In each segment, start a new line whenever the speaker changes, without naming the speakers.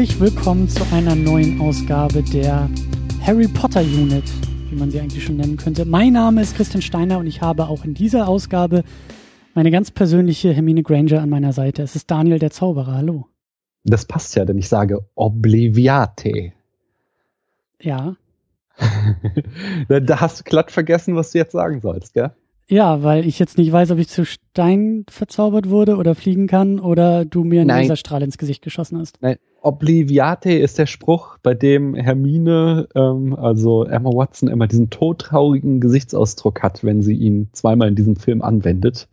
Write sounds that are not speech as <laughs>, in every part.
Herzlich willkommen zu einer neuen Ausgabe der Harry Potter Unit, wie man sie eigentlich schon nennen könnte. Mein Name ist Christian Steiner und ich habe auch in dieser Ausgabe meine ganz persönliche Hermine Granger an meiner Seite. Es ist Daniel der Zauberer. Hallo.
Das passt ja, denn ich sage Obliviate.
Ja. <laughs>
da hast du glatt vergessen, was du jetzt sagen sollst, gell?
Ja, weil ich jetzt nicht weiß, ob ich zu Stein verzaubert wurde oder fliegen kann oder du mir einen. Laserstrahl ins Gesicht geschossen hast.
Nein, Obliviate ist der Spruch, bei dem Hermine, ähm, also Emma Watson, immer diesen todtraurigen Gesichtsausdruck hat, wenn sie ihn zweimal in diesem Film anwendet,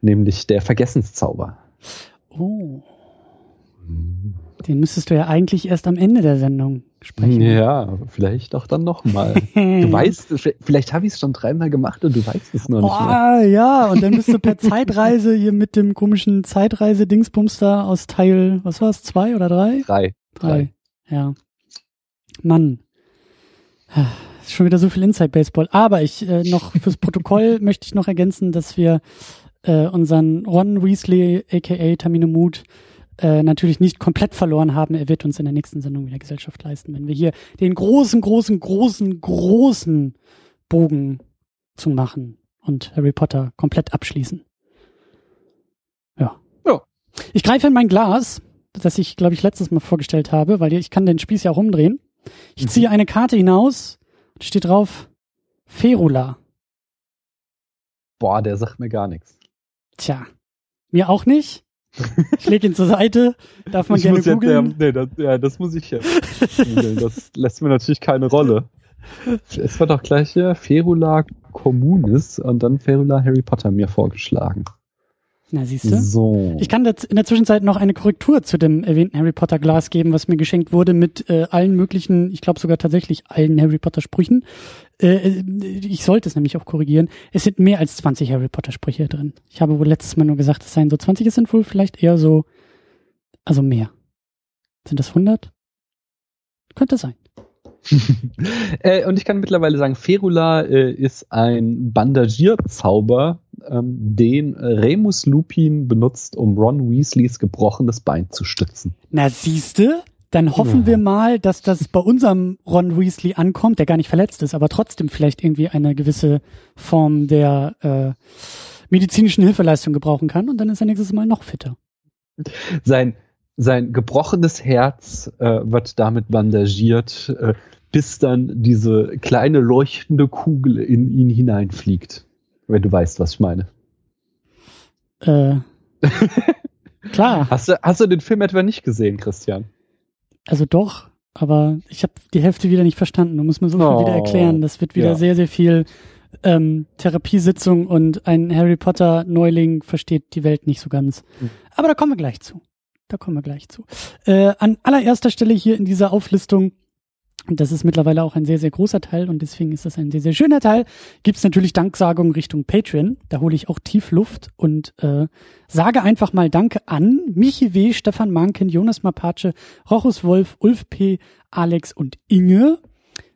nämlich der Vergessenszauber.
Oh. Den müsstest du ja eigentlich erst am Ende der Sendung sprechen.
Ja, vielleicht auch dann nochmal. Du <laughs> weißt, vielleicht habe ich es schon dreimal gemacht und du weißt es noch nicht mehr.
Oh, ja, und dann bist du per <laughs> Zeitreise hier mit dem komischen Zeitreise-Dingsbums da aus Teil, was war es, zwei oder drei?
Drei.
Drei. Ja. Mann. Ist schon wieder so viel Inside-Baseball. Aber ich äh, noch fürs Protokoll <laughs> möchte ich noch ergänzen, dass wir äh, unseren Ron Weasley, aka Tamino Mood, äh, natürlich nicht komplett verloren haben. Er wird uns in der nächsten Sendung wieder Gesellschaft leisten, wenn wir hier den großen, großen, großen, großen Bogen zu machen und Harry Potter komplett abschließen. Ja.
Ja.
Ich greife in mein Glas, das ich, glaube ich, letztes Mal vorgestellt habe, weil ich kann den Spieß ja auch umdrehen. Ich ziehe eine Karte hinaus, steht drauf Ferula.
Boah, der sagt mir gar nichts.
Tja, mir auch nicht. <laughs> Ich lege ihn zur Seite, darf man
Ich
gerne
jetzt, ja,
googeln.
nee, das, ja, das muss ich ja. googeln. das lässt mir natürlich keine Rolle. Es war doch gleich hier Ferula Communis und dann Ferula Harry Potter mir vorgeschlagen.
Na, siehst du?
So.
Ich kann jetzt in der Zwischenzeit noch eine Korrektur zu dem erwähnten Harry Potter Glas geben, was mir geschenkt wurde mit äh, allen möglichen, ich glaube sogar tatsächlich allen Harry Potter Sprüchen. Äh, äh, ich sollte es nämlich auch korrigieren. Es sind mehr als 20 Harry Potter Sprüche drin. Ich habe wohl letztes Mal nur gesagt, es seien so 20, es sind wohl vielleicht eher so, also mehr. Sind das 100? Könnte sein. <laughs>
äh, und ich kann mittlerweile sagen, Ferula äh, ist ein Bandagierzauber, ähm, den Remus Lupin benutzt, um Ron Weasleys gebrochenes Bein zu stützen.
Na, siehste? Dann hoffen
Ja.
wir mal, dass das bei unserem Ron Weasley ankommt, der gar nicht verletzt ist, aber trotzdem vielleicht irgendwie eine gewisse Form der äh, medizinischen Hilfeleistung gebrauchen kann und dann ist er nächstes Mal noch fitter.
Sein, sein gebrochenes Herz äh, wird damit bandagiert, äh, bis dann diese kleine leuchtende Kugel in ihn hineinfliegt. Wenn du weißt, was ich meine.
Äh, <laughs> klar,
Hast du, hast du den Film etwa nicht gesehen, Christian?
also doch, aber ich habe die Hälfte wieder nicht verstanden. Du musst mir so viel
Oh,
wieder erklären. Das wird wieder
ja.
sehr, sehr viel ähm, Therapiesitzung und ein Harry Potter Neuling versteht die Welt nicht so ganz.
Mhm.
Aber da kommen wir gleich zu. Da kommen wir gleich zu. Äh, an allererster Stelle hier in dieser Auflistung, und das ist mittlerweile auch ein sehr, sehr großer Teil und deswegen ist das ein sehr, sehr schöner Teil, gibt's natürlich Danksagungen Richtung Patreon. Da hole ich auch tief Luft und äh, sage einfach mal Danke an Michi W., Stefan Manken, Jonas Mapace, Rochus Wolf, Ulf P., Alex und Inge.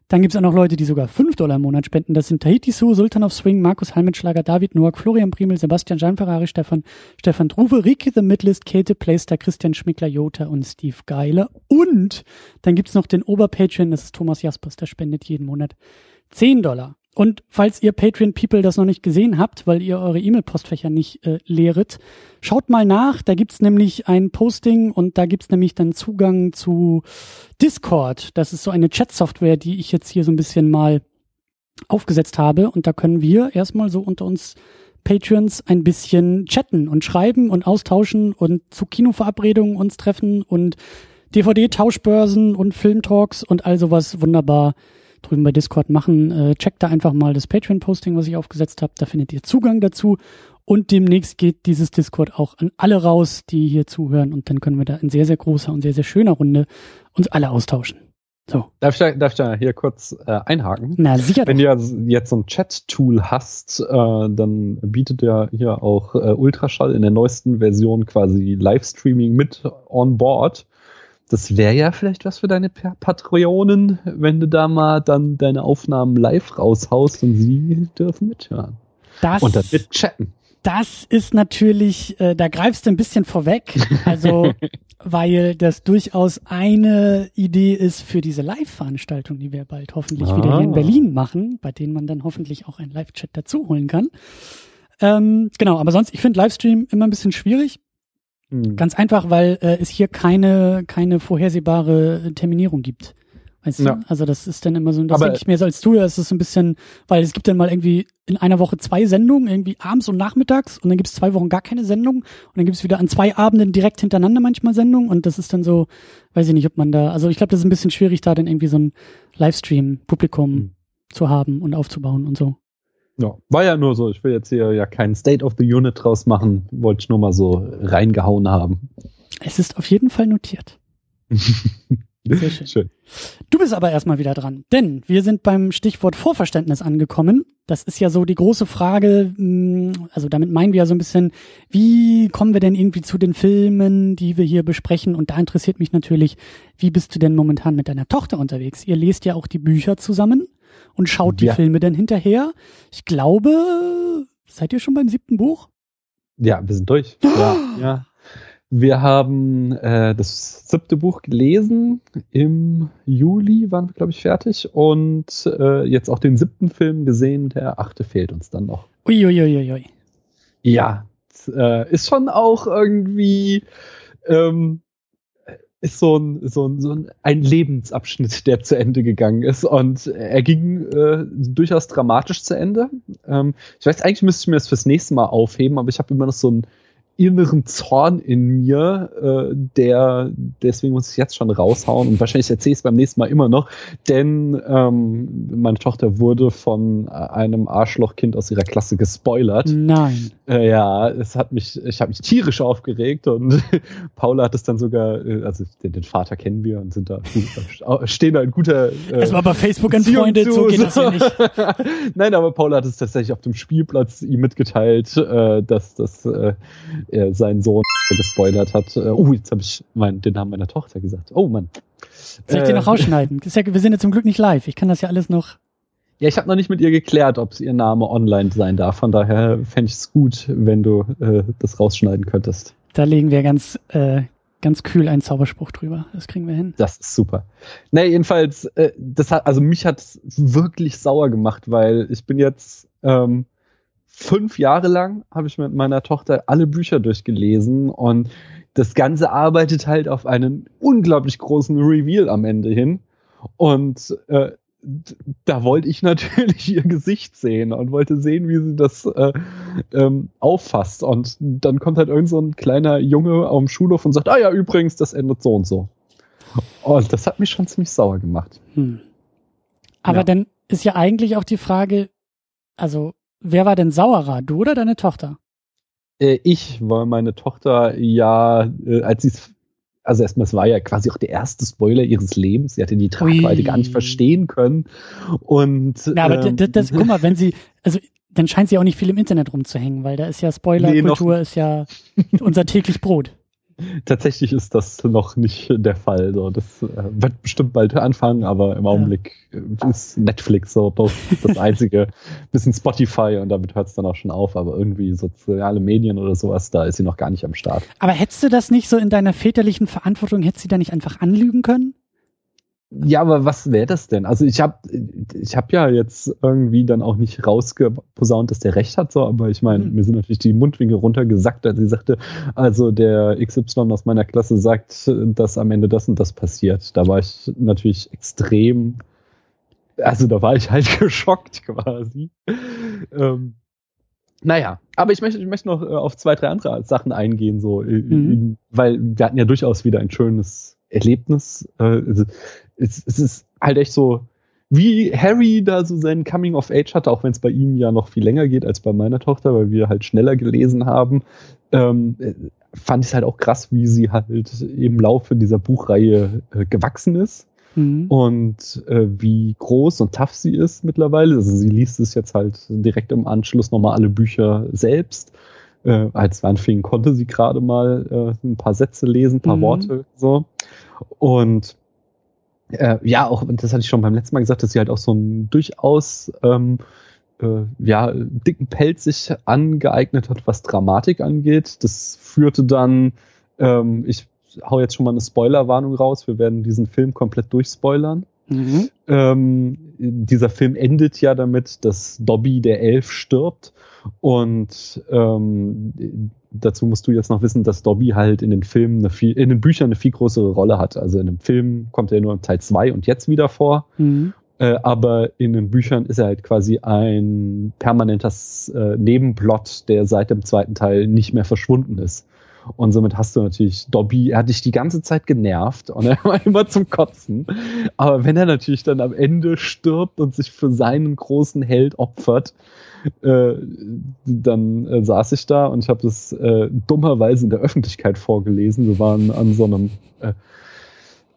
Dann gibt's auch noch Leute, die sogar 5 Dollar im Monat spenden. Das sind Tahiti Su, Sultan of Swing, Markus Halmenschlager, David Noack, Florian Primel, Sebastian Jean Ferrari, Stefan, Stefan Druwe, Ricky The Midlist, Käthe Playster, Christian Schmickler, Jota und Steve Geiler. Und dann gibt's noch den Oberpatreon, das ist Thomas Jaspers, der spendet jeden Monat 10 Dollar. Und falls ihr Patreon-People das noch nicht gesehen habt, weil ihr eure E-Mail-Postfächer nicht äh, leeret, schaut mal nach. Da gibt's nämlich ein Posting und da gibt's nämlich dann Zugang zu Discord. Das ist so eine Chat-Software, die ich jetzt hier so ein bisschen mal aufgesetzt habe. Und da können wir erstmal so unter uns Patreons ein bisschen chatten und schreiben und austauschen und zu Kinoverabredungen uns treffen und DVD-Tauschbörsen und Filmtalks und all sowas wunderbar drüben bei Discord machen. Äh, checkt da einfach mal das Patreon-Posting, was ich aufgesetzt habe. Da findet ihr Zugang dazu. Und demnächst geht dieses Discord auch an alle raus, die hier zuhören. Und dann können wir da in sehr, sehr großer und sehr, sehr schöner Runde uns alle austauschen. So.
Darf ich da, darf ich da hier kurz äh, einhaken?
Na, sicher
Wenn
doch.
du jetzt so ein Chat-Tool hast, äh, dann bietet ja hier auch äh, Ultraschall in der neuesten Version quasi Livestreaming mit on board. Das wäre ja vielleicht was für deine Pa- Patreonen, wenn du da mal dann deine Aufnahmen live raushaust und sie dürfen mithören.
Das,
Und dann mit chatten.
das ist natürlich, äh, da greifst du ein bisschen vorweg. Also <laughs> weil das durchaus eine Idee ist für diese Live-Veranstaltung, die wir bald hoffentlich ah. wieder hier in ah. Berlin machen, bei denen man dann hoffentlich auch einen Live-Chat dazu holen kann. Ähm, genau, aber sonst, ich finde Livestream immer ein bisschen schwierig. Hm. Ganz einfach, weil äh, es hier keine, keine vorhersehbare Terminierung gibt. Weißt ja. du? Also das ist dann immer so, das denke ich mir so als Zuhörer ist es so ein bisschen, weil es gibt dann mal irgendwie in einer Woche zwei Sendungen, irgendwie abends und nachmittags und dann gibt es zwei Wochen gar keine Sendung und dann gibt es wieder an zwei Abenden direkt hintereinander manchmal Sendungen und das ist dann so, weiß ich nicht, ob man da, also ich glaube, das ist ein bisschen schwierig, da dann irgendwie so ein Livestream-Publikum mhm. zu haben und aufzubauen und so.
Ja, war ja nur so. Ich will jetzt hier ja keinen State of the Unit draus machen. Wollte ich nur mal so reingehauen haben.
Es ist auf jeden Fall notiert. <laughs> Sehr schön. schön. Du bist aber erstmal wieder dran, denn wir sind beim Stichwort Vorverständnis angekommen. Das ist ja so die große Frage, mm, also damit meinen wir ja so ein bisschen, wie kommen wir denn irgendwie zu den Filmen, die wir hier besprechen? Und da interessiert mich natürlich, wie bist du denn momentan mit deiner Tochter unterwegs? Ihr lest ja auch die Bücher zusammen und schaut die ja. Filme dann hinterher. Ich glaube, seid ihr schon beim siebten Buch?
Ja, wir sind durch. ja, <gasps> ja. Wir haben äh, das siebte Buch gelesen. Im Juli waren wir, glaube ich, fertig. Und äh, jetzt auch den siebten Film gesehen. Der achte fehlt uns dann noch.
Uiuiuiui. Ui, ui.
Ja, äh, ist schon auch irgendwie ähm, ist so ein, so ein, so ein, ein Lebensabschnitt, der zu Ende gegangen ist. Und er ging äh, durchaus dramatisch zu Ende. Ähm, ich weiß, eigentlich müsste ich mir das fürs nächste Mal aufheben, aber ich habe immer noch so ein inneren Zorn in mir, äh, der deswegen muss ich jetzt schon raushauen und wahrscheinlich erzähle ich es beim nächsten Mal immer noch, denn ähm, meine Tochter wurde von einem Arschlochkind aus ihrer Klasse gespoilert.
Nein.
Äh, ja, es hat mich, ich habe mich tierisch aufgeregt und <laughs> Paula hat es dann sogar, äh, also den, den, Vater kennen wir und sind da stehen da in guter.
Äh, es war bei Facebook entfreundet, so geht das ja nicht. <laughs>
Nein, aber Paula hat es tatsächlich auf dem Spielplatz ihm mitgeteilt, äh, dass das äh, er seinen Sohn gespoilert hat. Äh, oh, jetzt habe ich mein, den Namen meiner Tochter gesagt. Oh Mann.
Soll ich äh, den noch rausschneiden? Ja, wir sind ja zum Glück nicht live. Ich kann das ja alles noch.
Ja, ich habe noch nicht mit ihr geklärt, ob ihr Name online sein darf. Von daher fände ich es gut, wenn du äh, das rausschneiden könntest.
Da legen wir ganz, äh, ganz kühl einen Zauberspruch drüber. Das kriegen wir hin.
Das ist super. Nee, jedenfalls, äh, das hat, also mich hat wirklich sauer gemacht, weil ich bin jetzt ähm, fünf Jahre lang habe ich mit meiner Tochter alle Bücher durchgelesen und das Ganze arbeitet halt auf einen unglaublich großen Reveal am Ende hin. Und äh, da wollte ich <laughs> natürlich ihr Gesicht sehen und wollte sehen, wie sie das äh, ähm, auffasst. Und dann kommt halt irgend so ein kleiner Junge auf dem Schulhof und sagt, ah ja, übrigens, das endet so und so. Und das hat mich schon ziemlich sauer gemacht. Hm.
Aber ja. dann ist ja eigentlich auch die Frage, also Wer war denn sauerer, du oder deine Tochter?
Äh, ich, weil meine Tochter ja, äh, als sie es also erstmal, es war ja quasi auch der erste Spoiler ihres Lebens. Sie hatte die Tragweite gar nicht verstehen können. Und
Na, aber ähm, das, das, guck mal, wenn sie, also dann scheint sie auch nicht viel im Internet rumzuhängen, weil da ist ja Spoilerkultur nee, ist ja unser täglich Brot.
Tatsächlich ist das noch nicht der Fall. So, das äh, wird bestimmt bald anfangen, aber im Augenblick ja. ist Netflix so das, das <laughs> einzige, bisschen Spotify und damit hört es dann auch schon auf, aber irgendwie soziale Medien oder sowas, da ist sie noch gar nicht am Start.
Aber hättest du das nicht so in deiner väterlichen Verantwortung, hättest du da nicht einfach anlügen können?
Ja, aber was wäre das denn? Also ich habe ich hab ja jetzt irgendwie dann auch nicht rausgeposaunt, dass der recht hat, so, aber ich meine, mhm. mir sind natürlich die Mundwinkel runtergesackt, als sie sagte, also der XY aus meiner Klasse sagt, dass am Ende das und das passiert. Da war ich natürlich extrem, also da war ich halt <laughs> geschockt quasi. Ähm, naja, aber ich möchte, ich möchte noch äh, auf zwei, drei andere Sachen eingehen, so, mhm. in, weil wir hatten ja durchaus wieder ein schönes Erlebnis. Äh, also, es, es ist halt echt so, wie Harry da so seinen Coming of Age hatte, auch wenn es bei ihm ja noch viel länger geht als bei meiner Tochter, weil wir halt schneller gelesen haben, ähm, fand ich es halt auch krass, wie sie halt im Laufe dieser Buchreihe äh, gewachsen ist. Mhm. Und äh, wie groß und tough sie ist mittlerweile. Also sie liest es jetzt halt direkt im Anschluss nochmal alle Bücher selbst. Äh, als wir anfingen, konnte sie gerade mal äh, ein paar Sätze lesen, ein paar mhm. Worte so. Und äh, ja, auch, das hatte ich schon beim letzten Mal gesagt, dass sie halt auch so einen durchaus ähm, äh, ja, dicken Pelz sich angeeignet hat, was Dramatik angeht. Das führte dann, ähm, ich hau jetzt schon mal eine Spoilerwarnung raus. Wir werden diesen Film komplett durchspoilern. Mhm. Ähm, dieser Film endet ja damit, dass Dobby der Elf stirbt. Und ähm, dazu musst du jetzt noch wissen, dass Dobby halt in den Filmen eine viel, in den Büchern eine viel größere Rolle hat. Also in dem Film kommt er nur im Teil 2 und jetzt wieder vor. Mhm. Äh, aber in den Büchern ist er halt quasi ein permanentes äh, Nebenplot, der seit dem zweiten Teil nicht mehr verschwunden ist. Und somit hast du natürlich Dobby, er hat dich die ganze Zeit genervt und <laughs> er war immer zum Kotzen. Aber wenn er natürlich dann am Ende stirbt und sich für seinen großen Held opfert, äh, dann äh, saß ich da und ich habe das äh, dummerweise in der Öffentlichkeit vorgelesen. Wir waren an so einem äh,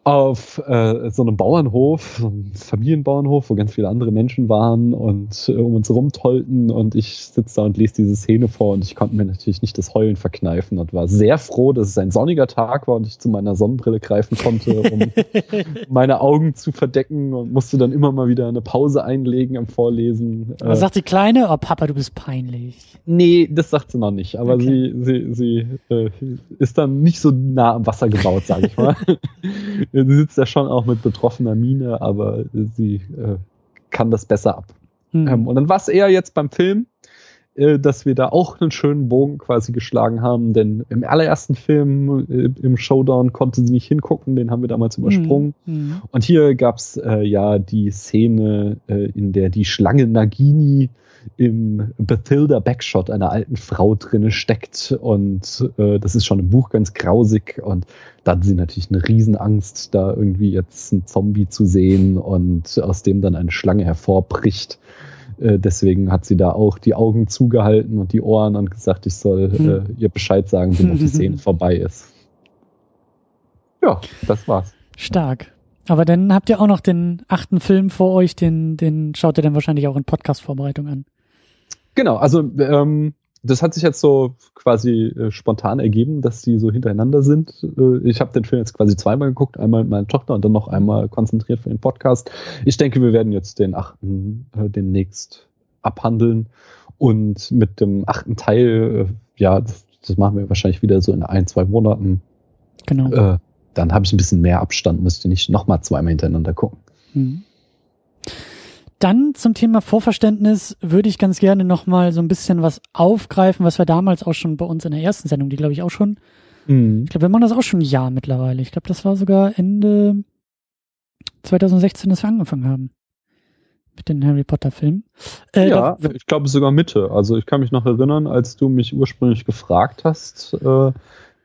auf äh, so einem Bauernhof, so einem Familienbauernhof, wo ganz viele andere Menschen waren und äh, um uns rumtollten und ich sitze da und lese diese Szene vor und ich konnte mir natürlich nicht das Heulen verkneifen und war sehr froh, dass es ein sonniger Tag war und ich zu meiner Sonnenbrille greifen konnte, um <laughs> meine Augen zu verdecken und musste dann immer mal wieder eine Pause einlegen am Vorlesen.
Was äh, sagt die Kleine? Oh Papa, du bist peinlich.
Nee, das sagt sie noch nicht, aber okay. sie, sie, sie äh, ist dann nicht so nah am Wasser gebaut, sage ich mal. <laughs> <laughs> sie sitzt ja schon auch mit betroffener Miene, aber sie äh, kann das besser ab. Mhm. Ähm, und dann war es eher jetzt beim Film, äh, dass wir da auch einen schönen Bogen quasi geschlagen haben, denn im allerersten Film, äh, im Showdown, konnte sie nicht hingucken, den haben wir damals übersprungen. Mhm. Und hier gab's äh, ja die Szene, äh, in der die Schlange Nagini im Bathilda Backshot einer alten Frau drinne steckt und äh, das ist schon im Buch ganz grausig und da hat sie natürlich eine Riesenangst, da irgendwie jetzt einen Zombie zu sehen und aus dem dann eine Schlange hervorbricht. Äh, deswegen hat sie da auch die Augen zugehalten und die Ohren und gesagt, ich soll hm. äh, ihr Bescheid sagen, wenn die <laughs> Szene vorbei ist. Ja, das war's.
Stark. Aber dann habt ihr auch noch den achten Film vor euch, den, den schaut ihr dann wahrscheinlich auch in Podcast-Vorbereitung an.
Genau, also ähm, das hat sich jetzt so quasi äh, spontan ergeben, dass die so hintereinander sind. Äh, ich habe den Film jetzt quasi zweimal geguckt, einmal mit meiner Tochter und dann noch einmal konzentriert für den Podcast. Ich denke, wir werden jetzt den achten äh, demnächst abhandeln und mit dem achten Teil, äh, ja, das, das, machen wir wahrscheinlich wieder so in ein, zwei Monaten. Genau. Dann habe ich ein bisschen mehr Abstand, müsste nicht nochmal zweimal hintereinander gucken. Mhm.
Dann zum Thema Vorverständnis würde ich ganz gerne nochmal so ein bisschen was aufgreifen, was wir damals auch schon bei uns in der ersten Sendung, die glaube ich auch schon, mhm. ich glaube, wir machen das auch schon ein Jahr mittlerweile. Ich glaube, das war sogar Ende 2016, dass wir angefangen haben mit den Harry Potter Filmen.
Äh, ja, ich glaube sogar Mitte. Also ich kann mich noch erinnern, als du mich ursprünglich gefragt hast, äh,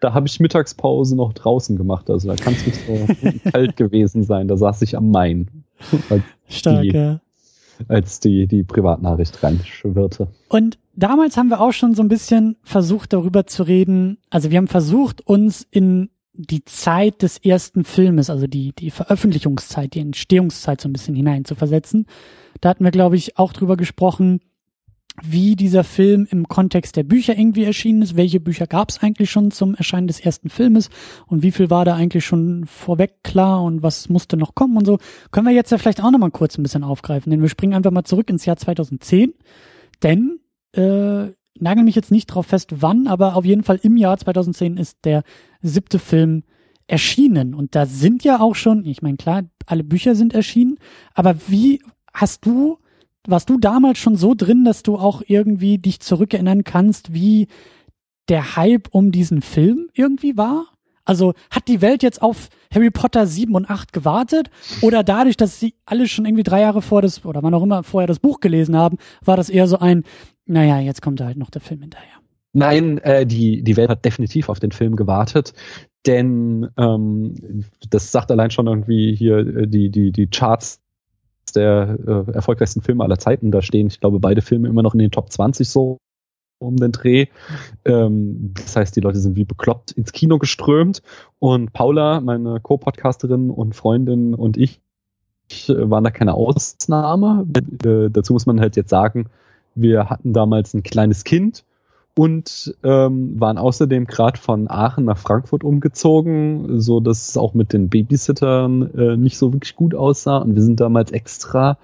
da habe ich Mittagspause noch draußen gemacht. Also da kann es nicht so <laughs> kalt gewesen sein. Da saß ich am Main. <laughs>
Stark, die, ja.
Als die, die Privatnachricht reinschwirrte.
Und damals haben wir auch schon so ein bisschen versucht, darüber zu reden. Also wir haben versucht, uns in die Zeit des ersten Filmes, also die, die Veröffentlichungszeit, die Entstehungszeit so ein bisschen hineinzuversetzen. Da hatten wir, glaube ich, auch drüber gesprochen, wie dieser Film im Kontext der Bücher irgendwie erschienen ist, welche Bücher gab es eigentlich schon zum Erscheinen des ersten Filmes? Und wie viel war da eigentlich schon vorweg klar? Und was musste noch kommen und so. Können wir jetzt ja vielleicht auch nochmal kurz ein bisschen aufgreifen, denn wir springen einfach mal zurück ins Jahr 2010, denn äh, nagel mich jetzt nicht drauf fest, wann, aber auf jeden Fall im Jahr 2010 ist der siebte Film erschienen. Und da sind ja auch schon, ich meine klar, alle Bücher sind erschienen, aber wie hast du warst du damals schon so drin, dass du auch irgendwie dich zurückerinnern kannst, wie der Hype um diesen Film irgendwie war? Also hat die Welt jetzt auf Harry Potter 7 und 8 gewartet? Oder dadurch, dass sie alle schon irgendwie drei Jahre vor das, oder wann auch immer vorher das Buch gelesen haben, war das eher so ein, naja, jetzt kommt da halt noch der Film hinterher?
Nein, äh, die, die Welt hat definitiv auf den Film gewartet, denn ähm, das sagt allein schon irgendwie hier äh, die, die, die Charts der äh, erfolgreichsten Filme aller Zeiten. Da stehen, ich glaube, beide Filme immer noch in den Top 20 so um den Dreh. Ähm, das heißt, die Leute sind wie bekloppt ins Kino geströmt. Und Paula, meine Co-Podcasterin und Freundin und ich, äh, waren da keine Ausnahme. Äh, dazu muss man halt jetzt sagen, wir hatten damals ein kleines Kind und ähm, waren außerdem gerade von Aachen nach Frankfurt umgezogen, so dass es auch mit den Babysittern äh, nicht so wirklich gut aussah. Und wir sind damals extra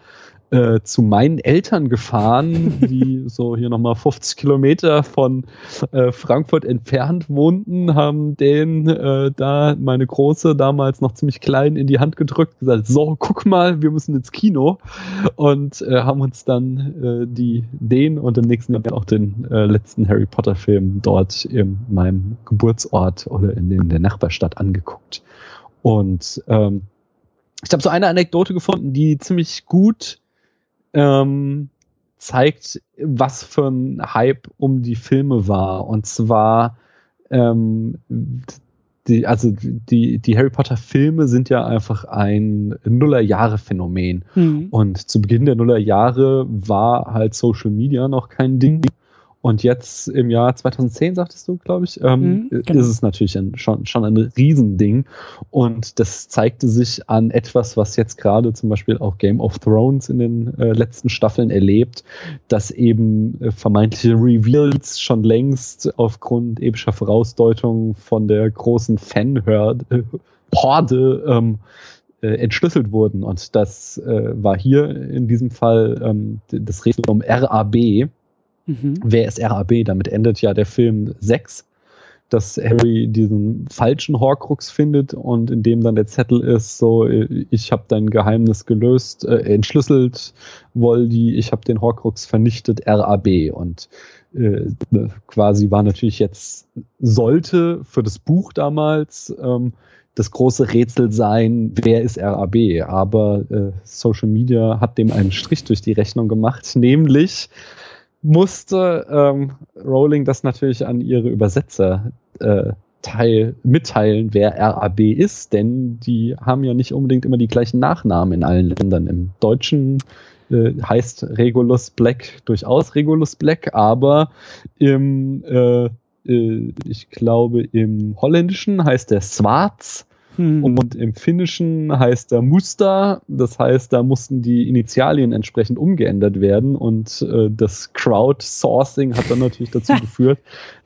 äh, zu meinen Eltern gefahren, die <laughs> so hier nochmal 50 Kilometer von äh, Frankfurt entfernt wohnten, haben den äh, da meine Große damals noch ziemlich klein in die Hand gedrückt, gesagt, so, guck mal, wir müssen ins Kino und äh, haben uns dann äh, die den und im nächsten Jahr auch den letzten Harry Potter Film dort in meinem Geburtsort oder in, in der Nachbarstadt angeguckt. Und ähm, ich habe so eine Anekdote gefunden, die ziemlich gut ähm, zeigt, was für ein Hype um die Filme war. Und zwar, ähm, die, also die, die Harry Potter Filme sind ja einfach ein Nullerjahre-Phänomen. Mhm. Und zu Beginn der Nullerjahre war halt Social Media noch kein Ding. Und jetzt im Jahr 2010, sagtest du, glaube ich, ähm, mhm, genau. ist es natürlich ein, schon, schon ein Riesending. Und das zeigte sich an etwas, was jetzt gerade zum Beispiel auch Game of Thrones in den äh, letzten Staffeln erlebt, dass eben äh, vermeintliche Reveals schon längst aufgrund epischer Vorausdeutungen von der großen Fanhorde äh, Horde ähm, äh, entschlüsselt wurden. Und das äh, war hier in diesem Fall ähm, das Rätsel um RAB Mhm. Wer ist RAB? Damit endet ja der Film 6, dass Harry diesen falschen Horcrux findet und in dem dann der Zettel ist, so, ich habe dein Geheimnis gelöst, äh, entschlüsselt, Voldy, ich habe den Horcrux vernichtet, RAB. Und äh, quasi war natürlich jetzt, sollte für das Buch damals ähm, das große Rätsel sein, wer ist RAB? Aber äh, Social Media hat dem einen Strich durch die Rechnung gemacht, <laughs> nämlich musste ähm, Rowling das natürlich an ihre Übersetzer äh, teil, mitteilen, wer RAB ist, denn die haben ja nicht unbedingt immer die gleichen Nachnamen in allen Ländern. Im Deutschen äh, heißt Regulus Black durchaus Regulus Black, aber im, äh, äh, ich glaube, im Holländischen heißt er Swarz hm. Und im Finnischen heißt er Muster, das heißt, da mussten die Initialien entsprechend umgeändert werden und äh, das Crowdsourcing hat dann natürlich dazu <laughs> geführt,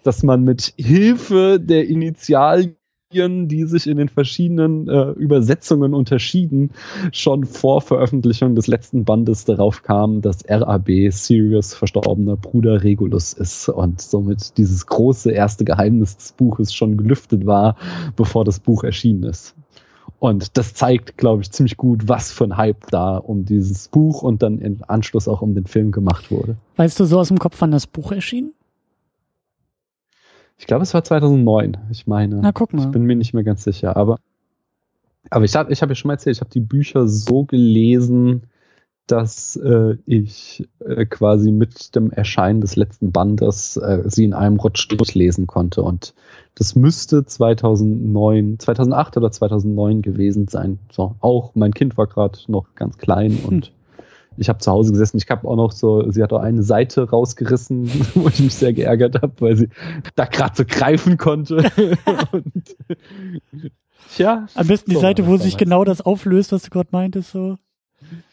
dass man mit Hilfe der Initialien die sich in den verschiedenen äh, Übersetzungen unterschieden, schon vor Veröffentlichung des letzten Bandes darauf kam, dass RAB Sirius verstorbener Bruder Regulus ist und somit dieses große erste Geheimnis des Buches schon gelüftet war, bevor das Buch erschienen ist. Und das zeigt, glaube ich, ziemlich gut, was für ein Hype da um dieses Buch und dann im Anschluss auch um den Film gemacht wurde.
Weißt du so aus dem Kopf, wann das Buch erschien?
Ich glaube, es war 2009. Ich meine.
Na, guck mal.
Ich bin mir nicht mehr ganz sicher. Aber, aber ich habe ich hab ja schon mal erzählt, ich habe die Bücher so gelesen, dass äh, ich äh, quasi mit dem Erscheinen des letzten Bandes äh, sie in einem Rutsch durchlesen konnte. Und das müsste 2009, 2008 oder 2009 gewesen sein. So, auch mein Kind war gerade noch ganz klein <laughs> und hm ich habe zu Hause gesessen, ich habe auch noch so, sie hat auch eine Seite rausgerissen, <laughs> wo ich mich sehr geärgert habe, weil sie da gerade so greifen konnte. <laughs> und,
tja. Am besten die so, Seite, wo sich genau das auflöst, was du gerade meintest, so.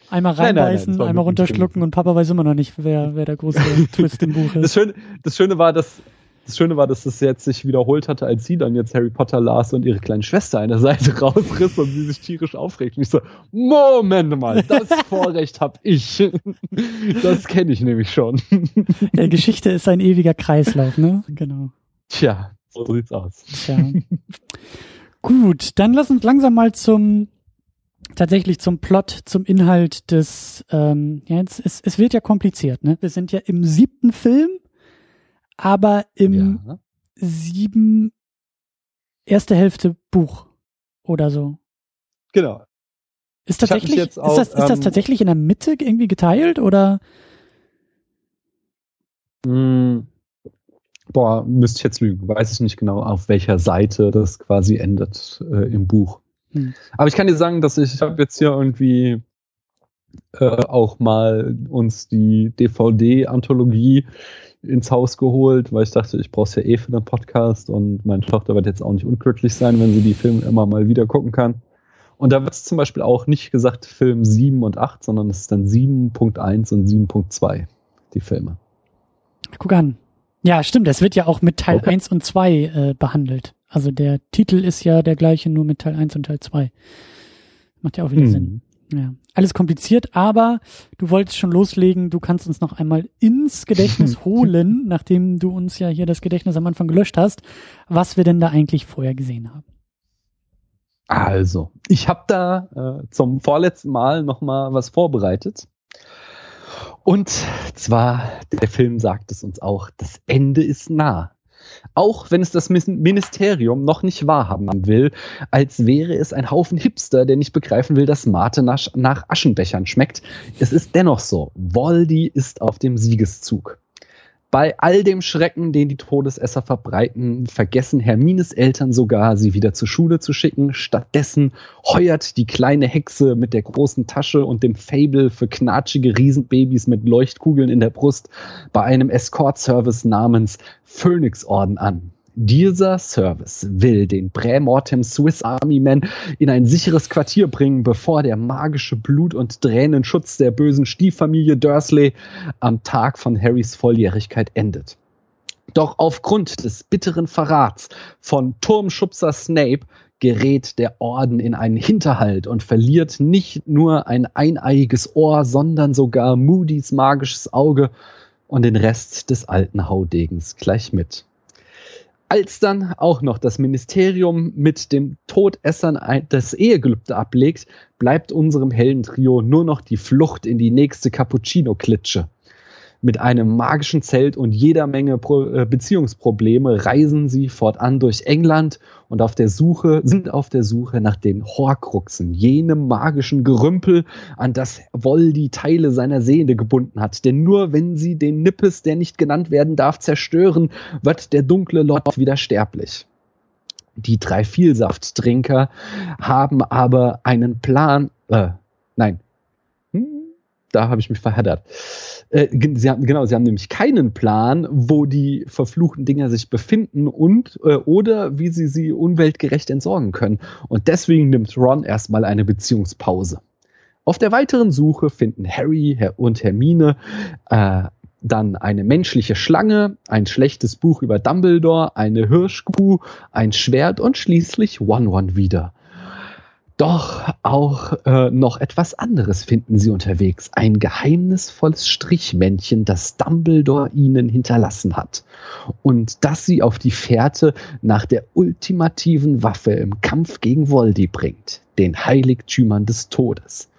Einmal reinbeißen, nein, nein, nein, einmal runterschlucken und Papa weiß immer noch nicht, wer, wer der große <laughs> Twist im Buch ist.
Das Schöne, das Schöne war, dass das Schöne war, dass es jetzt sich wiederholt hatte, als sie dann jetzt Harry Potter las und ihre kleine Schwester eine Seite <laughs> rausriss und sie sich tierisch aufregt. Und ich so, Moment mal, das <laughs> Vorrecht hab ich. Das kenne ich nämlich schon.
Ja, Geschichte ist ein ewiger Kreislauf, ne? Genau.
Tja, so sieht's aus. Tja.
Gut, dann lass uns langsam mal zum tatsächlich zum Plot, zum Inhalt des, ähm, ja, jetzt, es, es wird ja kompliziert, ne? Wir sind ja im siebten Film aber im ja. sieben erste Hälfte Buch oder so.
Genau.
Ist tatsächlich, ist, auch, das, ist ähm, das tatsächlich in der Mitte irgendwie geteilt oder?
Mh, hm, boah, müsste ich jetzt lügen. Weiß ich nicht genau, auf welcher Seite das quasi endet äh, im Buch. Hm. Aber ich kann dir sagen, dass ich, ich habe jetzt hier irgendwie äh, auch mal uns die DVD-Anthologie ins Haus geholt, weil ich dachte, ich brauche es ja eh für den Podcast und meine Tochter wird jetzt auch nicht unglücklich sein, wenn sie die Filme immer mal wieder gucken kann. Und da wird es zum Beispiel auch nicht gesagt Film 7 und 8, sondern es ist dann 7.1 und 7.2, die Filme.
Guck an. Ja, stimmt, es wird ja auch mit Teil okay. 1 und 2 äh, behandelt. Also der Titel ist ja der gleiche, nur mit Teil 1 und Teil 2. Macht ja auch wieder hm. Sinn. Ja, alles kompliziert, aber du wolltest schon loslegen. Du kannst uns noch einmal ins Gedächtnis <laughs> holen, nachdem du uns ja hier das Gedächtnis am Anfang gelöscht hast, was wir denn da eigentlich vorher gesehen haben.
Also, ich habe da äh, zum vorletzten Mal noch mal was vorbereitet. Und zwar, der Film sagt es uns auch, das Ende ist nah. Auch wenn es das Ministerium noch nicht wahrhaben will, als wäre es ein Haufen Hipster, der nicht begreifen will, dass Mate nach Aschenbechern schmeckt. Es ist dennoch so. Voldy ist auf dem Siegeszug. Bei all dem Schrecken, den die Todesesser verbreiten, vergessen Hermines Eltern sogar, sie wieder zur Schule zu schicken. Stattdessen heuert die kleine Hexe mit der großen Tasche und dem Fable für knatschige Riesenbabys mit Leuchtkugeln in der Brust bei einem Escort-Service namens Phoenix Orden an. Dieser Service will den Prämortem Swiss Army Man in ein sicheres Quartier bringen, bevor der magische Blut- und Tränenschutz der bösen Stieffamilie Dursley am Tag von Harrys Volljährigkeit endet. Doch aufgrund des bitteren Verrats von Turmschubser Snape gerät der Orden in einen Hinterhalt und verliert nicht nur ein eineiiges Ohr, sondern sogar Moody's magisches Auge und den Rest des alten Haudegens gleich mit. Als dann auch noch das Ministerium mit dem Todessern das Ehegelübde ablegt, bleibt unserem hellen Trio nur noch die Flucht in die nächste Cappuccino-Klitsche. Mit einem magischen Zelt und jeder Menge Pro äh, Beziehungsprobleme reisen sie fortan durch England und auf der Suche, sind auf der Suche nach den Horcruxen, jenem magischen Gerümpel, an das Voldy Teile seiner Seele gebunden hat. Denn nur wenn sie den Nippes, der nicht genannt werden darf, zerstören, wird der dunkle Lord wieder sterblich. Die drei Vielsafttrinker haben aber einen Plan, äh, nein, da habe ich mich verheddert. Äh, sie haben, genau, sie haben nämlich keinen Plan, wo die verfluchten Dinger sich befinden und äh, oder wie sie sie umweltgerecht entsorgen können. Und deswegen nimmt Ron erstmal eine Beziehungspause. Auf der weiteren Suche finden Harry und Hermine äh, dann eine menschliche Schlange, ein schlechtes Buch über Dumbledore, eine Hirschkuh, ein Schwert und schließlich One-One wieder. Doch auch äh, noch etwas anderes finden sie unterwegs. Ein geheimnisvolles Strichmännchen, das Dumbledore ihnen hinterlassen hat. Und das sie auf die Fährte nach der ultimativen Waffe im Kampf gegen Voldy bringt. Den Heiligtümern des Todes.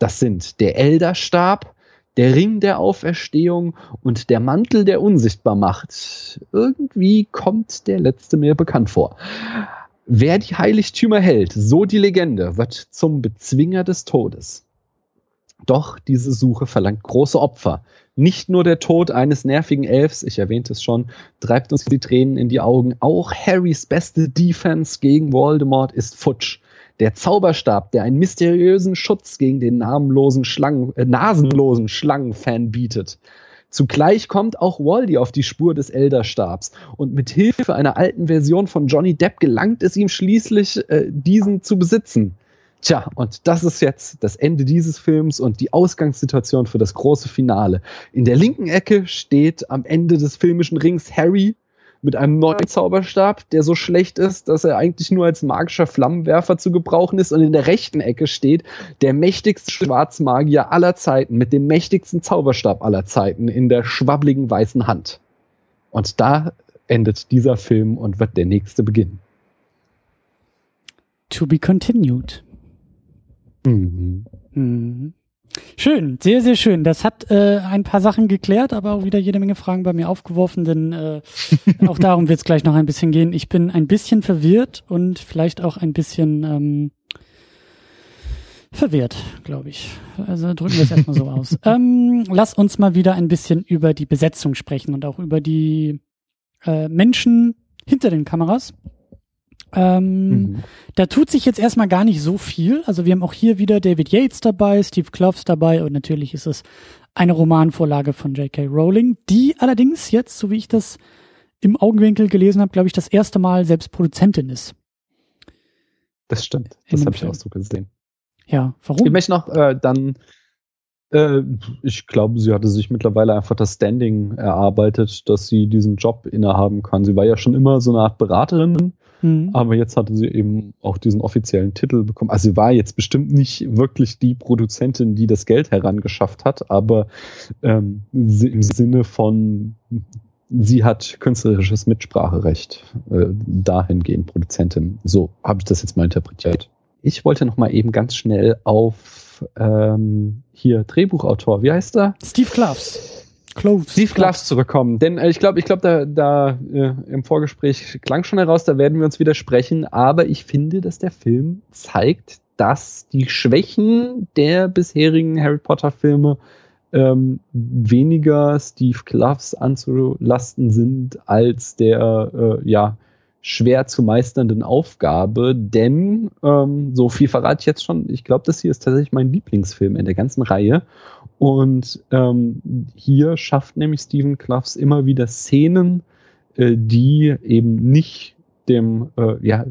Das sind der Elderstab, der Ring der Auferstehung und der Mantel der Unsichtbarmacht. Irgendwie kommt der letzte mir bekannt vor. Wer die Heiligtümer hält, so die Legende, wird zum Bezwinger des Todes. Doch diese Suche verlangt große Opfer. Nicht nur der Tod eines nervigen Elfs, ich erwähnte es schon, treibt uns die Tränen in die Augen. Auch Harrys beste Defense gegen Voldemort ist futsch. Der Zauberstab, der einen mysteriösen Schutz gegen den namenlosen Schlangen, äh, nasenlosen Schlangenfan bietet. Zugleich kommt auch Waldy auf die Spur des Elderstabs und mit Hilfe einer alten Version von Johnny Depp gelangt es ihm schließlich, äh, diesen zu besitzen. Tja, und das ist jetzt das Ende dieses Films und die Ausgangssituation für das große Finale. In der linken Ecke steht am Ende des filmischen Rings Harry mit einem neuen Zauberstab, der so schlecht ist, dass er eigentlich nur als magischer Flammenwerfer zu gebrauchen ist. Und in der rechten Ecke steht der mächtigste Schwarzmagier aller Zeiten mit dem mächtigsten Zauberstab aller Zeiten in der schwabbligen weißen Hand. Und da endet dieser Film und wird der nächste beginnen.
To be continued. Mhm. Mhm. Schön, sehr, sehr schön. Das hat äh, ein paar Sachen geklärt, aber auch wieder jede Menge Fragen bei mir aufgeworfen, denn äh, auch darum wird es gleich noch ein bisschen gehen. Ich bin ein bisschen verwirrt und vielleicht auch ein bisschen ähm, verwirrt, glaube ich. Also drücken wir es erstmal so aus. <laughs> Ähm, lass uns mal wieder ein bisschen über die Besetzung sprechen und auch über die äh, Menschen hinter den Kameras. Ähm, mhm. Da tut sich jetzt erstmal gar nicht so viel. Also wir haben auch hier wieder David Yates dabei, Steve Kloves dabei und natürlich ist es eine Romanvorlage von J.K. Rowling, die allerdings jetzt, so wie ich das im Augenwinkel gelesen habe, glaube ich, das erste Mal selbst Produzentin ist.
Das stimmt. Das habe ich auch so gesehen.
Ja, warum?
Ich möchte noch äh, dann äh, ich glaube, sie hatte sich mittlerweile einfach das Standing erarbeitet, dass sie diesen Job innehaben kann. Sie war ja schon immer so eine Art Beraterin Mhm. Aber jetzt hatte sie eben auch diesen offiziellen Titel bekommen. Also sie war jetzt bestimmt nicht wirklich die Produzentin, die das Geld herangeschafft hat, aber ähm, im Sinne von sie hat künstlerisches Mitspracherecht äh, dahingehend Produzentin. So habe ich das jetzt mal interpretiert. Ich wollte noch mal eben ganz schnell auf ähm, hier Drehbuchautor, wie heißt er?
Steve Kloves.
Cloves. Steve Gloves zurückkommen. Denn äh, ich glaube, ich glaube, da, da äh, im Vorgespräch klang schon heraus, da werden wir uns widersprechen. Aber ich finde, dass der Film zeigt, dass die Schwächen der bisherigen Harry Potter Filme ähm, weniger Steve Gloves anzulasten sind als der äh, ja schwer zu meisternden Aufgabe, denn ähm, so viel verrate ich jetzt schon. Ich glaube, das hier ist tatsächlich mein Lieblingsfilm in der ganzen Reihe. Und ähm, hier schafft nämlich Stephen Clough immer wieder Szenen, äh, die eben nicht dem, äh, ja,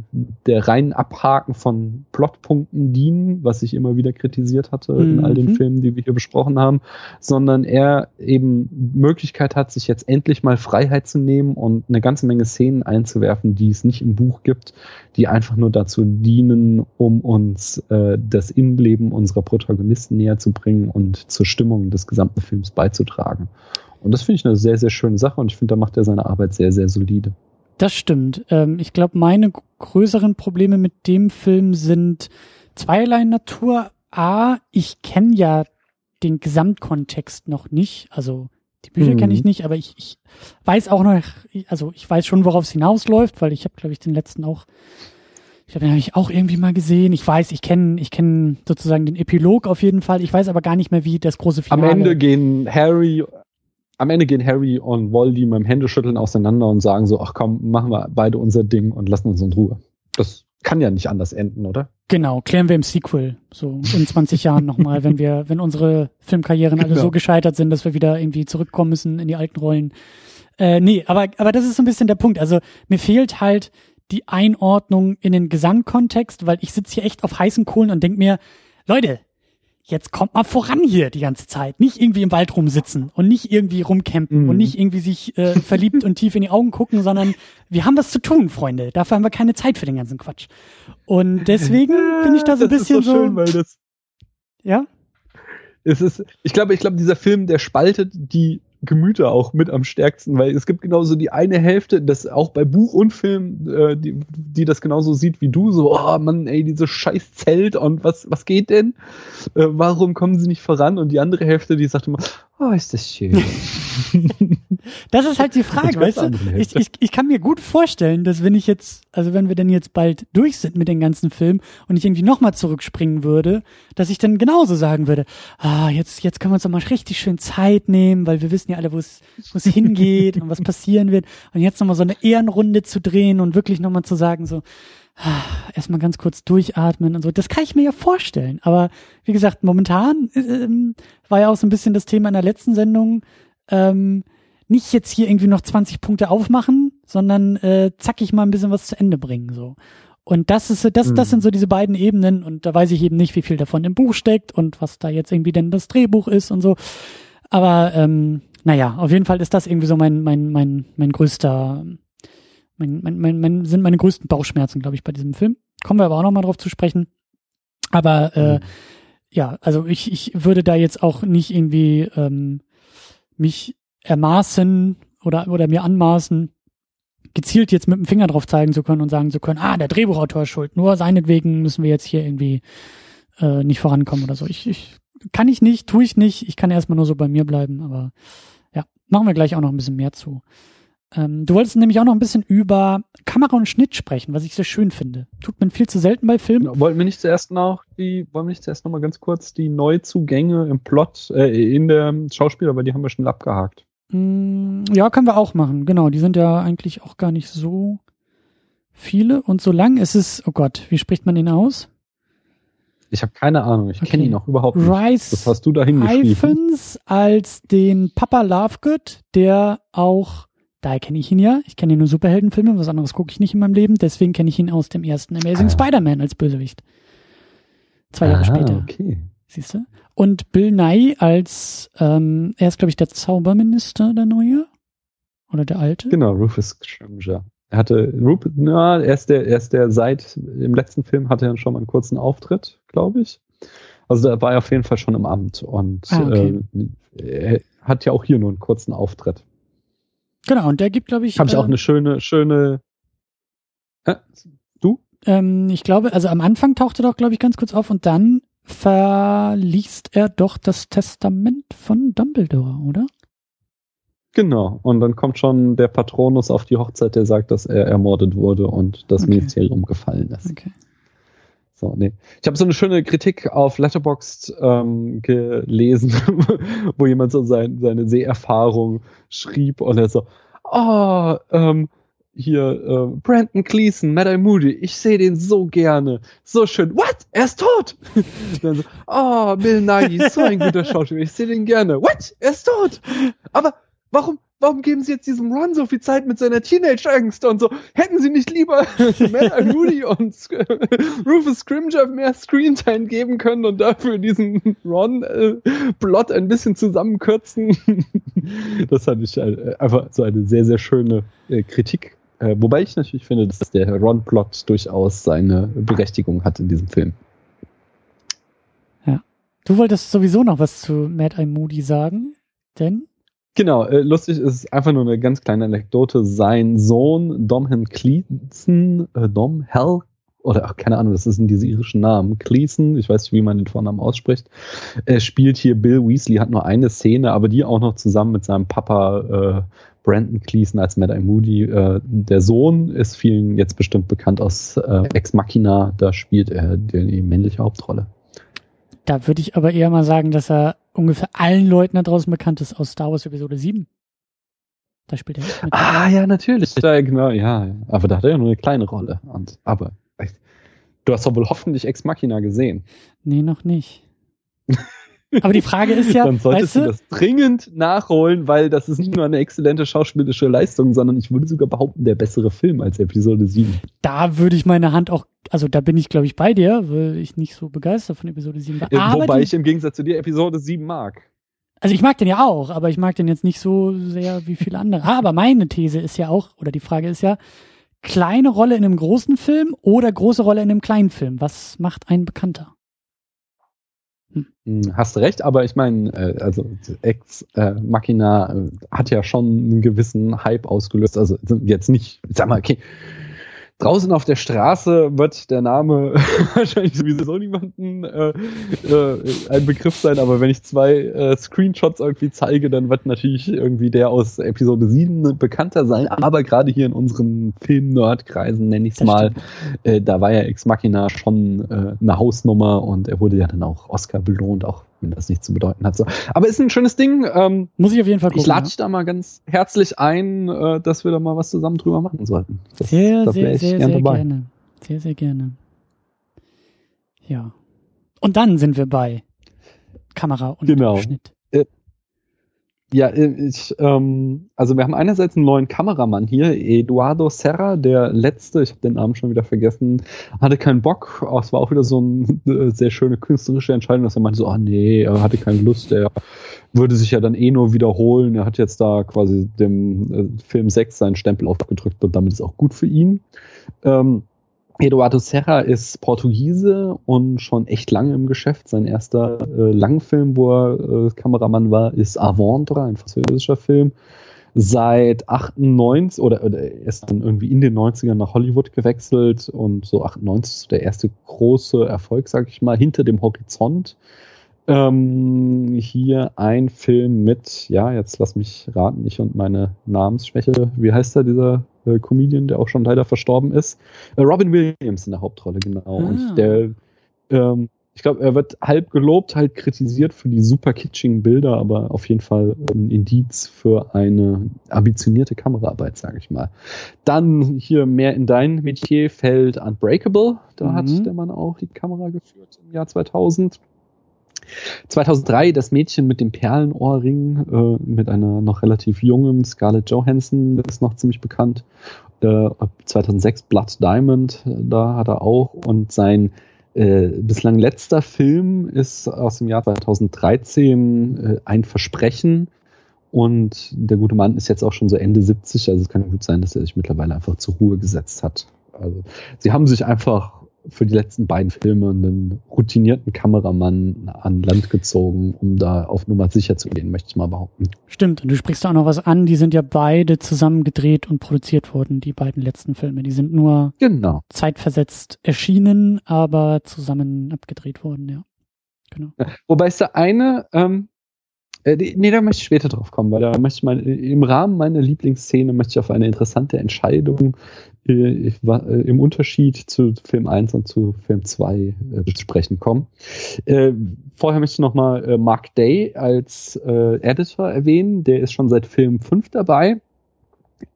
der reinen Abhaken von Plotpunkten dienen, was ich immer wieder kritisiert hatte mhm. in all den mhm. Filmen, die wir hier besprochen haben, sondern er eben Möglichkeit hat, sich jetzt endlich mal Freiheit zu nehmen und eine ganze Menge Szenen einzuwerfen, die es nicht im Buch gibt, die einfach nur dazu dienen, um uns äh, das Innenleben unserer Protagonisten näher zu bringen und zur Stimmung des gesamten Films beizutragen. Und das finde ich eine sehr, sehr schöne Sache und ich finde, da macht er seine Arbeit sehr, sehr solide.
Das stimmt. Ähm, ich glaube, meine größeren Probleme mit dem Film sind zweierlei Natur. A, ich kenne ja den Gesamtkontext noch nicht. Also die Bücher mhm. kenne ich nicht, aber ich, ich weiß auch noch, also ich weiß schon, worauf es hinausläuft, weil ich habe, glaube ich, den letzten auch, ich habe den hab ich auch irgendwie mal gesehen. Ich weiß, ich kenne, ich kenne sozusagen den Epilog auf jeden Fall. Ich weiß aber gar nicht mehr, wie das große
Finale. Am Ende gehen Harry am Ende gehen Harry und Voldy mit dem Händeschütteln auseinander und sagen so, ach komm, machen wir beide unser Ding und lassen uns in Ruhe. Das kann ja nicht anders enden, oder?
Genau, klären wir im Sequel, so in 20 Jahren nochmal, wenn wir, wenn unsere Filmkarrieren alle genau. so gescheitert sind, dass wir wieder irgendwie zurückkommen müssen in die alten Rollen. Äh, nee, aber, aber das ist so ein bisschen der Punkt. Also mir fehlt halt die Einordnung in den Gesamtkontext, weil ich sitze hier echt auf heißen Kohlen und denk mir, Leute, jetzt kommt mal voran hier die ganze Zeit. Nicht irgendwie im Wald rumsitzen und nicht irgendwie rumcampen mm. und mhm. nicht irgendwie sich äh, verliebt und tief in die Augen gucken, sondern wir haben was zu tun, Freunde. Dafür haben wir keine Zeit für den ganzen Quatsch. Und deswegen finde ich da so ein bisschen so. Schön, weil das ja?
Es ist, ich glaube, ich glaube, dieser Film, der spaltet die Gemüter auch mit am stärksten, weil es gibt genauso die eine Hälfte, das auch bei Buch und Film, äh, die, die das genauso sieht wie du, so, oh Mann, ey, diese scheiß Zelt und was, was geht denn? Äh, warum kommen sie nicht voran? Und die andere Hälfte, die sagt immer, oh, ist das schön. <laughs>
das ist halt die Frage, weißt du? Ich, ich, ich kann mir gut vorstellen, dass wenn ich jetzt, also wenn wir denn jetzt bald durch sind mit den ganzen Filmen und ich irgendwie nochmal zurückspringen würde, dass ich dann genauso sagen würde, ah, jetzt, jetzt können wir uns doch mal richtig schön Zeit nehmen, weil wir wissen ja alle, wo es, wo es hingeht und was passieren wird. Und jetzt nochmal so eine Ehrenrunde zu drehen und wirklich nochmal zu sagen, so, erstmal ganz kurz durchatmen und so. Das kann ich mir ja vorstellen. Aber wie gesagt, momentan ähm, war ja auch so ein bisschen das Thema in der letzten Sendung. Ähm, nicht jetzt hier irgendwie noch 20 Punkte aufmachen, sondern äh, zackig mal ein bisschen was zu Ende bringen. so. Und das ist das, das sind so diese beiden Ebenen und da weiß ich eben nicht, wie viel davon im Buch steckt und was da jetzt irgendwie denn das Drehbuch ist und so. Aber ähm, naja, auf jeden Fall ist das irgendwie so mein mein mein mein größter mein, mein, mein, mein, sind meine größten Bauchschmerzen, glaube ich, bei diesem Film. Kommen wir aber auch nochmal drauf zu sprechen. Aber äh, mhm. ja, also ich, ich würde da jetzt auch nicht irgendwie ähm, mich ermaßen oder, oder mir anmaßen, gezielt jetzt mit dem Finger drauf zeigen zu können und sagen zu können, ah, der Drehbuchautor ist schuld, nur seinetwegen müssen wir jetzt hier irgendwie äh, nicht vorankommen oder so. Ich, ich kann ich nicht, tue ich nicht, ich kann erstmal nur so bei mir bleiben, aber ja, machen wir gleich auch noch ein bisschen mehr zu. Ähm, du wolltest nämlich auch noch ein bisschen über Kamera und Schnitt sprechen, was ich sehr schön finde. Tut man viel zu selten bei Filmen.
Ja, wollten wir nicht zuerst noch die, wollen wir nicht zuerst noch mal ganz kurz die Neuzugänge im Plot, äh, in der Schauspieler, weil die haben wir schon abgehakt.
Mm, ja, können wir auch machen. Genau, die sind ja eigentlich auch gar nicht so viele und so lang. Es ist, oh Gott, wie spricht man ihn aus?
Ich habe keine Ahnung, ich okay. kenne ihn noch überhaupt nicht.
Rice
das hast du da hingeschrieben.
als den Papa Lovegood, der auch Daher kenne ich ihn ja. Ich kenne ihn nur Superheldenfilme, was anderes gucke ich nicht in meinem Leben. Deswegen kenne ich ihn aus dem ersten Amazing ah. Spider-Man als Bösewicht. Zwei Jahre ah, später. Okay. Siehst du? Und Bill Nye als, ähm, er ist, glaube ich, der Zauberminister, der neue. Oder der alte.
Genau, Rufus Scrimger. Er hatte Rupert, na, er ist der, er ist der seit im letzten Film hatte er schon mal einen kurzen Auftritt, glaube ich. Also da war er auf jeden Fall schon im Amt und
Ah, okay.
äh, er hat ja auch hier nur einen kurzen Auftritt.
Genau, und der gibt, glaube ich,
Habe ich auch
äh,
eine schöne, schöne. Äh, du?
ähm, ich glaube, also am Anfang taucht er doch, glaube ich, ganz kurz auf und dann verliest er doch das Testament von Dumbledore, oder?
Genau. Und dann kommt schon der Patronus auf die Hochzeit, der sagt, dass er ermordet wurde und das
Okay.
Ministerium gefallen ist.
Okay.
So, nee. Ich habe so eine schöne Kritik auf Letterboxd ähm, gelesen, <laughs> wo jemand so sein, seine Seherfahrung schrieb und er so, oh, ähm, hier, äh, Brandon Gleason, Mad Eye Moody, ich sehe den so gerne. So schön. What? Er ist tot! <laughs> Dann so, oh, Bill Nighy, so ein guter Schauspieler, ich sehe den gerne. What? Er ist tot! Aber warum, warum geben sie jetzt diesem Ron so viel Zeit mit seiner Teenage-Angst und so? Hätten sie nicht lieber <laughs> Mad Eye Moody und <laughs> Rufus Scrimgeour mehr Screentime geben können und dafür diesen Ron-Plot ein bisschen zusammenkürzen? das fand ich äh, einfach so eine sehr, sehr schöne äh, Kritik. Äh, wobei ich natürlich finde, dass der Ron-Plot durchaus seine Berechtigung hat in diesem Film.
Du wolltest sowieso noch was zu Mad Eye Moody sagen, denn
Genau, äh, lustig ist einfach nur eine ganz kleine Anekdote. Sein Sohn Domhan Cleason, äh, Dom Hell, oder ach, keine Ahnung, das sind diese irischen Namen. Cleason, ich weiß nicht, wie man den Vornamen ausspricht, äh, spielt hier Bill Weasley, hat nur eine Szene, aber die auch noch zusammen mit seinem Papa äh, Brandon Cleason als Mad Eye Moody. Äh, der Sohn ist vielen jetzt bestimmt bekannt aus äh, Ex Machina, da spielt er die, männliche Hauptrolle.
da würde ich aber eher mal sagen, dass er ungefähr allen Leuten da draußen bekannt ist aus Star Wars Episode 7. Da spielt er nicht mit.
Ah, ja, natürlich. Ja, genau, ja. Aber da hat er ja nur eine kleine Rolle. Und, aber du hast doch wohl hoffentlich Ex Machina gesehen.
Nee, noch nicht. <laughs> Aber die Frage ist ja,
Dann solltest
weißt du,
du das dringend nachholen, weil das ist nicht nur eine exzellente schauspielerische Leistung, sondern ich würde sogar behaupten, der bessere Film als Episode 7.
da würde ich meine Hand auch, also da bin ich glaube ich bei dir, weil ich nicht so begeistert von Episode 7 war. Aber
Wobei
die,
ich im Gegensatz zu dir Episode 7 mag.
also ich mag den ja auch, aber ich mag den jetzt nicht so sehr wie viele andere. Aber meine These ist ja auch, oder die Frage ist ja, kleine Rolle in einem großen Film oder große Rolle in einem kleinen Film. Was macht einen bekannter?
Hm, Hast recht, aber ich meine, äh, also Ex äh, Machina äh, hat ja schon einen gewissen Hype ausgelöst. Also jetzt nicht, ich sag mal, okay, draußen auf der Straße wird der Name <laughs> wahrscheinlich sowieso niemanden äh, äh, ein Begriff sein, aber wenn ich zwei äh, Screenshots irgendwie zeige, dann wird natürlich irgendwie der aus Episode 7 bekannter sein. Aber gerade hier in unseren Film-Nerd-Kreisen, nenne ich es mal, äh, da war ja Ex Machina schon äh, eine Hausnummer und er wurde ja dann auch Oscar belohnt, auch wenn das nichts zu bedeuten hat. So. Aber ist ein schönes Ding. Ähm,
Muss ich auf jeden Fall
ich
gucken.
lade
ja.
dich da mal ganz herzlich ein, äh, dass wir da mal was zusammen drüber machen sollten. Das,
Sehr,
wär
sehr,
ich
sehr,
gern
sehr
dabei.
gerne. Sehr, sehr gerne. Ja. Und dann sind wir bei Kamera und
Genau.
Schnitt.
Ja, äh, ich, ähm, also wir haben einerseits einen neuen Kameramann hier, Eduardo Serra, der letzte, ich habe den Namen schon wieder vergessen, hatte keinen Bock. Oh, Es war auch wieder so eine sehr schöne künstlerische Entscheidung, dass er meinte so, ah nee, er hatte keine Lust, er würde sich ja dann eh nur wiederholen. Er hat jetzt da quasi dem äh, Film 6 seinen Stempel aufgedrückt und damit ist auch gut für ihn. Ähm, Eduardo Serra ist Portugiese und schon echt lange im Geschäft. Sein erster äh, Langfilm, wo er äh, Kameramann war, ist Aventura, ein französischer Film. Seit 98 oder, oder er ist dann irgendwie in den 90ern nach Hollywood gewechselt und so 98 ist der erste große Erfolg, sag ich mal, hinter dem Horizont. Ähm, hier ein Film mit, ja, jetzt lass mich raten, ich und meine Namensschwäche. Wie heißt er, dieser äh, Comedian, der auch schon leider verstorben ist? Äh, Robin Williams in der Hauptrolle, genau.
Ah.
Und der, ähm, ich glaube, er wird halb gelobt, halb kritisiert für die super kitschigen Bilder, aber auf jeden Fall ein Indiz für eine ambitionierte Kameraarbeit, sage ich mal. Dann hier mehr in dein Metier fällt Unbreakable. Da
Mhm.
hat der Mann auch die Kamera geführt im Jahr 2000. 2003 das Mädchen mit dem Perlenohrring äh, mit einer noch relativ jungen Scarlett Johansson ist noch ziemlich bekannt. Äh, 2006 Blood Diamond, äh, da hat er auch und sein äh, bislang letzter Film ist aus dem Jahr 2013 äh, ein Versprechen Und der gute Mann ist jetzt auch schon so Ende 70, also es kann gut sein, dass er sich mittlerweile einfach zur Ruhe gesetzt hat. Also sie haben sich einfach für die letzten beiden Filme einen routinierten Kameramann an Land gezogen, um da auf Nummer sicher zu gehen, möchte ich mal behaupten.
Stimmt, und du sprichst auch noch was an, die sind ja beide zusammen gedreht und produziert worden, die beiden letzten Filme. Die sind nur
genau.
zeitversetzt erschienen, aber zusammen abgedreht worden, ja.
Genau. Wobei es der eine, ähm, äh, nee, da möchte ich später drauf kommen, weil da möchte ich mal, im Rahmen meiner Lieblingsszene möchte ich auf eine interessante Entscheidung äh, äh, im Unterschied zu Film 1 und zu Film 2 äh, zu sprechen kommen. Äh, vorher möchte ich nochmal äh, Mark Day als äh, Editor erwähnen. Der ist schon seit Film 5 dabei.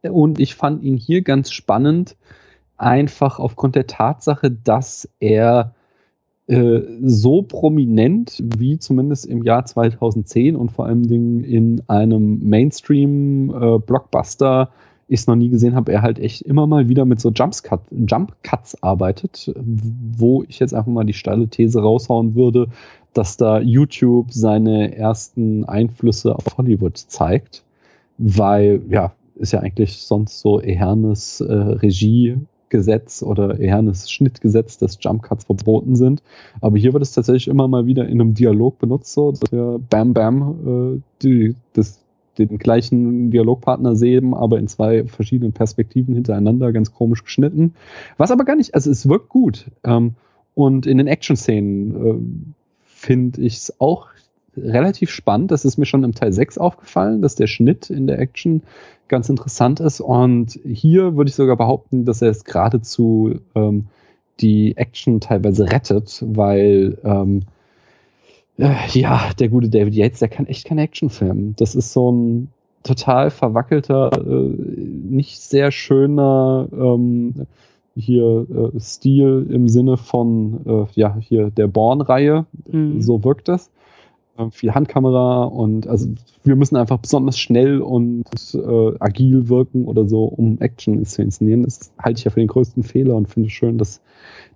Und ich fand ihn hier ganz spannend, einfach aufgrund der Tatsache, dass er äh, so prominent wie zumindest im Jahr 2010 und vor allem in einem Mainstream-Blockbuster äh, ich es noch nie gesehen habe, er halt echt immer mal wieder mit so Jumpscut, Jump Cuts arbeitet, wo ich jetzt einfach mal die steile These raushauen würde, dass da YouTube seine ersten Einflüsse auf Hollywood zeigt, weil ja, ist ja eigentlich sonst so ehernes äh, Regiegesetz oder ehernes Schnittgesetz, dass Jump Cuts verboten sind. Aber hier wird es tatsächlich immer mal wieder in einem Dialog benutzt, so dass wir Bam Bam äh, die, das den gleichen Dialogpartner sehen, aber in zwei verschiedenen Perspektiven hintereinander, ganz komisch geschnitten. Was aber gar nicht, also es wirkt gut. Ähm, und in den Action-Szenen äh, finde ich es auch relativ spannend. Das ist mir schon im Teil 6 aufgefallen, dass der Schnitt in der Action ganz interessant ist. Und hier würde ich sogar behaupten, dass er es geradezu ähm, die Action teilweise rettet, weil ähm, äh, ja, der gute David Yates, der kann echt keinen Actionfilm. Das ist so ein total verwackelter, äh, nicht sehr schöner ähm, hier äh, Stil im Sinne von äh, ja hier der Born-Reihe. Mhm. So wirkt das. Ähm, viel Handkamera und also wir müssen einfach besonders schnell und äh, agil wirken oder so, um Action zu inszenieren. Das halte ich ja für den größten Fehler und finde schön, dass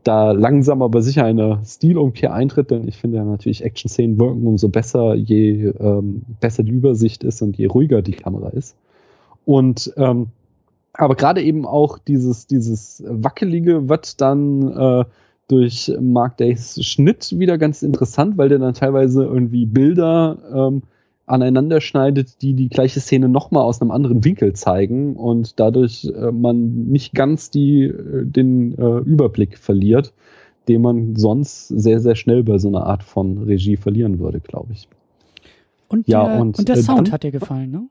da langsam aber sicher eine Stilumkehr eintritt, denn ich finde ja natürlich Action-Szenen wirken umso besser, je ähm, besser die Übersicht ist und je ruhiger die Kamera ist. Und ähm, aber gerade eben auch dieses, dieses Wackelige wird dann äh, durch Mark Days Schnitt wieder ganz interessant, weil der dann teilweise irgendwie Bilder ähm, aneinander schneidet, die die gleiche Szene nochmal aus einem anderen Winkel zeigen und dadurch äh, man nicht ganz die, äh, den äh, Überblick verliert, den man sonst sehr, sehr schnell bei so einer Art von Regie verlieren würde, glaube ich.
Und ja, der, und, und der äh, Sound dann, hat dir gefallen, ne?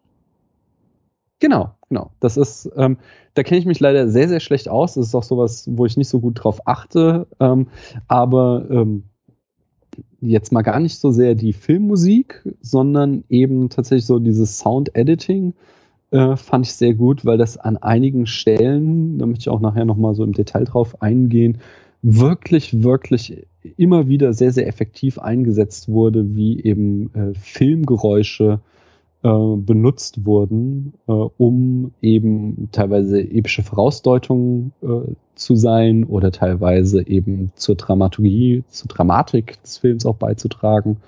Genau, genau. Das ist, ähm, da kenne ich mich leider sehr, sehr schlecht aus. Das ist auch sowas, wo ich nicht so gut drauf achte. Ähm, aber ähm, jetzt mal gar nicht so sehr die Filmmusik, sondern eben tatsächlich so dieses Sound-Editing äh, fand ich sehr gut, weil das an einigen Stellen, da möchte ich auch nachher nochmal so im Detail drauf eingehen, wirklich, wirklich immer wieder sehr, sehr effektiv eingesetzt wurde, wie eben äh, Filmgeräusche benutzt wurden, äh, um eben teilweise epische Vorausdeutungen äh, zu sein oder teilweise eben zur Dramaturgie, zur Dramatik des Films auch beizutragen.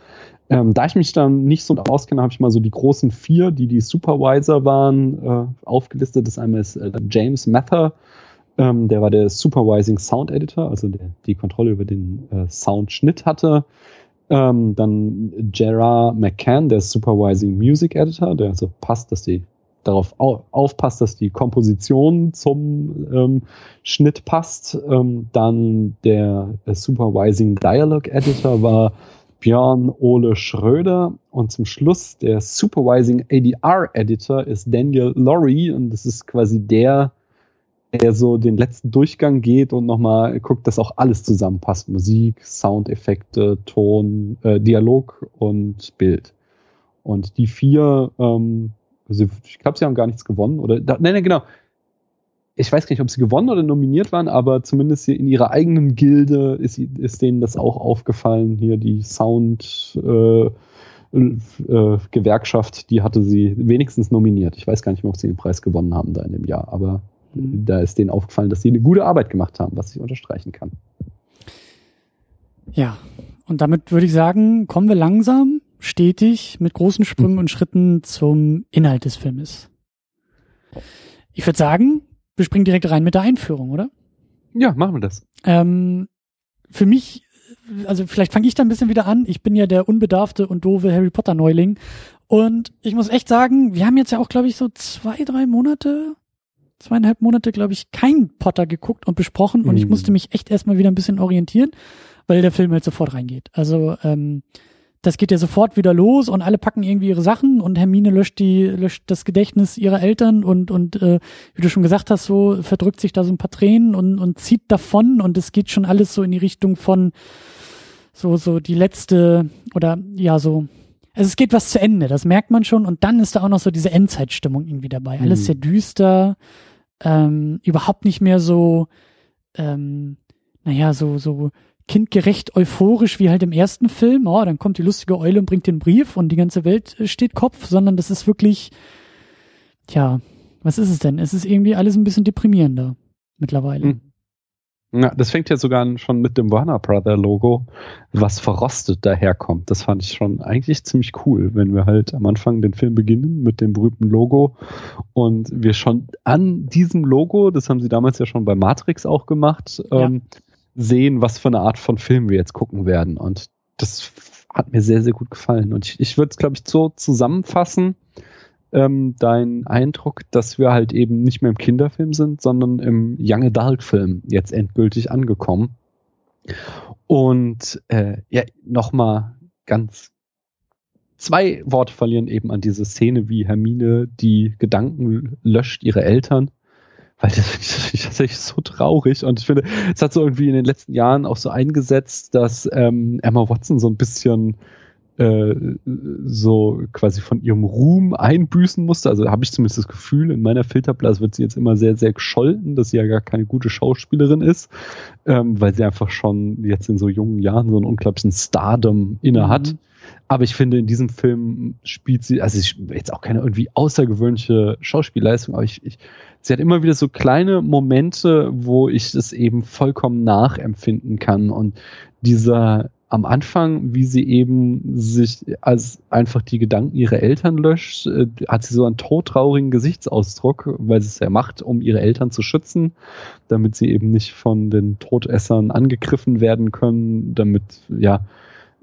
Ähm, da ich mich dann nicht so auskenne, habe ich mal so die großen vier, die die Supervisor waren, äh, aufgelistet. Das einmal ist äh, James Mather, ähm, der war der Supervising Sound Editor, also der die Kontrolle über den äh, Soundschnitt hatte. Ähm, dann Gerard McCann, der Supervising Music Editor, der also passt, dass die darauf au aufpasst, dass die Komposition zum ähm, Schnitt passt. Ähm, dann der, der Supervising Dialogue Editor war Björn Ole Schröder und zum Schluss der Supervising ADR Editor ist Daniel Laurie und das ist quasi der, der so den letzten Durchgang geht und nochmal guckt, dass auch alles zusammenpasst. Musik, Soundeffekte, Ton, äh, Dialog und Bild. Und die vier, ähm, also ich glaube, sie haben gar nichts gewonnen. Oder da, nein, nein, genau. Ich weiß gar nicht, ob sie gewonnen oder nominiert waren, aber zumindest in ihrer eigenen Gilde ist, ist denen das auch aufgefallen. Hier die Sound äh, äh, Gewerkschaft, die hatte sie wenigstens nominiert. Ich weiß gar nicht mehr, ob sie den Preis gewonnen haben da in dem Jahr, aber Mhm. Da ist denen aufgefallen, dass sie eine gute Arbeit gemacht haben, was ich unterstreichen kann.
Ja, und damit würde ich sagen, kommen wir langsam stetig mit großen Sprüngen mhm. und Schritten zum Inhalt des Filmes. Ich würde sagen, wir springen direkt rein mit der Einführung, oder?
Ja, machen wir das.
Ähm, für mich, also vielleicht fange ich da ein bisschen wieder an. Ich bin ja der unbedarfte und doofe Harry Potter Neuling. Und ich muss echt sagen, wir haben jetzt ja auch, glaube ich, so zwei, drei Monate, zweieinhalb Monate, glaube ich, kein Potter geguckt und besprochen. Und ich mhm. musste mich echt erstmal wieder ein bisschen orientieren, weil der Film halt sofort reingeht. Also, ähm, das geht ja sofort wieder los und alle packen irgendwie ihre Sachen und Hermine löscht die löscht das Gedächtnis ihrer Eltern und und äh, wie du schon gesagt hast, so verdrückt sich da so ein paar Tränen und und zieht davon und es geht schon alles so in die Richtung von so so die letzte oder ja so also es geht was zu Ende, das merkt man schon und dann ist da auch noch so diese Endzeitstimmung irgendwie dabei. Alles mhm. sehr düster, ähm, überhaupt nicht mehr so ähm, naja, so so kindgerecht euphorisch wie halt im ersten Film. Oh, dann kommt die lustige Eule und bringt den Brief und die ganze Welt äh, steht Kopf, sondern das ist wirklich, tja, was ist es denn? Es ist irgendwie alles ein bisschen deprimierender mittlerweile. Hm.
Ja, das fängt ja sogar schon mit dem Warner Brother Logo, was verrostet daherkommt. Das fand ich schon eigentlich ziemlich cool, wenn wir halt am Anfang den Film beginnen mit dem berühmten Logo und wir schon an diesem Logo, das haben sie damals ja schon bei Matrix auch gemacht, ja. ähm, sehen, was für eine Art von Film wir jetzt gucken werden. Und das hat mir sehr, sehr gut gefallen. Und ich, ich würde es, glaube ich, so zusammenfassen, ähm, dein Eindruck, dass wir halt eben nicht mehr im Kinderfilm sind, sondern im Young Adult Film jetzt endgültig angekommen. Und äh, ja, nochmal ganz zwei Worte verlieren eben an diese Szene, wie Hermine die Gedanken löscht ihre Eltern weil das finde ich <laughs> tatsächlich so traurig und ich finde, es hat so irgendwie in den letzten Jahren auch so eingesetzt, dass ähm, Emma Watson so ein bisschen äh, so quasi von ihrem Ruhm einbüßen musste. Also habe ich zumindest das Gefühl, in meiner Filterblase wird sie jetzt immer sehr, sehr gescholten, dass sie ja gar keine gute Schauspielerin ist, ähm, weil sie einfach schon jetzt in so jungen Jahren so einen unglaublichen Stardom inne hat. Mhm. Aber ich finde, in diesem Film spielt sie, also ich, jetzt auch keine irgendwie außergewöhnliche Schauspielleistung, aber ich, ich, sie hat immer wieder so kleine Momente, wo ich es eben vollkommen nachempfinden kann. Und dieser am Anfang, wie sie eben sich als einfach die Gedanken ihrer Eltern löscht, äh, hat sie so einen todtraurigen Gesichtsausdruck, weil sie es ja macht, um ihre Eltern zu schützen, damit sie eben nicht von den Todessern angegriffen werden können, damit, ja,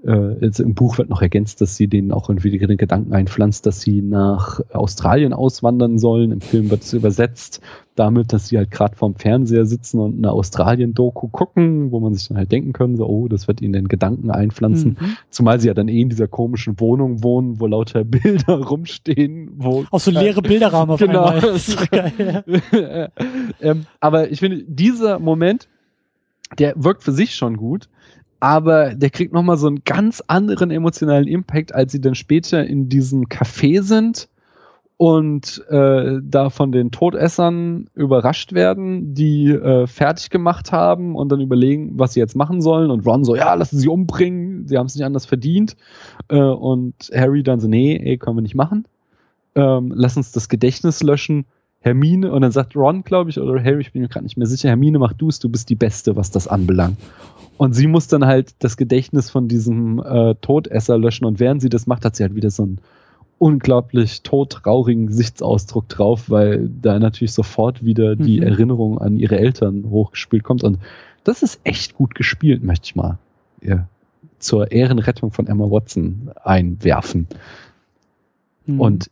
äh, jetzt im Buch wird noch ergänzt, dass sie denen auch irgendwie den Gedanken einpflanzt, dass sie nach Australien auswandern sollen. Im Film wird es übersetzt damit, dass sie halt gerade vorm Fernseher sitzen und eine Australien-Doku gucken, wo man sich dann halt denken können, so, oh, das wird ihnen den Gedanken einpflanzen. Mhm. Zumal sie ja dann eh in dieser komischen Wohnung wohnen, wo lauter <laughs> Bilder rumstehen. Wo,
auch so leere Bilderrahmen auf genau. einmal. Das ist
geil. <laughs> ähm, aber ich finde, dieser Moment, der wirkt für sich schon gut aber der kriegt nochmal so einen ganz anderen emotionalen Impact, als sie dann später in diesem Café sind und äh, da von den Todessern überrascht werden, die äh, fertig gemacht haben und dann überlegen, was sie jetzt machen sollen. Und Ron so, ja, lassen sie umbringen, sie haben es nicht anders verdient. Äh, und Harry dann so, nee, ey, können wir nicht machen. Ähm, lass uns das Gedächtnis löschen. Hermine, und dann sagt Ron, glaube ich, oder Harry, ich bin mir gerade nicht mehr sicher, Hermine, mach du es, du bist die Beste, was das anbelangt. Und sie muss dann halt das Gedächtnis von diesem äh, Todesser löschen und während sie das macht, hat sie halt wieder so einen unglaublich todtraurigen Gesichtsausdruck drauf, weil da natürlich sofort wieder die mhm. Erinnerung an ihre Eltern hochgespielt kommt. Und das ist echt gut gespielt, möchte ich mal ja, zur Ehrenrettung von Emma Watson einwerfen. Mhm. Und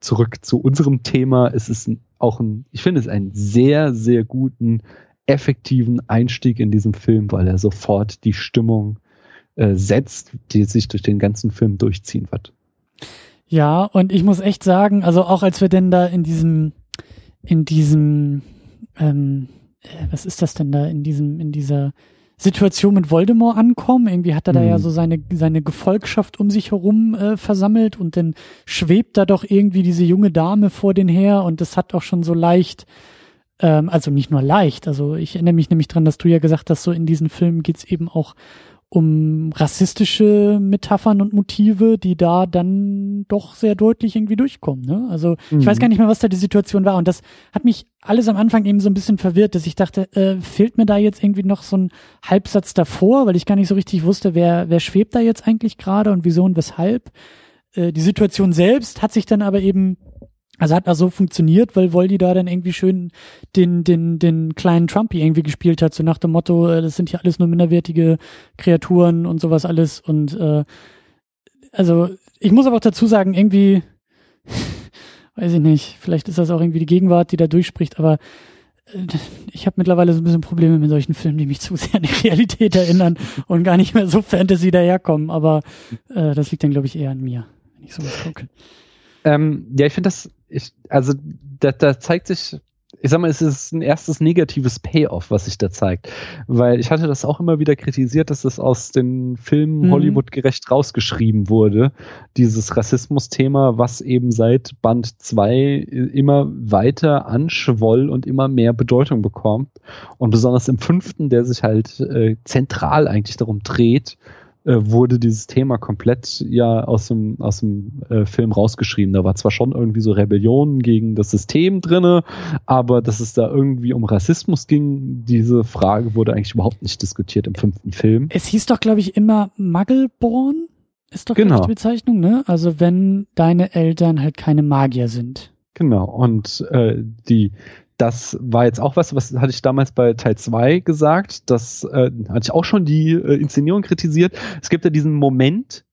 zurück zu unserem Thema. Es ist auch ein, ich finde es einen sehr, sehr guten effektiven Einstieg in diesem Film, weil er sofort die Stimmung äh, setzt, die sich durch den ganzen Film durchziehen wird.
Ja, und ich muss echt sagen, also auch als wir denn da in diesem, in diesem, ähm, äh, was ist das denn da, in diesem, in dieser Situation mit Voldemort ankommen. Irgendwie hat er da ja mhm. so seine, seine Gefolgschaft um sich herum äh, versammelt und dann schwebt da doch irgendwie diese junge Dame vor den her und das hat auch schon so leicht ähm, also nicht nur leicht. Also ich erinnere mich nämlich dran, dass du ja gesagt hast, so in diesen Filmen geht's eben auch um rassistische Metaphern und Motive, die da dann doch sehr deutlich irgendwie durchkommen. Ne? Also mhm. ich weiß mhm. gar nicht mehr, was da die Situation war. Und das hat mich alles am Anfang eben so ein bisschen verwirrt, dass ich dachte, äh, fehlt mir da jetzt irgendwie noch so ein Halbsatz davor, weil ich gar nicht so richtig wusste, wer, wer schwebt da jetzt eigentlich gerade und wieso und weshalb. Äh, die Situation selbst hat sich dann aber eben also hat auch so funktioniert, weil Voldy da dann irgendwie schön den, den, den kleinen Trumpy irgendwie gespielt hat, so nach dem Motto, äh, das sind ja alles nur minderwertige Kreaturen und sowas alles. Und äh, also ich muss aber auch dazu sagen, irgendwie, <laughs> weiß ich nicht, vielleicht ist das auch irgendwie die Gegenwart, die da durchspricht, aber äh, ich habe mittlerweile so ein bisschen Probleme mit solchen Filmen, die mich zu sehr an die Realität erinnern und gar nicht mehr so Fantasy daherkommen. Aber äh, das liegt dann, glaube ich, eher an mir, wenn ich sowas gucke.
Ähm, ja, ich finde das ich, also da, da zeigt sich, ich sag mal, es ist ein erstes negatives Payoff, was sich da zeigt. Weil ich hatte das auch immer wieder kritisiert, dass das aus den Filmen mhm. Hollywood gerecht rausgeschrieben wurde. Dieses Rassismus-Thema, was eben seit Band 2 immer weiter anschwoll und immer mehr Bedeutung bekommt. Und besonders im fünften, der sich halt äh, zentral eigentlich darum dreht, wurde dieses Thema komplett ja aus dem, aus dem äh, Film rausgeschrieben. Da war zwar schon irgendwie so Rebellion gegen das System drinne, aber dass es da irgendwie um Rassismus ging, diese Frage wurde eigentlich überhaupt nicht diskutiert im fünften Film.
Es hieß doch, glaube ich, immer Muggleborn, ist doch genau. die Bezeichnung, ne? Also wenn deine Eltern halt keine Magier sind.
Genau, und äh, die das war jetzt auch was, was hatte ich damals bei Teil 2 gesagt, das äh, hatte ich auch schon die äh, Inszenierung kritisiert. Es gibt ja diesen Moment,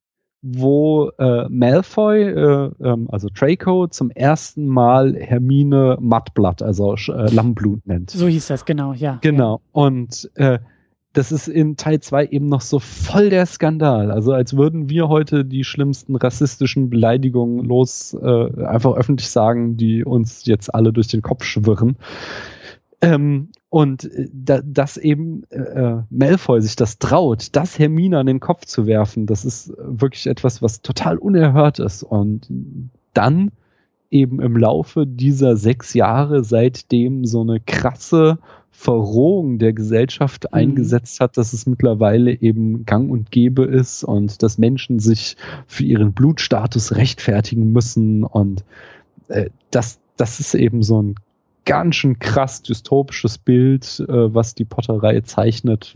wo äh, Malfoy, äh, ähm, also Draco, zum ersten Mal Hermine Mudblood, also äh, Lammblut nennt.
So hieß das, genau, ja.
Genau. Ja. Und äh, das ist in Teil 2 eben noch so voll der Skandal. Also als würden wir heute die schlimmsten rassistischen Beleidigungen los äh, einfach öffentlich sagen, die uns jetzt alle durch den Kopf schwirren. Ähm, und äh, da, dass eben äh, äh, Malfoy sich das traut, das Hermine an den Kopf zu werfen, das ist wirklich etwas, was total unerhört ist. Und dann eben im Laufe dieser sechs Jahre, seitdem so eine krasse Verrohung der Gesellschaft mhm. eingesetzt hat, dass es mittlerweile eben gang und gäbe ist und dass Menschen sich für ihren Blutstatus rechtfertigen müssen und äh, das, das ist eben so ein ganz schön krass dystopisches Bild, äh, was die Potterei zeichnet,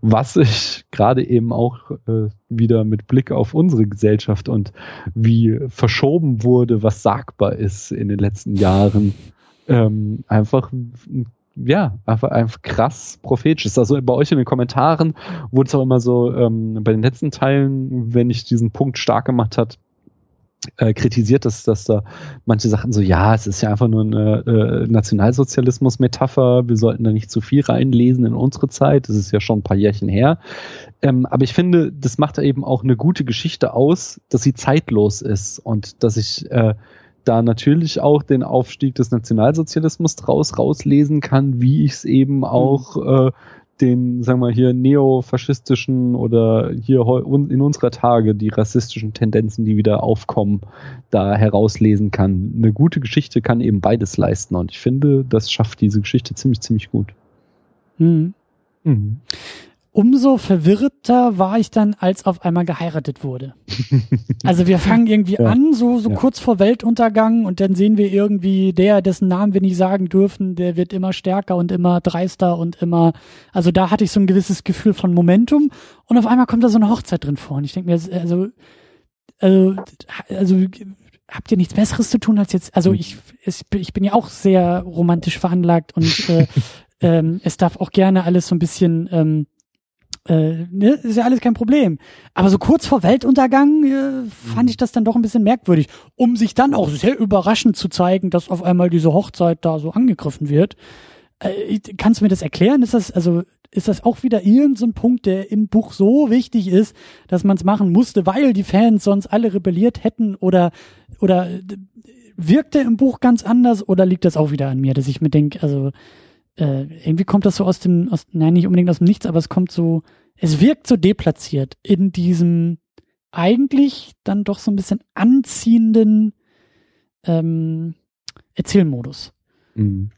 was ich gerade eben auch äh, wieder mit Blick auf unsere Gesellschaft und wie verschoben wurde, was sagbar ist in den letzten Jahren, ähm, einfach ein ja, einfach, krass prophetisch ist. Also bei euch in den Kommentaren wurde es auch immer so, ähm, bei den letzten Teilen, wenn ich diesen Punkt stark gemacht hat, äh, kritisiert, dass, dass da manche Sachen so, ja, es ist ja einfach nur eine äh, Nationalsozialismus-Metapher, wir sollten da nicht zu viel reinlesen in unsere Zeit, das ist ja schon ein paar Jährchen her. Ähm, aber ich finde, das macht eben auch eine gute Geschichte aus, dass sie zeitlos ist und dass ich äh, da natürlich auch den Aufstieg des Nationalsozialismus draus rauslesen kann, wie ich es eben mhm. auch äh, den, sagen wir hier, neofaschistischen oder hier in unserer Tage die rassistischen Tendenzen, die wieder aufkommen, da herauslesen kann. Eine gute Geschichte kann eben beides leisten und ich finde, das schafft diese Geschichte ziemlich, ziemlich gut.
Mhm. Mhm umso verwirrter war ich dann, als auf einmal geheiratet wurde. <laughs> Also wir fangen irgendwie ja. an, so, so ja. kurz vor Weltuntergang und dann sehen wir irgendwie der, dessen Namen wir nicht sagen dürfen, der wird immer stärker und immer dreister und immer, also da hatte ich so ein gewisses Gefühl von Momentum und auf einmal kommt da so eine Hochzeit drin vor und ich denke mir, also, also, also habt ihr nichts Besseres zu tun als jetzt, also hm. ich, ich bin ja auch sehr romantisch veranlagt und äh, <laughs> ähm, es darf auch gerne alles so ein bisschen ähm, äh, ne, ist ja alles kein Problem. Aber so kurz vor Weltuntergang äh, fand mhm. ich das dann doch ein bisschen merkwürdig, um sich dann auch sehr überraschend zu zeigen, dass auf einmal diese Hochzeit da so angegriffen wird. Äh, kannst du mir das erklären? Ist das also ist das auch wieder irgendein so Punkt, der im Buch so wichtig ist, dass man es machen musste, weil die Fans sonst alle rebelliert hätten oder oder äh, wirkt er im Buch ganz anders oder liegt das auch wieder an mir, dass ich mir denke, also äh, irgendwie kommt das so aus dem, aus, nein, nicht unbedingt aus dem Nichts, aber es kommt so, es wirkt so deplatziert in diesem eigentlich dann doch so ein bisschen anziehenden ähm, Erzählmodus.
Mhm.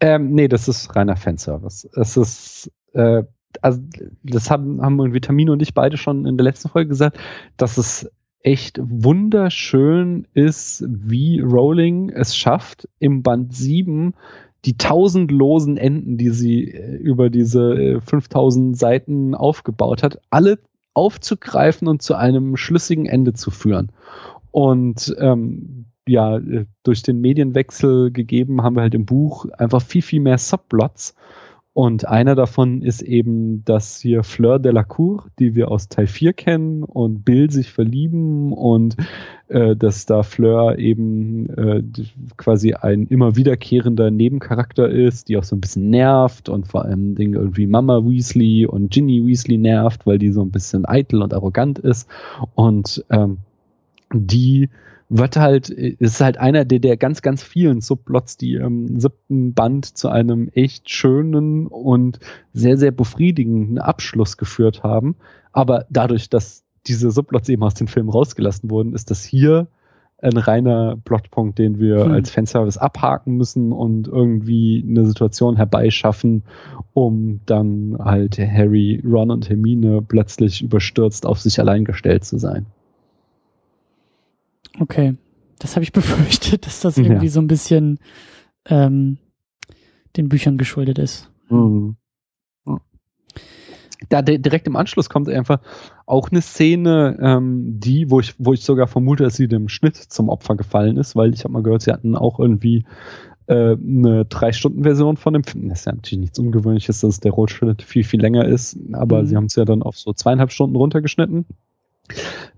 Ähm, nee, das ist reiner Fanservice. Es ist, äh, also das haben, haben irgendwie Tamino und ich beide schon in der letzten Folge gesagt, dass es echt wunderschön ist, wie Rowling es schafft, im Band 7 die tausend losen Enden, die sie äh, über diese 5000 äh, Seiten aufgebaut hat, alle aufzugreifen und zu einem schlüssigen Ende zu führen. Und ähm, ja, äh, durch den Medienwechsel gegeben haben wir halt im Buch einfach viel, viel mehr Subplots und einer davon ist eben, dass hier Fleur de la Cour, die wir aus Teil 4 kennen, und Bill sich verlieben und äh, dass da Fleur eben äh, quasi ein immer wiederkehrender Nebencharakter ist, die auch so ein bisschen nervt und vor allem Dingen irgendwie Mama Weasley und Ginny Weasley nervt, weil die so ein bisschen eitel und arrogant ist. Und ähm, die wird halt, ist halt einer der, der ganz, ganz vielen Subplots, die im siebten Band zu einem echt schönen und sehr, sehr befriedigenden Abschluss geführt haben. Aber dadurch, dass diese Subplots eben aus den Filmen rausgelassen wurden, ist das hier ein reiner Plotpunkt, den wir hm. als Fanservice abhaken müssen und irgendwie eine Situation herbeischaffen, um dann halt Harry, Ron und Hermine plötzlich überstürzt auf sich allein gestellt zu sein.
Okay. Das habe ich <laughs> befürchtet, dass das irgendwie ja. so ein bisschen ähm, den Büchern geschuldet ist. Mhm.
Da direkt im Anschluss kommt einfach auch eine Szene, ähm, die, wo ich, wo ich sogar vermute, dass sie dem Schnitt zum Opfer gefallen ist, weil ich habe mal gehört, sie hatten auch irgendwie äh, eine Drei-Stunden-Version von dem Film. Das ist ja natürlich nichts Ungewöhnliches, dass der Rollschnitt viel, viel länger ist, aber mhm. sie haben es ja dann auf so zweieinhalb Stunden runtergeschnitten.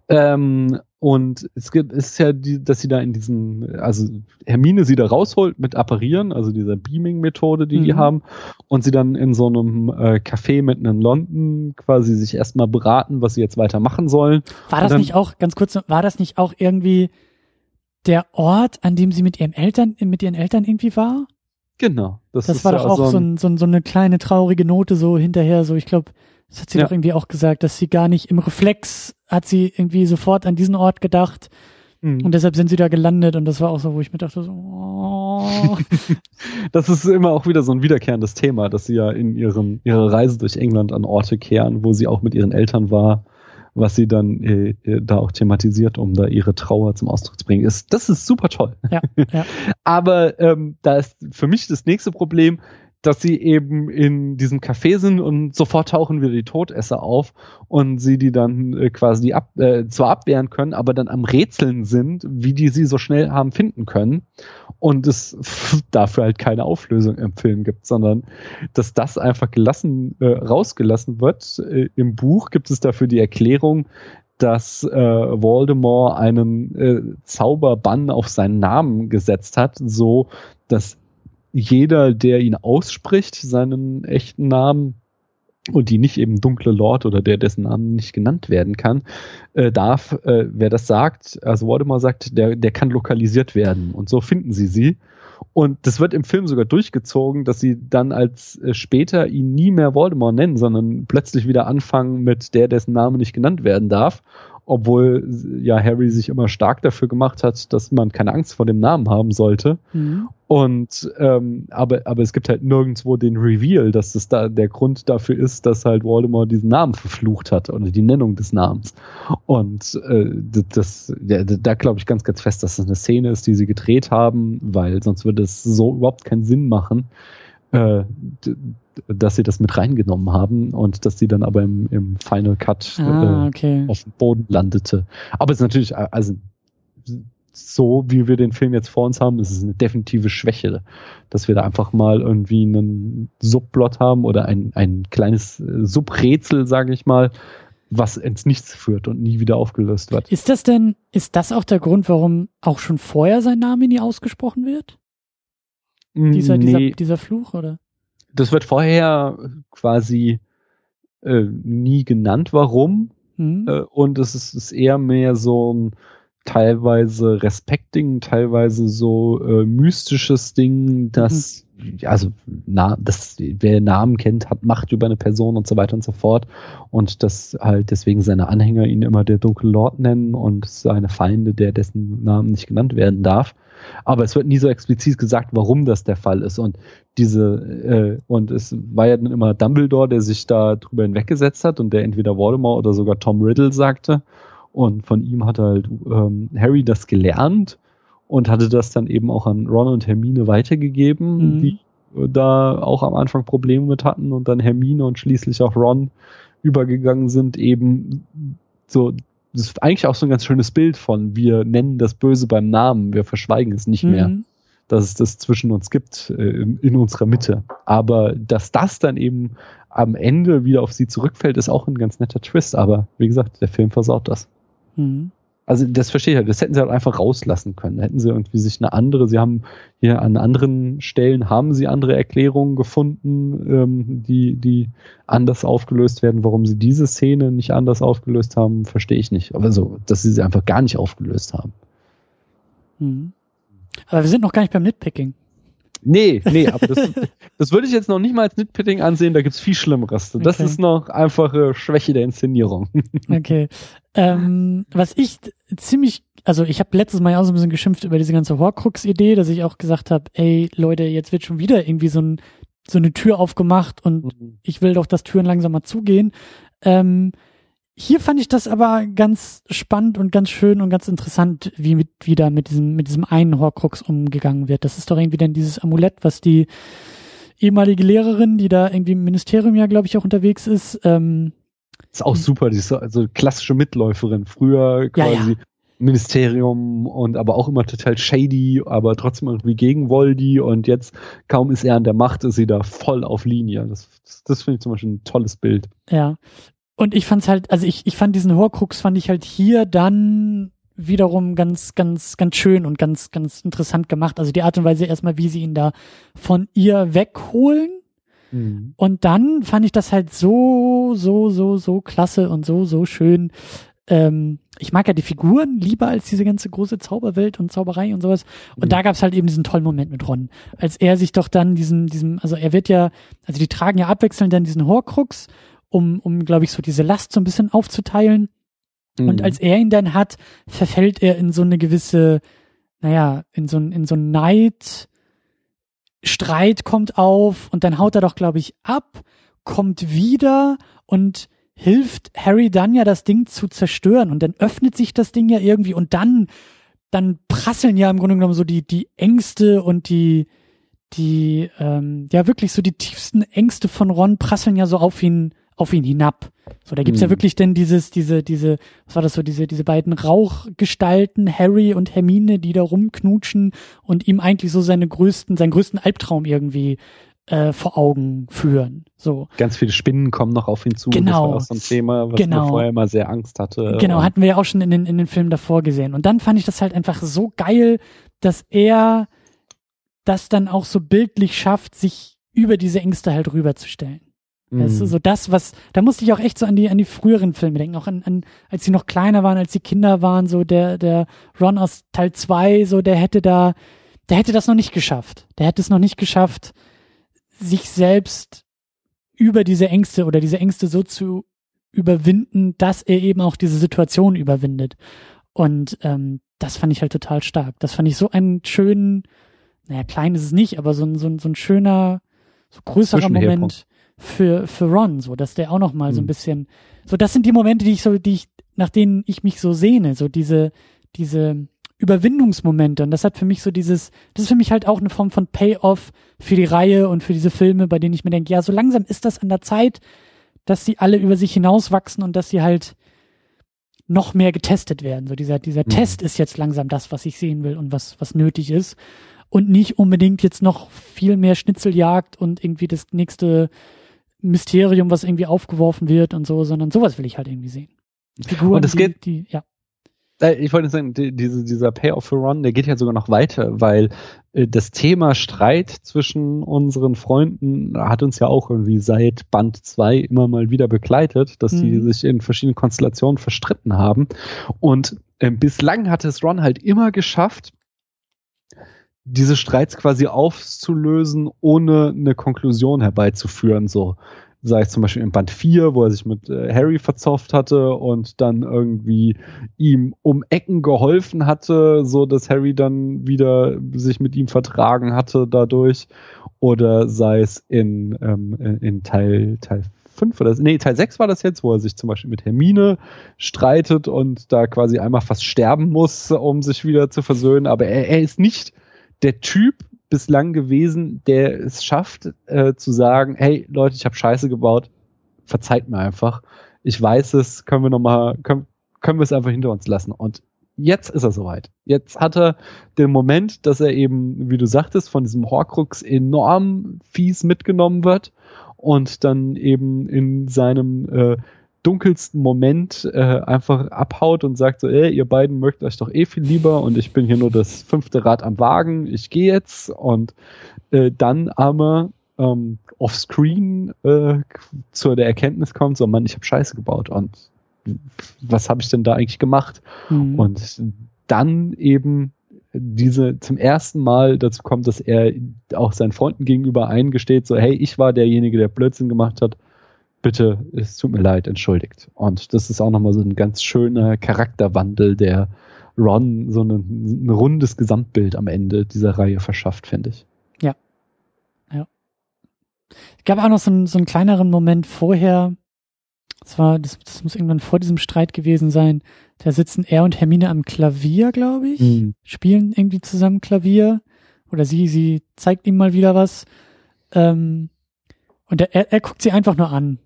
Ähm, und es gibt, ist ja die, dass sie da in diesen, also Hermine sie da rausholt mit Apparieren, also dieser Beaming-Methode, die mhm. die haben, und sie dann in so einem äh, Café mitten in London quasi sich erstmal beraten, was sie jetzt weiter machen sollen.
War das
dann,
nicht auch, ganz kurz, war das nicht auch irgendwie der Ort, an dem sie mit ihren Eltern, mit ihren Eltern irgendwie war?
Genau.
Das, das war doch auch so, ein, so, ein, so eine kleine traurige Note so hinterher, so ich glaube, das hat sie ja. doch irgendwie auch gesagt, dass sie gar nicht im Reflex hat sie irgendwie sofort an diesen Ort gedacht. Mhm. Und deshalb sind sie da gelandet und das war auch so, wo ich mir dachte, so, oh. <laughs>
das ist immer auch wieder so ein wiederkehrendes Thema, dass sie ja in ihrem, ihrer Reise durch England an Orte kehren, wo sie auch mit ihren Eltern war, was sie dann äh, äh da auch thematisiert, um da ihre Trauer zum Ausdruck zu bringen. Ist, das ist super toll. Ja, ja. <laughs> Aber ähm, da ist für mich das nächste Problem, dass sie eben in diesem Café sind und sofort tauchen wieder die Todesser auf und sie die dann äh, quasi ab, äh, zwar abwehren können, aber dann am Rätseln sind, wie die sie so schnell haben finden können und es <laughs> dafür halt keine Auflösung im Film gibt, sondern dass das einfach gelassen, äh, rausgelassen wird. Äh, Im Buch gibt es dafür die Erklärung, dass äh, Voldemort einen äh, Zauberbann auf seinen Namen gesetzt hat, so dass jeder, der ihn ausspricht, seinen echten Namen und die nicht eben dunkle Lord oder der, dessen Namen nicht genannt werden kann, äh, darf, äh, wer das sagt, also Voldemort sagt, der, der kann lokalisiert werden. Und so finden sie sie. Und das wird im Film sogar durchgezogen, dass sie dann als äh, später ihn nie mehr Voldemort nennen, sondern plötzlich wieder anfangen mit der, dessen Name nicht genannt werden darf obwohl ja Harry sich immer stark dafür gemacht hat, dass man keine Angst vor dem Namen haben sollte. Mhm. Und ähm, aber, aber es gibt halt nirgendwo den Reveal, dass das da der Grund dafür ist, dass halt Voldemort diesen Namen verflucht hat oder die Nennung des Namens. Und äh, das, ja, da glaube ich ganz, ganz fest, dass das eine Szene ist, die sie gedreht haben, weil sonst würde es so überhaupt keinen Sinn machen. Äh, dass sie das mit reingenommen haben und dass sie dann aber im, im Final Cut
ah, äh, okay.
auf dem Boden landete. Aber es ist natürlich, also so wie wir den Film jetzt vor uns haben, ist es eine definitive Schwäche, dass wir da einfach mal irgendwie einen Subplot haben oder ein, ein kleines äh, Subrätsel, sage ich mal, was ins Nichts führt und nie wieder aufgelöst wird.
Ist das denn, ist das auch der Grund, warum auch schon vorher sein Name nie ausgesprochen wird? Mm, dieser, nee. dieser, dieser Fluch, oder?
Das wird vorher quasi äh, nie genannt, warum. Mhm. Äh, und es ist, ist, eher mehr so ein teilweise Respektding, teilweise so äh, mystisches Ding, dass mhm. Also na, das, wer Namen kennt, hat Macht über eine Person und so weiter und so fort. Und dass halt deswegen seine Anhänger ihn immer der dunkle Lord nennen und seine Feinde, der dessen Namen nicht genannt werden darf. Aber es wird nie so explizit gesagt, warum das der Fall ist. Und diese, äh, und es war ja dann immer Dumbledore, der sich da drüber hinweggesetzt hat und der entweder Voldemort oder sogar Tom Riddle sagte. Und von ihm hat halt ähm, Harry das gelernt und hatte das dann eben auch an Ron und Hermine weitergegeben, mhm. die da auch am Anfang Probleme mit hatten und dann Hermine und schließlich auch Ron übergegangen sind, eben so, das ist eigentlich auch so ein ganz schönes Bild von, wir nennen das Böse beim Namen, wir verschweigen es nicht mhm. mehr, dass es das zwischen uns gibt, äh, in, in unserer Mitte. Aber dass das dann eben am Ende wieder auf sie zurückfällt, ist auch ein ganz netter Twist. Aber wie gesagt, der Film versaut das. Mhm. Also das verstehe ich halt. Das hätten sie halt einfach rauslassen können. Hätten sie irgendwie sich eine andere, sie haben hier an anderen Stellen haben sie andere Erklärungen gefunden, ähm, die, die anders aufgelöst werden. Warum sie diese Szene nicht anders aufgelöst haben, verstehe ich nicht. Aber so, dass sie sie einfach gar nicht aufgelöst haben.
Mhm. Aber wir sind noch gar nicht beim Nitpicking.
Nee, nee, aber das, das würde ich jetzt noch nicht mal als Nitpicking ansehen, da gibt's viel Schlimmeres. Das okay. ist noch einfache Schwäche der Inszenierung. <laughs>
Okay. Ähm, was ich ziemlich, also ich habe letztes Mal auch so ein bisschen geschimpft über diese ganze Horcrux-Idee, dass ich auch gesagt habe, ey Leute, jetzt wird schon wieder irgendwie so, ein, so eine Tür aufgemacht und mhm. ich will doch, dass Türen langsam mal zugehen. Ähm, hier fand ich das aber ganz spannend und ganz schön und ganz interessant, wie mit, wieder mit diesem, mit diesem einen Horcrux umgegangen wird. Das ist doch irgendwie dann dieses Amulett, was die ehemalige Lehrerin, die da irgendwie im Ministerium ja, glaube ich, auch unterwegs ist, ähm,
ist auch super, die ist so also klassische Mitläuferin. Früher quasi ja, ja. Ministerium und aber auch immer total shady, aber trotzdem irgendwie gegen Voldy und jetzt kaum ist er an der Macht, ist sie da voll auf Linie. Das, das, das finde ich zum Beispiel ein tolles Bild.
Ja. Und ich fand's halt, also ich, ich fand diesen Horcrux fand ich halt hier dann wiederum ganz, ganz, ganz schön und ganz, ganz interessant gemacht. Also die Art und Weise erstmal, wie sie ihn da von ihr wegholen. Mhm. Und dann fand ich das halt so, so, so, so klasse und so, so schön. Ähm, ich mag ja die Figuren lieber als diese ganze große Zauberwelt und Zauberei und sowas. Und mhm. da gab's halt eben diesen tollen Moment mit Ron, als er sich doch dann diesen, diesem, also er wird ja, also die tragen ja abwechselnd dann diesen Horcrux um, um glaube ich, so diese Last so ein bisschen aufzuteilen. Mhm. Und als er ihn dann hat, verfällt er in so eine gewisse, naja, in so, in so ein Neid, Streit kommt auf und dann haut er doch, glaube ich, ab, kommt wieder und hilft Harry dann ja das Ding zu zerstören und dann öffnet sich das Ding ja irgendwie und dann dann prasseln ja im Grunde genommen so die die Ängste und die die ähm, ja wirklich so die tiefsten Ängste von Ron prasseln ja so auf ihn auf ihn hinab. So, da gibt's mhm. ja wirklich denn dieses, diese, diese, was war das so, diese, diese beiden Rauchgestalten, Harry und Hermine, die da rumknutschen und ihm eigentlich so seine größten, seinen größten Albtraum irgendwie äh, vor Augen führen. So.
Ganz viele Spinnen kommen noch auf ihn zu.
Genau.
Das war auch so ein Thema, was
genau.
man vorher immer sehr Angst hatte.
Genau, hatten wir ja auch schon in den, in den Filmen davor gesehen. Und dann fand ich das halt einfach so geil, dass er das dann auch so bildlich schafft, sich über diese Ängste halt rüberzustellen. Mhm. Das ist so das, was, da musste ich auch echt so an die, an die früheren Filme denken, auch an, an, als sie noch kleiner waren, als sie Kinder waren, so der, der Ron aus Teil 2, so der hätte da, der hätte das noch nicht geschafft. Der hätte es noch nicht geschafft, sich selbst über diese Ängste oder diese Ängste so zu überwinden, dass er eben auch diese Situation überwindet. Und ähm, das fand ich halt total stark. Das fand ich so einen schönen, naja, klein ist es nicht, aber so ein, so ein, so ein schöner, so größerer Moment für, für Ron, so, dass der auch noch mal mhm. so ein mhm. bisschen, so, das sind die Momente, die ich so, die ich, nach denen ich mich so sehne, so diese, diese Überwindungsmomente. Und das hat für mich so dieses, das ist für mich halt auch eine Form von Payoff für die Reihe und für diese Filme, bei denen ich mir denke, ja, so langsam ist das an der Zeit, dass sie alle über sich hinauswachsen und dass sie halt noch mehr getestet werden. So dieser, dieser mhm. Test ist jetzt langsam das, was ich sehen will und was, was nötig ist. Und nicht unbedingt jetzt noch viel mehr Schnitzeljagd und irgendwie das nächste Mysterium, was irgendwie aufgeworfen wird und so, sondern sowas will ich halt irgendwie sehen.
Figuren, und es geht, die, ja. Äh, ich wollte sagen, die, diese, dieser Payoff for Run, der geht ja sogar noch weiter, weil äh, das Thema Streit zwischen unseren Freunden hat uns ja auch irgendwie seit Band 2 immer mal wieder begleitet, dass sie mhm. sich in verschiedenen Konstellationen verstritten haben. Und äh, bislang hat es Ron halt immer geschafft, diese Streits quasi aufzulösen, ohne eine Konklusion herbeizuführen, so sei es zum Beispiel im Band 4, wo er sich mit äh, Harry verzofft hatte und dann irgendwie ihm um Ecken geholfen hatte, so dass Harry dann wieder sich mit ihm vertragen hatte dadurch. Oder sei es in, ähm, in Teil, Teil 5 oder nee, Teil 6 war das jetzt, wo er sich zum Beispiel mit Hermine streitet und da quasi einmal fast sterben muss, um sich wieder zu versöhnen. Aber er, er ist nicht der Typ, bislang gewesen, der es schafft äh, zu sagen, hey Leute, ich habe Scheiße gebaut, verzeiht mir einfach. Ich weiß es, können wir noch mal, können, können wir es einfach hinter uns lassen. Und jetzt ist er soweit. Jetzt hat er den Moment, dass er eben, wie du sagtest, von diesem Horcrux enorm fies mitgenommen wird und dann eben in seinem äh, dunkelsten Moment äh, einfach abhaut und sagt so, ey, ihr beiden mögt euch doch eh viel lieber und ich bin hier nur das fünfte Rad am Wagen, ich gehe jetzt und äh, dann aber ähm, offscreen äh, zu der Erkenntnis kommt, so Mann, ich habe Scheiße gebaut und was habe ich denn da eigentlich gemacht? Mhm. Und dann eben diese zum ersten Mal dazu kommt, dass er auch seinen Freunden gegenüber eingesteht, so hey, ich war derjenige, der Blödsinn gemacht hat bitte, es tut mir leid, entschuldigt. Und das ist auch nochmal so ein ganz schöner Charakterwandel, der Ron so ein, ein rundes Gesamtbild am Ende dieser Reihe verschafft, finde ich.
Ja. Ja. Es gab auch noch so, ein, so einen kleineren Moment vorher. Das war, das, das muss irgendwann vor diesem Streit gewesen sein. Da sitzen er und Hermine am Klavier, glaube ich. Mhm. Spielen irgendwie zusammen Klavier. Oder sie, sie zeigt ihm mal wieder was. Ähm, und er, er guckt sie einfach nur an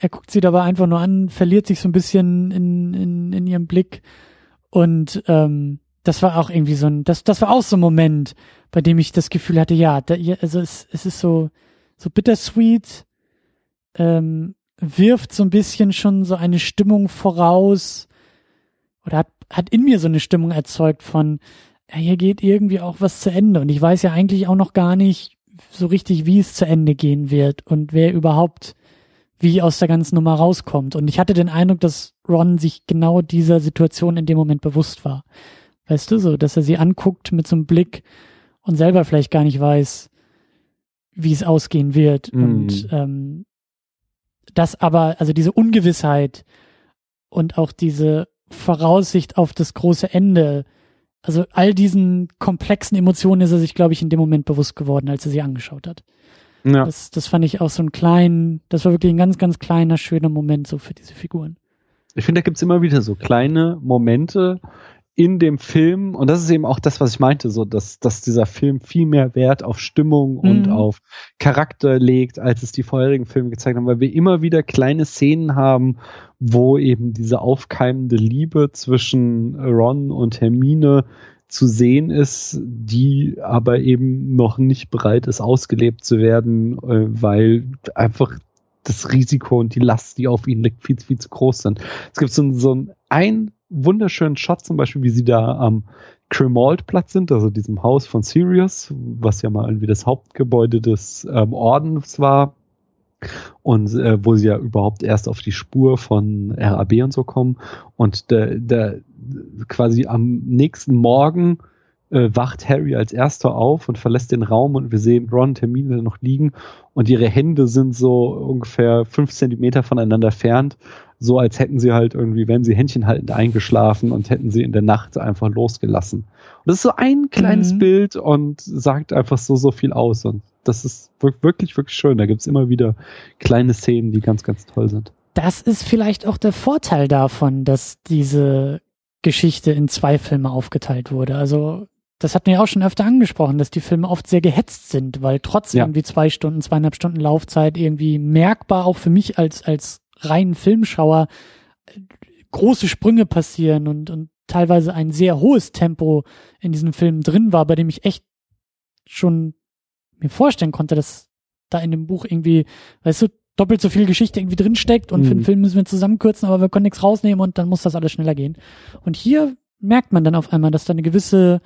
er guckt sie dabei einfach nur an, verliert sich so ein bisschen in, in, in ihrem Blick. Und ähm, das war auch irgendwie so ein, das, das war auch so ein Moment, bei dem ich das Gefühl hatte, ja, da, also es, es ist so, so bittersweet, ähm, wirft so ein bisschen schon so eine Stimmung voraus oder hat, hat in mir so eine Stimmung erzeugt von, ja, hier geht irgendwie auch was zu Ende. Und ich weiß ja eigentlich auch noch gar nicht so richtig, wie es zu Ende gehen wird und wer überhaupt wie aus der ganzen Nummer rauskommt. Und ich hatte den Eindruck, dass Ron sich genau dieser Situation in dem Moment bewusst war. Weißt du, so, dass er sie anguckt mit so einem Blick und selber vielleicht gar nicht weiß, wie es ausgehen wird. Mm. Und ähm, das aber, also diese Ungewissheit und auch diese Voraussicht auf das große Ende, also all diesen komplexen Emotionen ist er sich, glaube ich, in dem Moment bewusst geworden, als er sie angeschaut hat. Ja. Das, das fand ich auch so ein kleinen, das war wirklich ein ganz, ganz kleiner, schöner Moment so für diese Figuren.
Ich finde, da gibt's immer wieder so kleine Momente in dem Film, und das ist eben auch das, was ich meinte, so, dass, dass dieser Film viel mehr Wert auf Stimmung mhm. und auf Charakter legt, als es die vorherigen Filme gezeigt haben, weil wir immer wieder kleine Szenen haben, wo eben diese aufkeimende Liebe zwischen Ron und Hermine zu sehen ist, die aber eben noch nicht bereit ist, ausgelebt zu werden, äh, weil einfach das Risiko und die Last, die auf ihn liegt, viel, viel zu groß sind. Es gibt so, so einen wunderschönen Shot zum Beispiel, wie sie da am Cremald-Platz sind, also diesem Haus von Sirius, was ja mal irgendwie das Hauptgebäude des ähm, Ordens war und äh, wo sie ja überhaupt erst auf die Spur von RAB und so kommen und der, der quasi am nächsten Morgen äh, wacht Harry als erster auf und verlässt den Raum und wir sehen Ron und Hermine noch liegen und ihre Hände sind so ungefähr fünf Zentimeter voneinander entfernt, so als hätten sie halt irgendwie, wenn sie Händchen haltend eingeschlafen und hätten sie in der Nacht einfach losgelassen. Und das ist so ein kleines mhm. Bild und sagt einfach so, so viel aus und das ist wirklich, wirklich schön. Da gibt's immer wieder kleine Szenen, die ganz, ganz toll sind.
Das ist vielleicht auch der Vorteil davon, dass diese Geschichte in zwei Filme aufgeteilt wurde. Also das hatten wir auch schon öfter angesprochen, dass die Filme oft sehr gehetzt sind, weil trotz ja. irgendwie zwei Stunden, zweieinhalb Stunden Laufzeit irgendwie merkbar auch für mich als, als reinen Filmschauer äh, große Sprünge passieren und, und teilweise ein sehr hohes Tempo in diesen Filmen drin war, bei dem ich echt schon mir vorstellen konnte, dass da in dem Buch irgendwie, weißt du, doppelt so viel Geschichte irgendwie drinsteckt und mhm. für den mhm. Film müssen wir zusammenkürzen, aber wir können nichts rausnehmen und dann muss das alles schneller gehen. Und hier merkt man dann auf einmal, dass da eine gewisse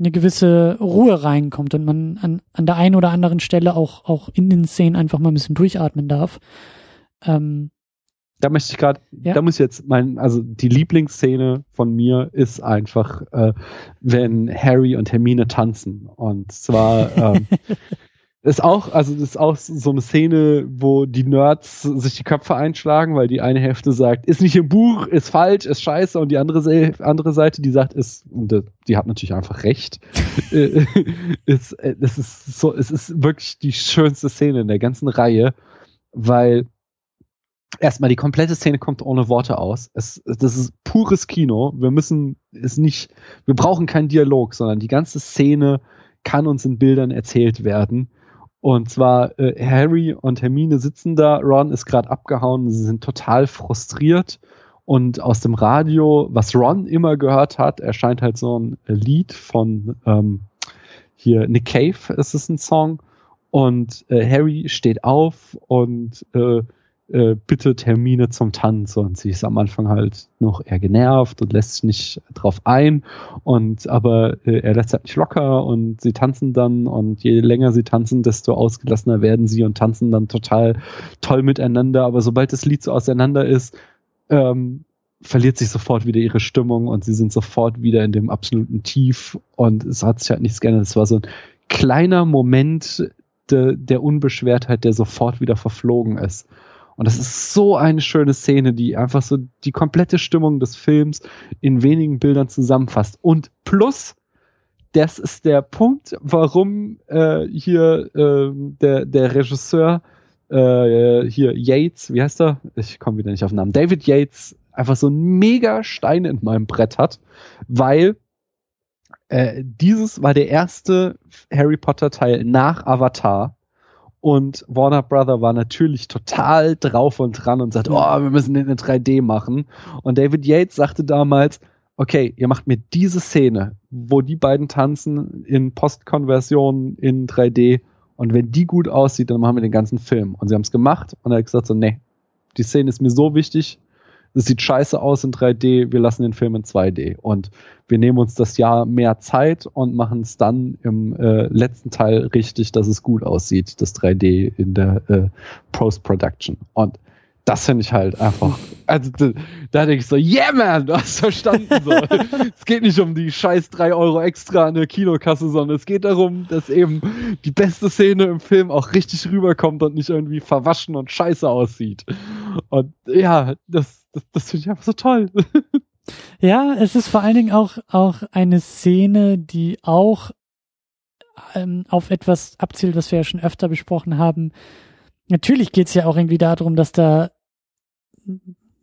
eine gewisse Ruhe reinkommt und man an, an der einen oder anderen Stelle auch, auch in den Szenen einfach mal ein bisschen durchatmen darf. Ähm,
Da möchte ich gerade, ja. da muss ich jetzt mein, also die Lieblingsszene von mir ist einfach, äh, wenn Harry und Hermine tanzen. Und zwar ähm, <laughs> ist auch, also das ist auch so eine Szene, wo die Nerds sich die Köpfe einschlagen, weil die eine Hälfte sagt, ist nicht im Buch, ist falsch, ist scheiße, und die andere, andere Seite, die sagt, ist, und äh, die hat natürlich einfach recht. <laughs> Äh, ist, äh, es ist so, es ist wirklich die schönste Szene in der ganzen Reihe, weil erstmal die komplette Szene kommt ohne Worte aus. Es, das ist pures Kino. Wir müssen es nicht, wir brauchen keinen Dialog, sondern die ganze Szene kann uns in Bildern erzählt werden. Und zwar äh, Harry und Hermine sitzen da, Ron ist gerade abgehauen, sie sind total frustriert. Und aus dem Radio, was Ron immer gehört hat, erscheint halt so ein Lied von ähm, hier Nick Cave, ist es ein Song. Und äh, Harry steht auf und äh, äh, bittet Hermine zum Tanz. Und sie ist am Anfang halt noch eher genervt und lässt sich nicht drauf ein. Und aber äh, er lässt halt nicht locker und sie tanzen dann. Und je länger sie tanzen, desto ausgelassener werden sie und tanzen dann total toll miteinander, aber sobald das Lied so auseinander ist, ähm, verliert sich sofort wieder ihre Stimmung und sie sind sofort wieder in dem absoluten Tief. Und es hat sich halt nichts geändert. Es war so ein kleiner Moment de, der Unbeschwertheit, der sofort wieder verflogen ist. Und das ist so eine schöne Szene, die einfach so die komplette Stimmung des Films in wenigen Bildern zusammenfasst. Und plus, das ist der Punkt, warum äh, hier äh, der, der Regisseur äh, hier Yates, wie heißt er? Ich komme wieder nicht auf den Namen. David Yates einfach so einen mega Stein in meinem Brett hat, weil äh, dieses war der erste Harry Potter Teil nach Avatar und Warner Brother war natürlich total drauf und dran und sagt, oh, wir müssen den in 3D machen. Und David Yates sagte damals, okay, ihr macht mir diese Szene, wo die beiden tanzen in Postkonversion in 3D und wenn die gut aussieht, dann machen wir den ganzen Film. Und sie haben es gemacht und er hat gesagt so, nee, die Szene ist mir so wichtig, es sieht scheiße aus in 3D, wir lassen den Film in 2D. Und wir nehmen uns das Jahr mehr Zeit und machen es dann im äh, letzten Teil richtig, dass es gut aussieht, das 3D in der äh, Post-Production. Und das finde ich halt einfach. Also da, da denke ich so, yeah man, du hast verstanden. So. <laughs> es geht nicht um die scheiß drei Euro extra an der Kinokasse, sondern es geht darum, dass eben die beste Szene im Film auch richtig rüberkommt und nicht irgendwie verwaschen und scheiße aussieht. Und ja, das, das, das finde ich einfach so toll. <laughs>
ja, es ist vor allen Dingen auch, auch eine Szene, die auch ähm, auf etwas abzielt, was wir ja schon öfter besprochen haben. Natürlich geht es ja auch irgendwie darum, dass da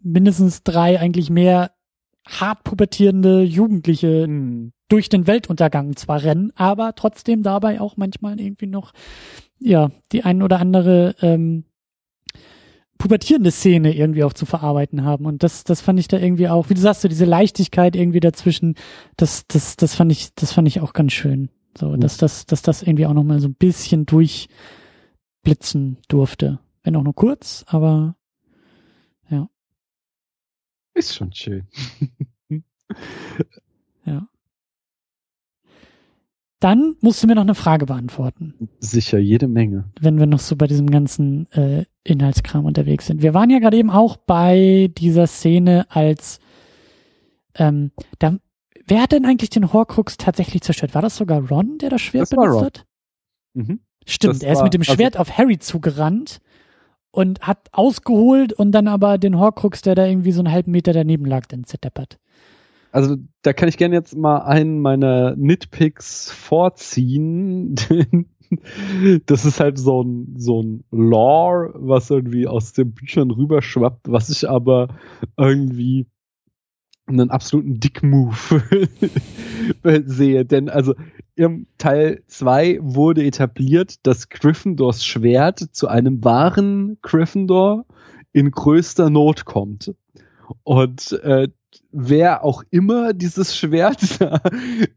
mindestens drei eigentlich mehr hart pubertierende Jugendliche hm. durch den Weltuntergang zwar rennen, aber trotzdem dabei auch manchmal irgendwie noch ja die ein oder andere ähm, pubertierende Szene irgendwie auch zu verarbeiten haben. Und das, das fand ich da irgendwie auch, wie du sagst, so diese Leichtigkeit irgendwie dazwischen, das, das, das fand ich, das fand ich auch ganz schön. So, mhm. dass das, dass das irgendwie auch nochmal so ein bisschen durchblitzen durfte. Wenn auch nur kurz, aber ja.
Ist schon schön.
ja. Dann musst du mir noch eine Frage beantworten.
Sicher, jede Menge.
Wenn wir noch so bei diesem ganzen äh, Inhaltskram unterwegs sind. Wir waren ja gerade eben auch bei dieser Szene, als ähm, da, wer hat denn eigentlich den Horcrux tatsächlich zerstört? War das sogar Ron, der das Schwert das benutzt hat? Mhm. Stimmt, das er ist war, mit dem also Schwert also, auf Harry zugerannt und hat ausgeholt und dann aber den Horcrux, der da irgendwie so einen halben Meter daneben lag, dann zerdeppert
also da kann ich gerne jetzt mal einen meiner Nitpicks vorziehen. <laughs> das ist halt so ein, so ein Lore, was irgendwie aus den Büchern rüberschwappt, was ich aber irgendwie einen absoluten Dick-Move <laughs> sehe. Denn also im Teil 2 wurde etabliert, dass Gryffindors Schwert zu einem wahren Gryffindor in größter Not kommt. Und äh, wer auch immer dieses Schwert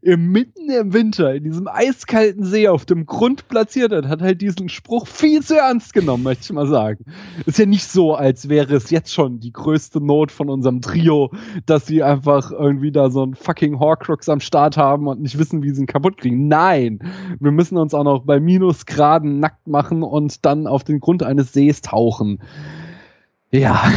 im mitten im Winter in diesem eiskalten See auf dem Grund platziert hat, hat halt diesen Spruch viel zu ernst genommen, möchte ich mal sagen. Ist ja nicht so, als wäre es jetzt schon die größte Not von unserem Trio, dass sie einfach irgendwie da so ein fucking Horcrux am Start haben und nicht wissen, wie sie ihn kaputt kriegen. Nein, wir müssen uns auch noch bei Minusgraden nackt machen und dann auf den Grund eines Sees tauchen Ja,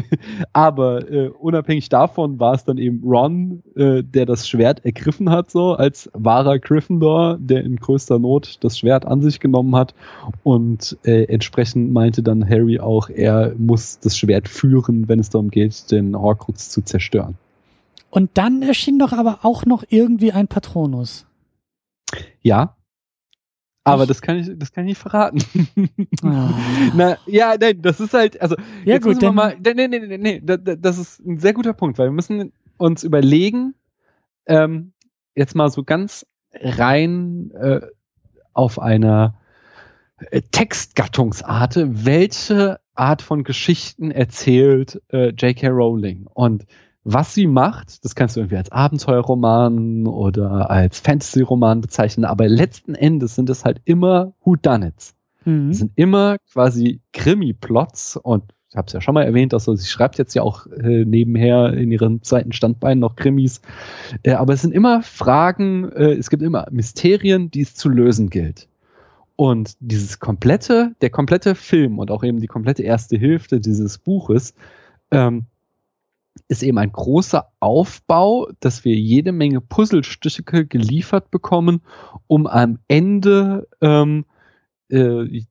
<laughs> aber äh, unabhängig davon war es dann eben Ron, äh, der das Schwert ergriffen hat, so als wahrer Gryffindor, der in größter Not das Schwert an sich genommen hat. Und äh, entsprechend meinte dann Harry auch, er muss das Schwert führen, wenn es darum geht, den Horcrux zu zerstören.
Und dann erschien doch aber auch noch irgendwie ein Patronus.
Ja, aber das kann ich, das kann ich nicht verraten. Oh. <laughs> Na, ja, nein, das ist halt, also,
ja, jetzt gut,
wir mal, nee, nee, nee, nee, nee, das ist ein sehr guter Punkt, weil wir müssen uns überlegen, ähm, jetzt mal so ganz rein äh, auf einer äh, Textgattungsart, welche Art von Geschichten erzählt äh, J.K. Rowling? Und was sie macht, das kannst du irgendwie als Abenteuerroman oder als Fantasy-Roman bezeichnen, aber letzten Endes sind es halt immer Whodunits. Mhm. Es sind immer quasi Krimi-Plots und ich habe es ja schon mal erwähnt, also sie schreibt jetzt ja auch äh, nebenher in ihren zweiten Standbeinen noch Krimis, äh, aber es sind immer Fragen, äh, es gibt immer Mysterien, die es zu lösen gilt. Und dieses komplette, der komplette Film und auch eben die komplette erste Hälfte dieses Buches ähm, ist eben ein großer Aufbau, dass wir jede Menge Puzzlestücke geliefert bekommen, um am Ende ähm, äh,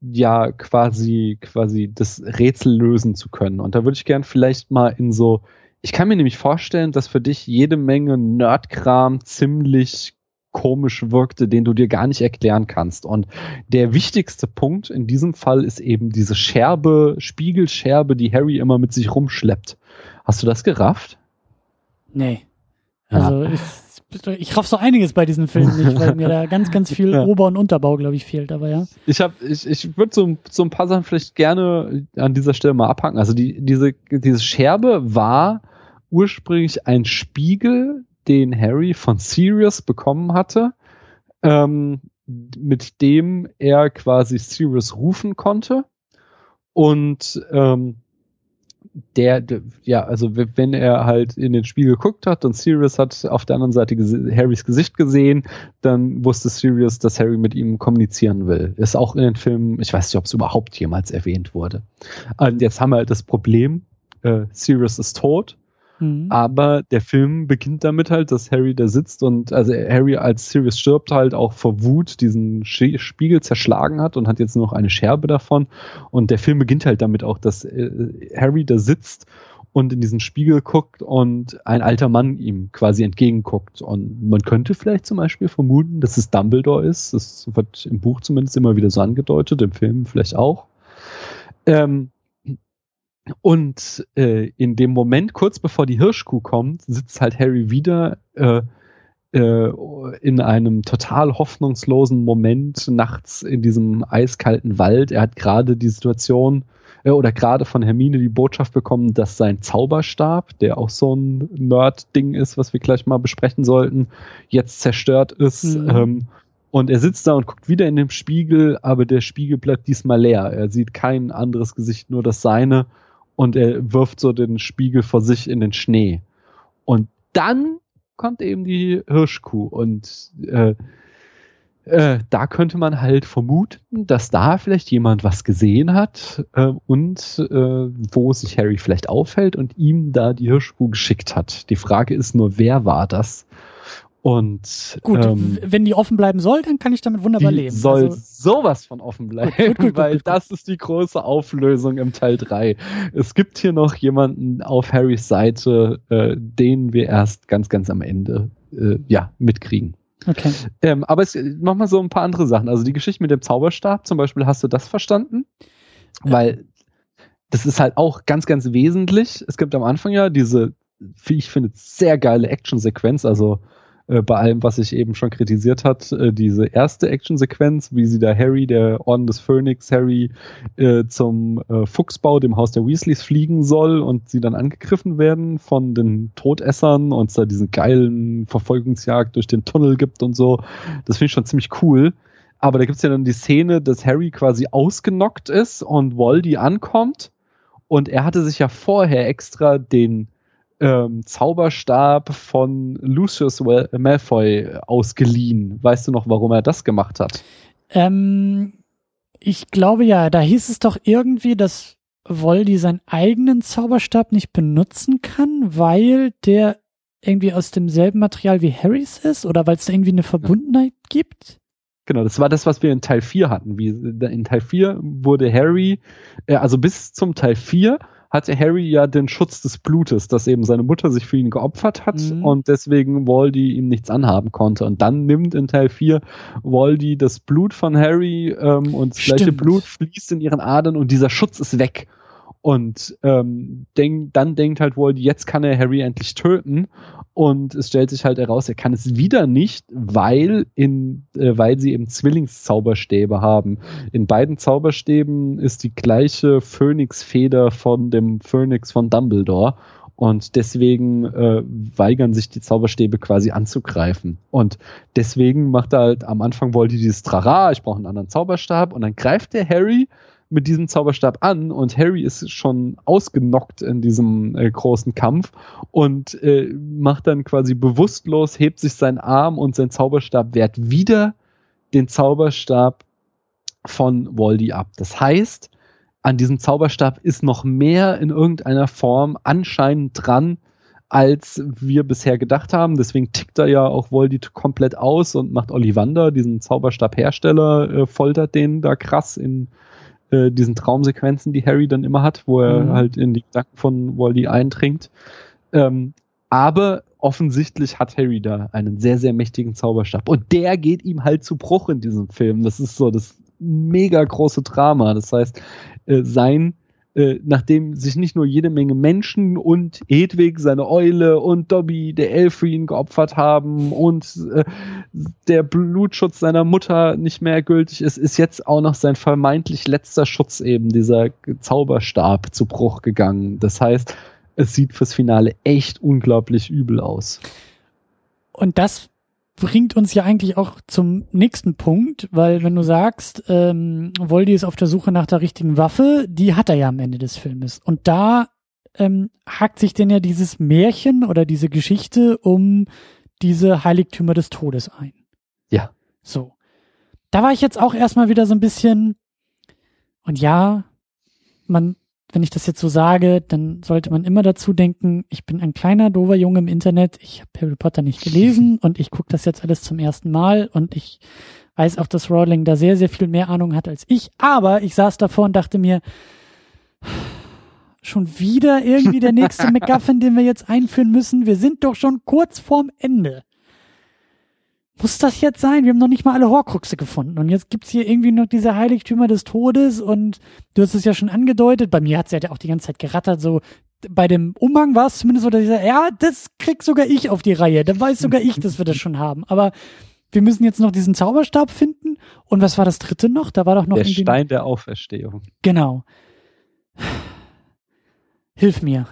ja quasi quasi das Rätsel lösen zu können. Und da würde ich gern vielleicht mal in so, ich kann mir nämlich vorstellen, dass für dich jede Menge Nerdkram ziemlich komisch wirkte, den du dir gar nicht erklären kannst. Und der wichtigste Punkt in diesem Fall ist eben diese Scherbe, Spiegelscherbe, die Harry immer mit sich rumschleppt. Hast du das gerafft?
Nee. Also ja. ich, ich raff so einiges bei diesem Film nicht, weil mir da ganz, ganz <laughs> viel ja. Ober- und Unterbau, glaube ich, fehlt. Aber ja.
Ich habe, ich, ich würde so, so ein paar Sachen vielleicht gerne an dieser Stelle mal abhaken. Also die, diese, diese Scherbe war ursprünglich ein Spiegel, den Harry von Sirius bekommen hatte, ähm, mit dem er quasi Sirius rufen konnte. Und ähm, der, der, ja, also wenn er halt in den Spiegel geguckt hat und Sirius hat auf der anderen Seite Harrys Gesicht gesehen, dann wusste Sirius, dass Harry mit ihm kommunizieren will. Ist auch in den Filmen, ich weiß nicht, ob es überhaupt jemals erwähnt wurde. Und jetzt haben wir halt das Problem, äh, Sirius ist tot Mhm. Aber der Film beginnt damit halt, dass Harry da sitzt und also Harry als Sirius stirbt halt auch vor Wut diesen Spiegel zerschlagen hat und hat jetzt noch eine Scherbe davon. Und der Film beginnt halt damit auch, dass äh, Harry da sitzt und in diesen Spiegel guckt und ein alter Mann ihm quasi entgegenguckt. Und man könnte vielleicht zum Beispiel vermuten, dass es Dumbledore ist. Das wird im Buch zumindest immer wieder so angedeutet, im Film vielleicht auch. Ähm, und äh, in dem Moment, kurz bevor die Hirschkuh kommt, sitzt halt Harry wieder äh, äh, in einem total hoffnungslosen Moment nachts in diesem eiskalten Wald. Er hat gerade die Situation äh, oder gerade von Hermine die Botschaft bekommen, dass sein Zauberstab, der auch so ein Nerd-Ding ist, was wir gleich mal besprechen sollten, jetzt zerstört ist. Mhm. Ähm, und er sitzt da und guckt wieder in den Spiegel, aber der Spiegel bleibt diesmal leer. Er sieht kein anderes Gesicht, nur das seine und er wirft so den Spiegel vor sich in den Schnee. Und dann kommt eben die Hirschkuh und äh, äh, da könnte man halt vermuten, dass da vielleicht jemand was gesehen hat äh, und äh, wo sich Harry vielleicht aufhält und ihm da die Hirschkuh geschickt hat. Die Frage ist nur, wer war das? Und
gut, ähm, wenn die offen bleiben soll, dann kann ich damit wunderbar
die
leben.
Soll also, sowas von offen bleiben, gut, gut, gut, weil das ist die große Auflösung im Teil 3. Es gibt hier noch jemanden auf Harrys Seite, äh, den wir erst ganz, ganz am Ende äh, ja mitkriegen.
Okay.
Ähm, aber es noch mal so ein paar andere Sachen. Also die Geschichte mit dem Zauberstab, zum Beispiel, hast du das verstanden? Ja. Weil das ist halt auch ganz, ganz wesentlich. Es gibt am Anfang ja diese, wie ich finde, sehr geile Action-Sequenz. Also bei allem, was ich eben schon kritisiert hat, äh, diese erste Actionsequenz, wie sie da Harry, der Orden des Phönix, Harry äh, zum äh, Fuchsbau, dem Haus der Weasleys, fliegen soll und sie dann angegriffen werden von den Todessern und es da diesen geilen Verfolgungsjagd durch den Tunnel gibt und so. Das finde ich schon ziemlich cool. Aber da gibt es ja dann die Szene, dass Harry quasi ausgenockt ist und Voldy ankommt. Und er hatte sich ja vorher extra den ähm, Zauberstab von Lucius Malfoy ausgeliehen. Weißt du noch, warum er das gemacht hat?
Ähm, ich glaube ja, da hieß es doch irgendwie, dass Voldy seinen eigenen Zauberstab nicht benutzen kann, weil der irgendwie aus demselben Material wie Harrys ist oder weil es da irgendwie eine Verbundenheit ja. gibt?
Genau, das war das, was wir in Teil 4 hatten. Wie, in Teil 4 wurde Harry, äh, also bis zum Teil 4 hatte Harry ja den Schutz des Blutes, dass eben seine Mutter sich für ihn geopfert hat mhm. und deswegen Voldy ihm nichts anhaben konnte. Und dann nimmt in Teil 4 Voldy das Blut von Harry ähm, und das Stimmt. gleiche Blut fließt in ihren Adern und dieser Schutz ist weg. Und ähm, denk, dann denkt halt wohl, jetzt kann er Harry endlich töten. Und es stellt sich halt heraus, er kann es wieder nicht, weil in, äh, weil sie eben Zwillingszauberstäbe haben. In beiden Zauberstäben ist die gleiche Phönixfeder von dem Phönix von Dumbledore. Und deswegen äh, weigern sich die Zauberstäbe quasi anzugreifen. Und deswegen macht er halt am Anfang wollte dieses Trara, ich brauche einen anderen Zauberstab. Und dann greift der Harry mit diesem Zauberstab an und Harry ist schon ausgenockt in diesem äh, großen Kampf und äh, macht dann quasi bewusstlos, hebt sich seinen Arm und sein Zauberstab wehrt wieder den Zauberstab von Voldy ab. Das heißt, an diesem Zauberstab ist noch mehr in irgendeiner Form anscheinend dran, als wir bisher gedacht haben. Deswegen tickt er ja auch Voldy komplett aus und macht Ollivander, diesen Zauberstabhersteller, äh, foltert den da krass in äh, diesen Traumsequenzen, die Harry dann immer hat, wo er mhm. halt in die Gedanken von Voldy eindringt. Ähm, aber offensichtlich hat Harry da einen sehr, sehr mächtigen Zauberstab. Und der geht ihm halt zu Bruch in diesem Film. Das ist so das mega große Drama. Das heißt, äh, sein äh, nachdem sich nicht nur jede Menge Menschen und Hedwig, seine Eule und Dobby, der Elf für ihn geopfert haben und äh, der Blutschutz seiner Mutter nicht mehr gültig ist, ist jetzt auch noch sein vermeintlich letzter Schutz eben, dieser Zauberstab zu Bruch gegangen. Das heißt, es sieht fürs Finale echt unglaublich übel aus.
Und das bringt uns ja eigentlich auch zum nächsten Punkt, weil wenn du sagst, ähm, Voldy ist auf der Suche nach der richtigen Waffe, die hat er ja am Ende des Filmes. Und da ähm, hakt sich denn ja dieses Märchen oder diese Geschichte um diese Heiligtümer des Todes ein.
Ja.
So. Da war ich jetzt auch erstmal wieder so ein bisschen, und ja, man wenn ich das jetzt so sage, dann sollte man immer dazu denken, ich bin ein kleiner, dover Junge im Internet, ich habe Harry Potter nicht gelesen <laughs> und ich gucke das jetzt alles zum ersten Mal und ich weiß auch, dass Rowling da sehr, sehr viel mehr Ahnung hat als ich, aber ich saß davor und dachte mir, schon wieder irgendwie der nächste <laughs> MacGuffin, den wir jetzt einführen müssen. Wir sind doch schon kurz vorm Ende muss das jetzt sein? Wir haben noch nicht mal alle Horcruxe gefunden. Und jetzt gibt's hier irgendwie noch diese Heiligtümer des Todes und du hast es ja schon angedeutet. Bei mir hat's ja auch die ganze Zeit gerattert, so bei dem Umhang war es zumindest so, dass ich sage, ja, das krieg sogar ich auf die Reihe. Dann weiß sogar ich, dass wir das schon haben. Aber wir müssen jetzt noch diesen Zauberstab finden. Und was war das dritte noch? Da war doch noch
der Stein der Auferstehung.
Genau. Hilf mir.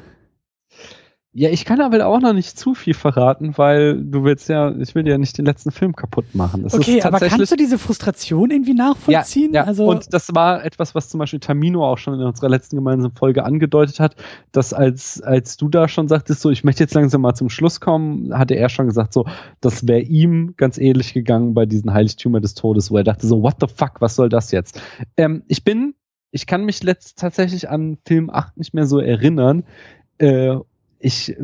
Ja, ich kann aber auch noch nicht zu viel verraten, weil du willst ja, ich will ja nicht den letzten Film kaputt machen.
Das okay, aber kannst du diese Frustration irgendwie nachvollziehen?
Ja, ja. Also und das war etwas, was zum Beispiel Tamino auch schon in unserer letzten gemeinsamen Folge angedeutet hat, dass als, als du da schon sagtest, so, ich möchte jetzt langsam mal zum Schluss kommen, hatte er schon gesagt, so, das wäre ihm ganz ähnlich gegangen bei diesen Heiligtümer des Todes, wo er dachte so, what the fuck, was soll das jetzt? Ähm, ich bin ich kann mich letzt tatsächlich an Film 8 nicht mehr so erinnern. Äh, ich äh,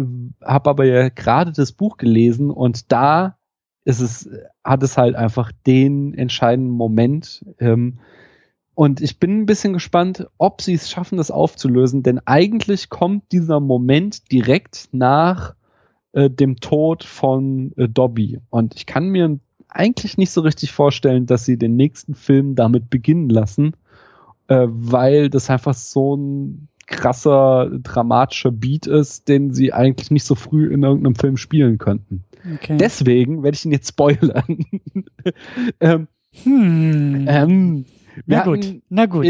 habe aber ja gerade das Buch gelesen und da ist es, hat es halt einfach den entscheidenden Moment. Ähm, und ich bin ein bisschen gespannt, ob sie es schaffen, das aufzulösen, denn eigentlich kommt dieser Moment direkt nach äh, dem Tod von äh, Dobby. Und ich kann mir eigentlich nicht so richtig vorstellen, dass sie den nächsten Film damit beginnen lassen, äh, weil das einfach so ein krasser, dramatischer Beat ist, den sie eigentlich nicht so früh in irgendeinem Film spielen könnten. Okay. Deswegen werde ich ihn jetzt spoilern. <laughs> ähm, hm. ähm,
na gut, na gut.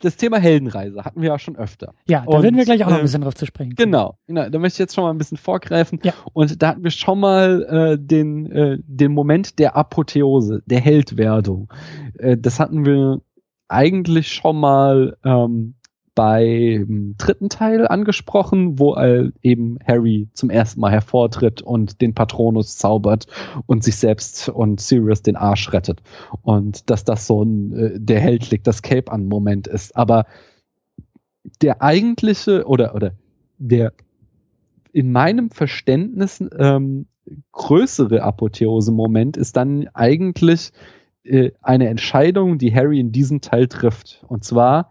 das Thema Heldenreise hatten wir ja schon öfter.
Ja, da und, werden wir gleich auch noch ein ähm, bisschen drauf zu sprechen.
Genau, genau, da möchte ich jetzt schon mal ein bisschen vorgreifen. Ja. Und da hatten wir schon mal äh, den, äh, den Moment der Apotheose, der Heldwerdung. Äh, das hatten wir eigentlich schon mal ähm, beim dritten Teil angesprochen, wo eben Harry zum ersten Mal hervortritt und den Patronus zaubert und sich selbst und Sirius den Arsch rettet. Und dass das so ein äh, der Held liegt das Cape an Moment ist. Aber der eigentliche oder, oder der in meinem Verständnis ähm, größere Apotheose-Moment ist dann eigentlich äh, eine Entscheidung, die Harry in diesem Teil trifft. Und zwar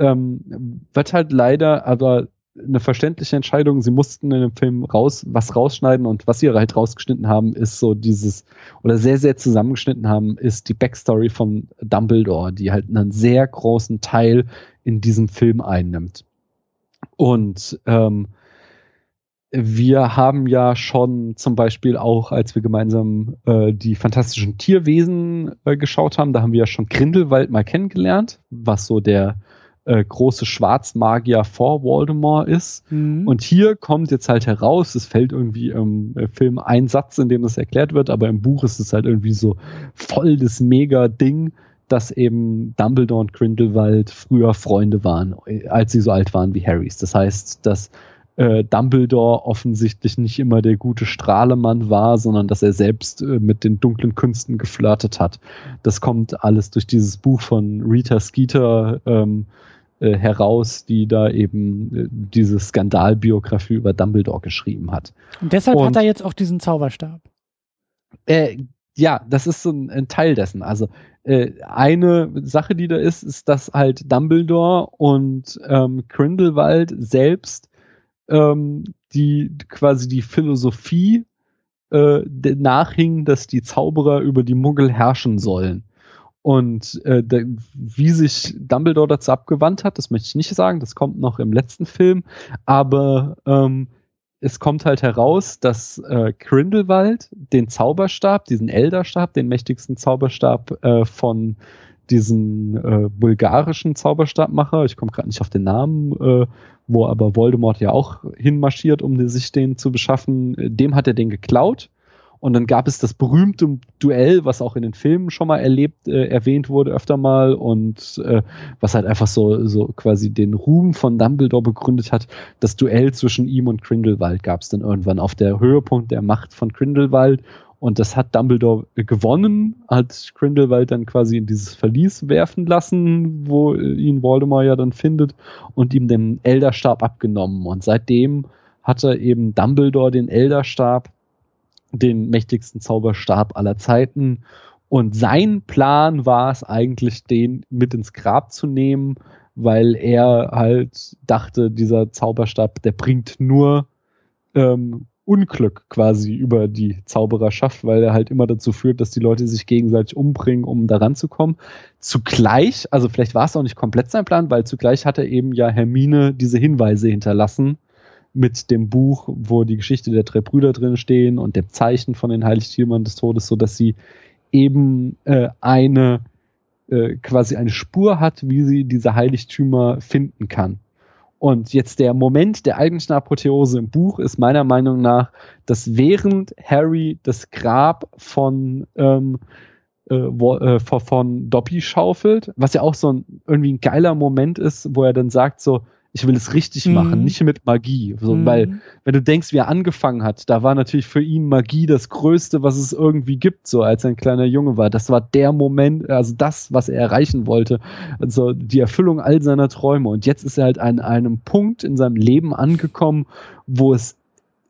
ähm, wird halt leider aber eine verständliche Entscheidung. Sie mussten in dem Film raus, was rausschneiden und was sie halt rausgeschnitten haben, ist so dieses, oder sehr, sehr zusammengeschnitten haben, ist die Backstory von Dumbledore, die halt einen sehr großen Teil in diesem Film einnimmt. Und ähm, wir haben ja schon zum Beispiel auch, als wir gemeinsam äh, die fantastischen Tierwesen äh, geschaut haben, da haben wir ja schon Grindelwald mal kennengelernt, was so der äh, große Schwarzmagier vor Voldemort ist. Mhm. Und hier kommt jetzt halt heraus, es fällt irgendwie im äh, Film ein Satz, in dem das erklärt wird, aber im Buch ist es halt irgendwie so voll das Mega-Ding, dass eben Dumbledore und Grindelwald früher Freunde waren, äh, als sie so alt waren wie Harrys. Das heißt, dass äh, Dumbledore offensichtlich nicht immer der gute Strahlemann war, sondern dass er selbst äh, mit den dunklen Künsten geflirtet hat. Das kommt alles durch dieses Buch von Rita Skeeter ähm, äh, heraus, die da eben äh, diese Skandalbiografie über Dumbledore geschrieben hat.
Und deshalb Und, hat er jetzt auch diesen Zauberstab.
Äh, ja, das ist so ein, ein Teil dessen. Also äh, eine Sache, die da ist, ist, dass halt Dumbledore und ähm, Grindelwald selbst ähm, die quasi die Philosophie äh, nachhing, dass die Zauberer über die Muggel herrschen sollen. Und äh, der, wie sich Dumbledore dazu abgewandt hat, das möchte ich nicht sagen, das kommt noch im letzten Film, aber ähm, es kommt halt heraus, dass äh, Grindelwald den Zauberstab, diesen Elderstab, den mächtigsten Zauberstab äh, von diesen äh, bulgarischen Zauberstabmacher, ich komme gerade nicht auf den Namen, äh, wo aber Voldemort ja auch hinmarschiert, um sich den zu beschaffen, dem hat er den geklaut. Und dann gab es das berühmte Duell, was auch in den Filmen schon mal erlebt, äh, erwähnt wurde öfter mal und äh, was halt einfach so, so quasi den Ruhm von Dumbledore begründet hat. Das Duell zwischen ihm und Grindelwald gab es dann irgendwann auf der Höhepunkt der Macht von Grindelwald und das hat Dumbledore gewonnen, hat Grindelwald dann quasi in dieses Verlies werfen lassen, wo ihn Voldemort ja dann findet und ihm den Elderstab abgenommen. Und seitdem hat er eben Dumbledore den Elderstab, den mächtigsten Zauberstab aller Zeiten. Und sein Plan war es eigentlich, den mit ins Grab zu nehmen, weil er halt dachte, dieser Zauberstab, der bringt nur ähm, Unglück quasi über die Zaubererschaft, weil er halt immer dazu führt, dass die Leute sich gegenseitig umbringen, um da ranzukommen. Zugleich, also vielleicht war es auch nicht komplett sein Plan, weil zugleich hat er eben ja Hermine diese Hinweise hinterlassen mit dem Buch, wo die Geschichte der drei Brüder drin stehen und dem Zeichen von den Heiligtümern des Todes, so dass sie eben äh, eine äh, quasi eine Spur hat, wie sie diese Heiligtümer finden kann. Und jetzt der Moment der eigentlichen Apotheose im Buch ist meiner Meinung nach, dass während Harry das Grab von ähm, äh, äh, von Dobby schaufelt, was ja auch so ein irgendwie ein geiler Moment ist, wo er dann sagt so, ich will es richtig mhm. machen, nicht mit Magie. So, mhm. Weil, wenn du denkst, wie er angefangen hat, da war natürlich für ihn Magie das Größte, was es irgendwie gibt, so als er ein kleiner Junge war. Das war der Moment, also das, was er erreichen wollte. Also die Erfüllung all seiner Träume. Und jetzt ist er halt an einem Punkt in seinem Leben angekommen, wo es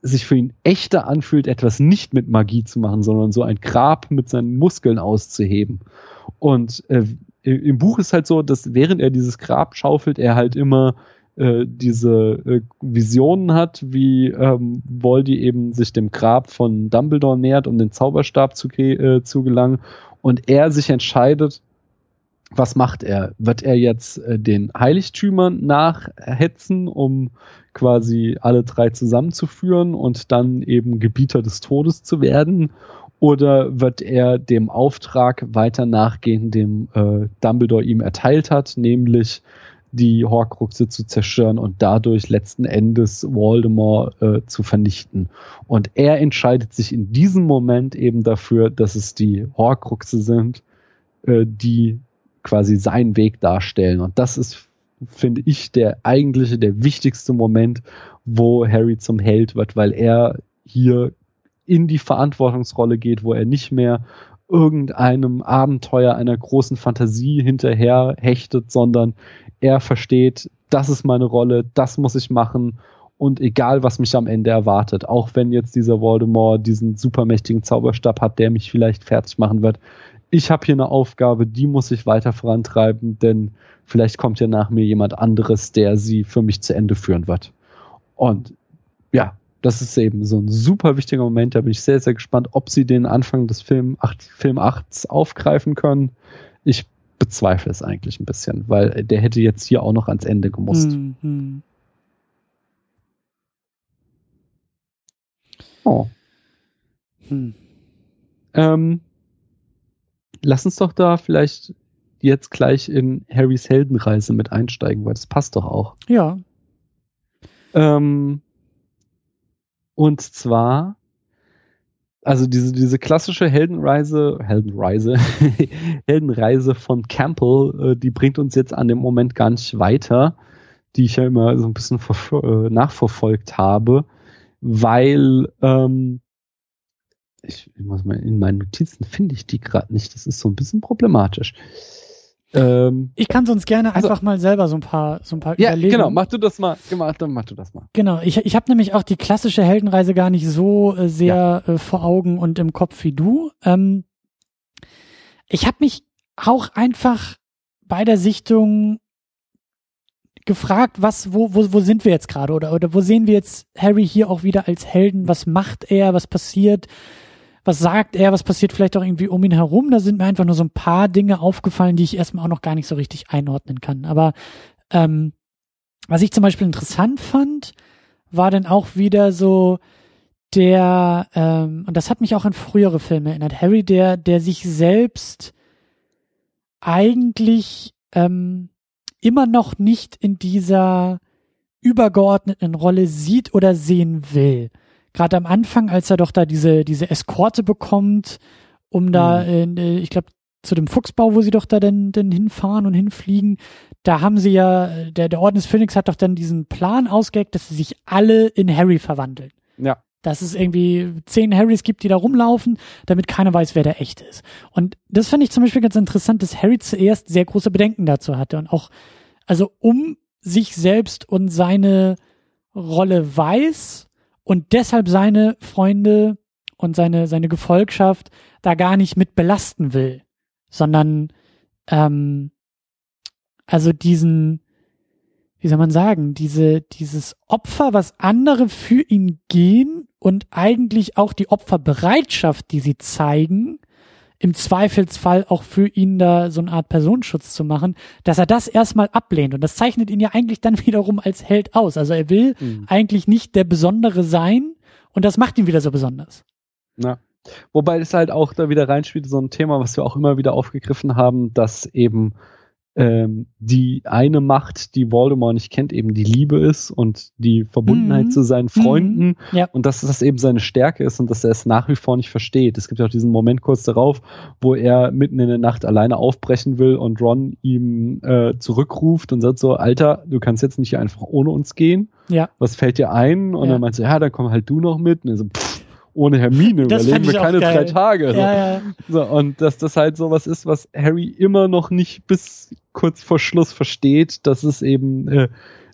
sich für ihn echter anfühlt, etwas nicht mit Magie zu machen, sondern so ein Grab mit seinen Muskeln auszuheben. Und äh, im Buch ist halt so, dass während er dieses Grab schaufelt, er halt immer äh, diese äh, Visionen hat, wie ähm, Voldy eben sich dem Grab von Dumbledore nähert, um den Zauberstab zu, äh, zu gelangen und er sich entscheidet, was macht er? Wird er jetzt äh, den Heiligtümern nachhetzen, um quasi alle drei zusammenzuführen und dann eben Gebieter des Todes zu werden? Oder wird er dem Auftrag weiter nachgehen, dem äh, Dumbledore ihm erteilt hat, nämlich die Horcruxe zu zerstören und dadurch letzten Endes Voldemort äh, zu vernichten. Und er entscheidet sich in diesem Moment eben dafür, dass es die Horcruxe sind, äh, die quasi seinen Weg darstellen. Und das ist, finde ich, der eigentliche, der wichtigste Moment, wo Harry zum Held wird, weil er hier in die Verantwortungsrolle geht, wo er nicht mehr irgendeinem Abenteuer einer großen Fantasie hinterher hechtet, sondern er versteht, das ist meine Rolle, das muss ich machen und egal, was mich am Ende erwartet, auch wenn jetzt dieser Voldemort diesen supermächtigen Zauberstab hat, der mich vielleicht fertig machen wird, ich habe hier eine Aufgabe, die muss ich weiter vorantreiben, denn vielleicht kommt ja nach mir jemand anderes, der sie für mich zu Ende führen wird. Und ja, das ist eben so ein super wichtiger Moment. Da bin ich sehr, sehr gespannt, ob sie den Anfang des Film 8, Film 8 aufgreifen können. Ich bezweifle es eigentlich ein bisschen, weil der hätte jetzt hier auch noch ans Ende gemusst. Mhm. Oh. Hm. Ähm, lass uns doch da vielleicht jetzt gleich in Harrys Heldenreise mit einsteigen, weil das passt doch auch.
Ja.
Ähm, und zwar, also diese, diese klassische Heldenreise, Heldenreise, <laughs> Heldenreise von Campbell, äh, die bringt uns jetzt an dem Moment gar nicht weiter, die ich ja immer so ein bisschen äh, nachverfolgt habe, weil ähm, ich, ich muss mal in meinen Notizen finde ich die gerade nicht. Das ist so ein bisschen problematisch.
Ähm, ich kann sonst gerne also, einfach mal selber so ein paar, so ein paar
ja, Überlegungen. genau, mach du das mal, mach, dann mach du das mal.
Genau, ich, ich habe nämlich auch die klassische Heldenreise gar nicht so äh, sehr ja. äh, vor Augen und im Kopf wie du. Ähm, ich habe mich auch einfach bei der Sichtung gefragt, was, wo, wo, wo sind wir jetzt gerade oder, oder wo sehen wir jetzt Harry hier auch wieder als Helden? Was macht er? Was passiert? Was sagt er, was passiert vielleicht auch irgendwie um ihn herum. Da sind mir einfach nur so ein paar Dinge aufgefallen, die ich erstmal auch noch gar nicht so richtig einordnen kann. Aber ähm, was ich zum Beispiel interessant fand, war dann auch wieder so der, ähm, und das hat mich auch an frühere Filme erinnert, Harry, der, der sich selbst eigentlich ähm, immer noch nicht in dieser übergeordneten Rolle sieht oder sehen will gerade am Anfang, als er doch da diese, diese Eskorte bekommt, um da, mhm. äh, ich glaube, zu dem Fuchsbau, wo sie doch da denn, denn hinfahren und hinfliegen, da haben sie ja, der, der Orden des Phönix hat doch dann diesen Plan ausgeheckt, dass sie sich alle in Harry verwandeln.
Ja.
Dass es irgendwie zehn Harrys gibt, die da rumlaufen, damit keiner weiß, wer der echt ist. Und das fand ich zum Beispiel ganz interessant, dass Harry zuerst sehr große Bedenken dazu hatte und auch, also um sich selbst und seine Rolle weiß und deshalb seine Freunde und seine, seine Gefolgschaft da gar nicht mit belasten will, sondern ähm, also diesen, wie soll man sagen, diese, dieses Opfer, was andere für ihn gehen und eigentlich auch die Opferbereitschaft, die sie zeigen, im Zweifelsfall auch für ihn da so eine Art Personenschutz zu machen, dass er das erstmal ablehnt. Und das zeichnet ihn ja eigentlich dann <laughs> wiederum als Held aus. Also er will mhm. eigentlich nicht der Besondere sein und das macht ihn wieder so besonders.
Ja. Wobei es halt auch da wieder reinspielt, so ein Thema, was wir auch immer wieder aufgegriffen haben, dass eben ähm, die eine Macht, die Voldemort nicht kennt, eben die Liebe ist und die Verbundenheit mhm. zu seinen Freunden mhm. ja. und dass das eben seine Stärke ist und dass er es nach wie vor nicht versteht. Es gibt auch diesen Moment kurz darauf, wo er mitten in der Nacht alleine aufbrechen will und Ron ihm äh, zurückruft und sagt so, Alter, du kannst jetzt nicht einfach ohne uns gehen.
Ja.
Was fällt dir ein? Und ja. dann meint so, ja, dann komm halt du noch mit. Und er so, pff, ohne Hermine das überleben wir keine drei Tage.
Ja, ja.
So, und dass das halt sowas ist, was Harry immer noch nicht bis kurz vor Schluss versteht, dass es eben, äh,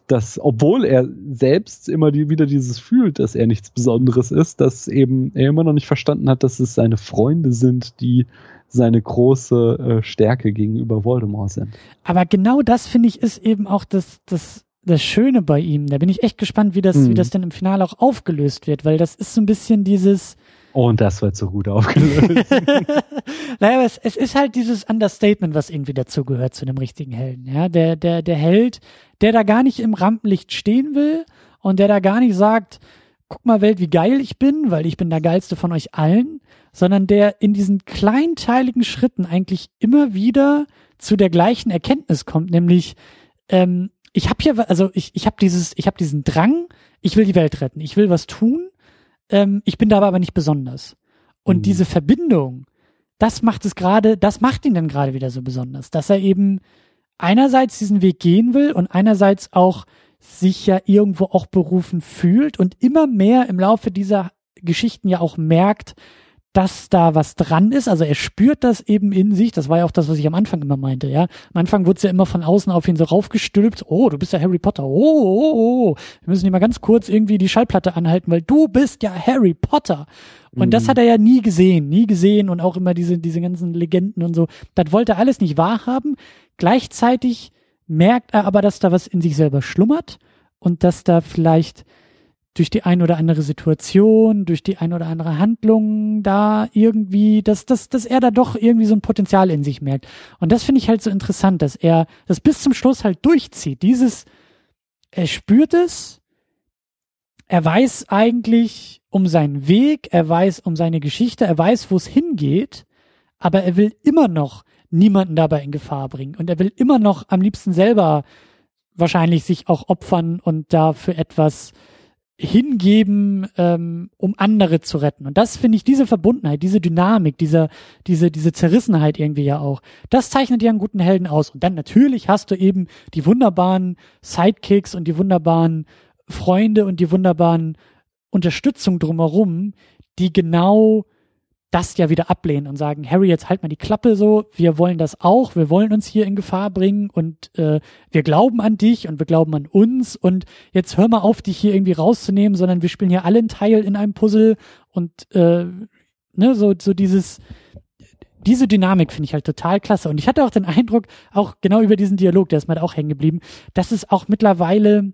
dass, obwohl er selbst immer die, wieder dieses fühlt, dass er nichts Besonderes ist, dass eben er immer noch nicht verstanden hat, dass es seine Freunde sind, die seine große äh, Stärke gegenüber Voldemort sind.
Aber genau das finde ich ist eben auch das, das das Schöne bei ihm. Da bin ich echt gespannt, wie das, mhm. wie das denn im Finale auch aufgelöst wird, weil das ist so ein bisschen dieses.
Oh, und das wird so gut aufgelöst. <laughs>
naja, es, es ist halt dieses Understatement, was irgendwie dazugehört zu einem richtigen Helden. Ja, der, der, der Held, der da gar nicht im Rampenlicht stehen will und der da gar nicht sagt, guck mal Welt, wie geil ich bin, weil ich bin der geilste von euch allen, sondern der in diesen kleinteiligen Schritten eigentlich immer wieder zu der gleichen Erkenntnis kommt, nämlich ähm, ich habe hier, also ich, ich habe dieses, ich habe diesen Drang, ich will die Welt retten, ich will was tun, ähm, ich bin dabei aber nicht besonders. Und mhm. diese Verbindung, das macht es gerade, das macht ihn dann gerade wieder so besonders, dass er eben einerseits diesen Weg gehen will und einerseits auch sich ja irgendwo auch berufen fühlt und immer mehr im Laufe dieser Geschichten ja auch merkt, dass da was dran ist. Also er spürt das eben in sich. Das war ja auch das, was ich am Anfang immer meinte, ja. Am Anfang wurde es ja immer von außen auf ihn so raufgestülpt. Oh, du bist ja Harry Potter. Oh, oh, oh. oh. Wir müssen hier mal ganz kurz irgendwie die Schallplatte anhalten, weil du bist ja Harry Potter. Und mhm. das hat er ja nie gesehen, nie gesehen und auch immer diese, diese ganzen Legenden und so. Das wollte er alles nicht wahrhaben. Gleichzeitig merkt er aber, dass da was in sich selber schlummert und dass da vielleicht durch die ein oder andere Situation, durch die ein oder andere Handlung da irgendwie, dass, dass, dass er da doch irgendwie so ein Potenzial in sich merkt. Und das finde ich halt so interessant, dass er das bis zum Schluss halt durchzieht. Dieses, er spürt es, er weiß eigentlich um seinen Weg, er weiß um seine Geschichte, er weiß, wo es hingeht, aber er will immer noch niemanden dabei in Gefahr bringen. Und er will immer noch am liebsten selber wahrscheinlich sich auch opfern und dafür etwas hingeben, ähm, um andere zu retten. Und das finde ich, diese Verbundenheit, diese Dynamik, diese, diese, diese Zerrissenheit irgendwie ja auch, das zeichnet ja einen guten Helden aus. Und dann natürlich hast du eben die wunderbaren Sidekicks und die wunderbaren Freunde und die wunderbaren Unterstützung drumherum, die genau das ja wieder ablehnen und sagen, Harry, jetzt halt mal die Klappe so, wir wollen das auch, wir wollen uns hier in Gefahr bringen und äh, wir glauben an dich und wir glauben an uns und jetzt hör mal auf, dich hier irgendwie rauszunehmen, sondern wir spielen hier alle einen Teil in einem Puzzle und äh, ne, so, so dieses, diese Dynamik finde ich halt total klasse. Und ich hatte auch den Eindruck, auch genau über diesen Dialog, der ist mir auch hängen geblieben, dass es auch mittlerweile,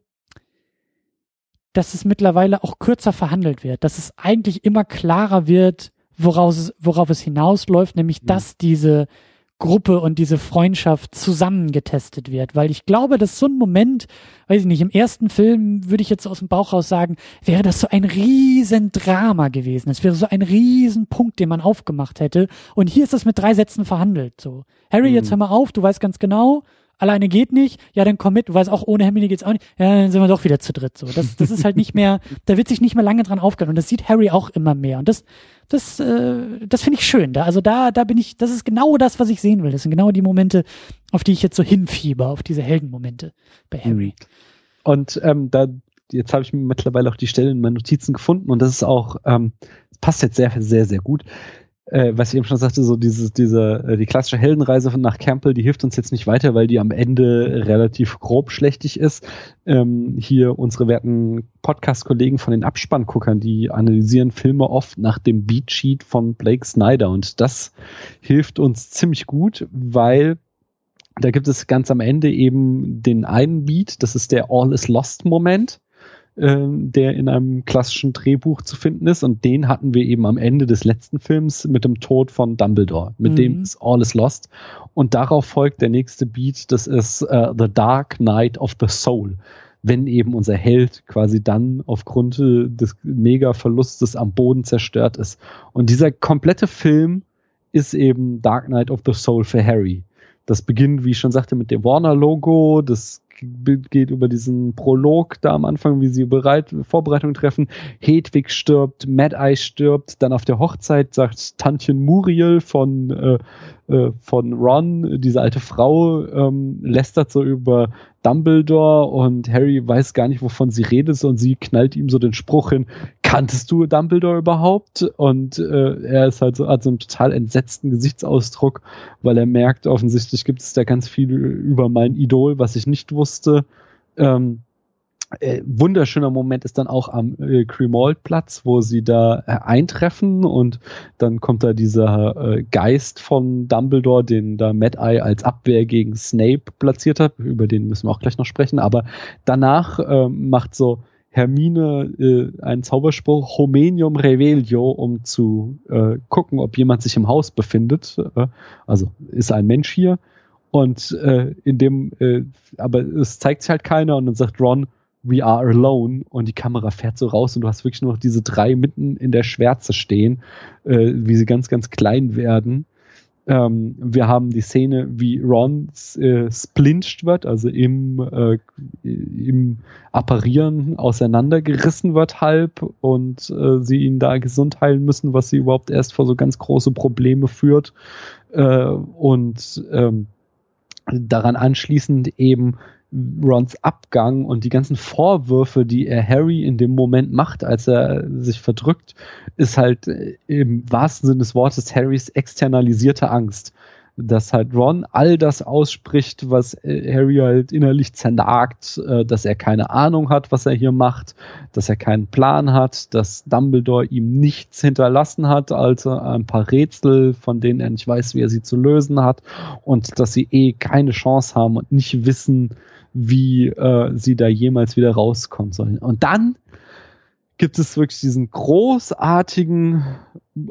dass es mittlerweile auch kürzer verhandelt wird, dass es eigentlich immer klarer wird, woraus es, worauf es hinausläuft, nämlich mhm. dass diese Gruppe und diese Freundschaft zusammengetestet wird. Weil ich glaube, dass so ein Moment, weiß ich nicht, im ersten Film würde ich jetzt aus dem Bauch raus sagen, wäre das so ein Riesendrama gewesen. Es wäre so ein Riesenpunkt, den man aufgemacht hätte. Und hier ist das mit drei Sätzen verhandelt. So, Harry, mhm. jetzt hör mal auf, du weißt ganz genau, alleine geht nicht, ja, dann komm mit, du weißt auch, ohne Hermine geht's auch nicht, ja, dann sind wir doch wieder zu dritt. So, das, das ist halt nicht mehr, <laughs> da wird sich nicht mehr lange dran aufgehört und das sieht Harry auch immer mehr und das, das, äh, das finde ich schön. Da, also da, da bin ich, das ist genau das, was ich sehen will. Das sind genau die Momente, auf die ich jetzt so hinfieber, auf diese Heldenmomente bei Harry.
Und ähm, da, jetzt habe ich mittlerweile auch die Stelle in meinen Notizen gefunden und das ist auch, ähm, passt jetzt sehr, sehr, sehr gut äh, was ich eben schon sagte, so dieses, diese, äh, die klassische Heldenreise nach Campbell, die hilft uns jetzt nicht weiter, weil die am Ende relativ grob schlechtig ist. Ähm, hier unsere werten Podcast-Kollegen von den Abspannguckern, die analysieren Filme oft nach dem Beatsheet von Blake Snyder und das hilft uns ziemlich gut, weil da gibt es ganz am Ende eben den einen Beat, das ist der All is Lost Moment der in einem klassischen Drehbuch zu finden ist. Und den hatten wir eben am Ende des letzten Films mit dem Tod von Dumbledore. Mit mhm. dem ist All is Lost. Und darauf folgt der nächste Beat, das ist uh, The Dark Night of the Soul. Wenn eben unser Held quasi dann aufgrund des Mega-Verlustes am Boden zerstört ist. Und dieser komplette Film ist eben Dark Night of the Soul für Harry. Das beginnt, wie ich schon sagte, mit dem Warner-Logo. Das geht über diesen Prolog da am Anfang, wie sie bereit, Vorbereitung treffen. Hedwig stirbt, Mad Eye stirbt, dann auf der Hochzeit sagt Tantchen Muriel von, äh, äh, von Ron, diese alte Frau, ähm, lästert so über Dumbledore und Harry weiß gar nicht, wovon sie redet und sie knallt ihm so den Spruch hin, kanntest du Dumbledore überhaupt? Und äh, er ist halt so, hat so einen total entsetzten Gesichtsausdruck, weil er merkt, offensichtlich gibt es da ganz viel über mein Idol, was ich nicht wusste. Ähm, äh, wunderschöner Moment ist dann auch am äh, Grimald-Platz, wo sie da äh, eintreffen und dann kommt da dieser äh, Geist von Dumbledore, den da Mad Eye als Abwehr gegen Snape platziert hat. Über den müssen wir auch gleich noch sprechen. Aber danach äh, macht so Hermine äh, einen Zauberspruch Homenium Revelio, um zu äh, gucken, ob jemand sich im Haus befindet. Äh, also ist ein Mensch hier. Und äh, in dem, äh, aber es zeigt sich halt keiner und dann sagt Ron, We are alone und die Kamera fährt so raus und du hast wirklich nur noch diese drei mitten in der Schwärze stehen, äh, wie sie ganz, ganz klein werden. Ähm, wir haben die Szene, wie Ron äh, splinscht wird, also im, äh, im Apparieren auseinandergerissen wird halb und äh, sie ihn da gesund heilen müssen, was sie überhaupt erst vor so ganz große Probleme führt. Äh, und ähm, daran anschließend eben Rons Abgang und die ganzen Vorwürfe, die er Harry in dem Moment macht, als er sich verdrückt, ist halt äh, im wahrsten Sinne des Wortes Harrys externalisierte Angst dass halt Ron all das ausspricht, was äh, Harry halt innerlich zernagt, äh, dass er keine Ahnung hat, was er hier macht, dass er keinen Plan hat, dass Dumbledore ihm nichts hinterlassen hat, also ein paar Rätsel, von denen er nicht weiß, wie er sie zu lösen hat und dass sie eh keine Chance haben und nicht wissen, wie äh, sie da jemals wieder rauskommen sollen. Und dann gibt es wirklich diesen großartigen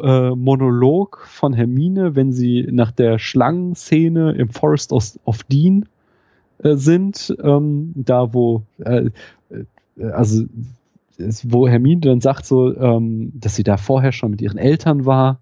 äh, Monolog von Hermine, wenn sie nach der Schlangenszene im Forest of, of Dean äh, sind, ähm, da wo äh, äh also wo Hermine dann sagt so, ähm, dass sie da vorher schon mit ihren Eltern war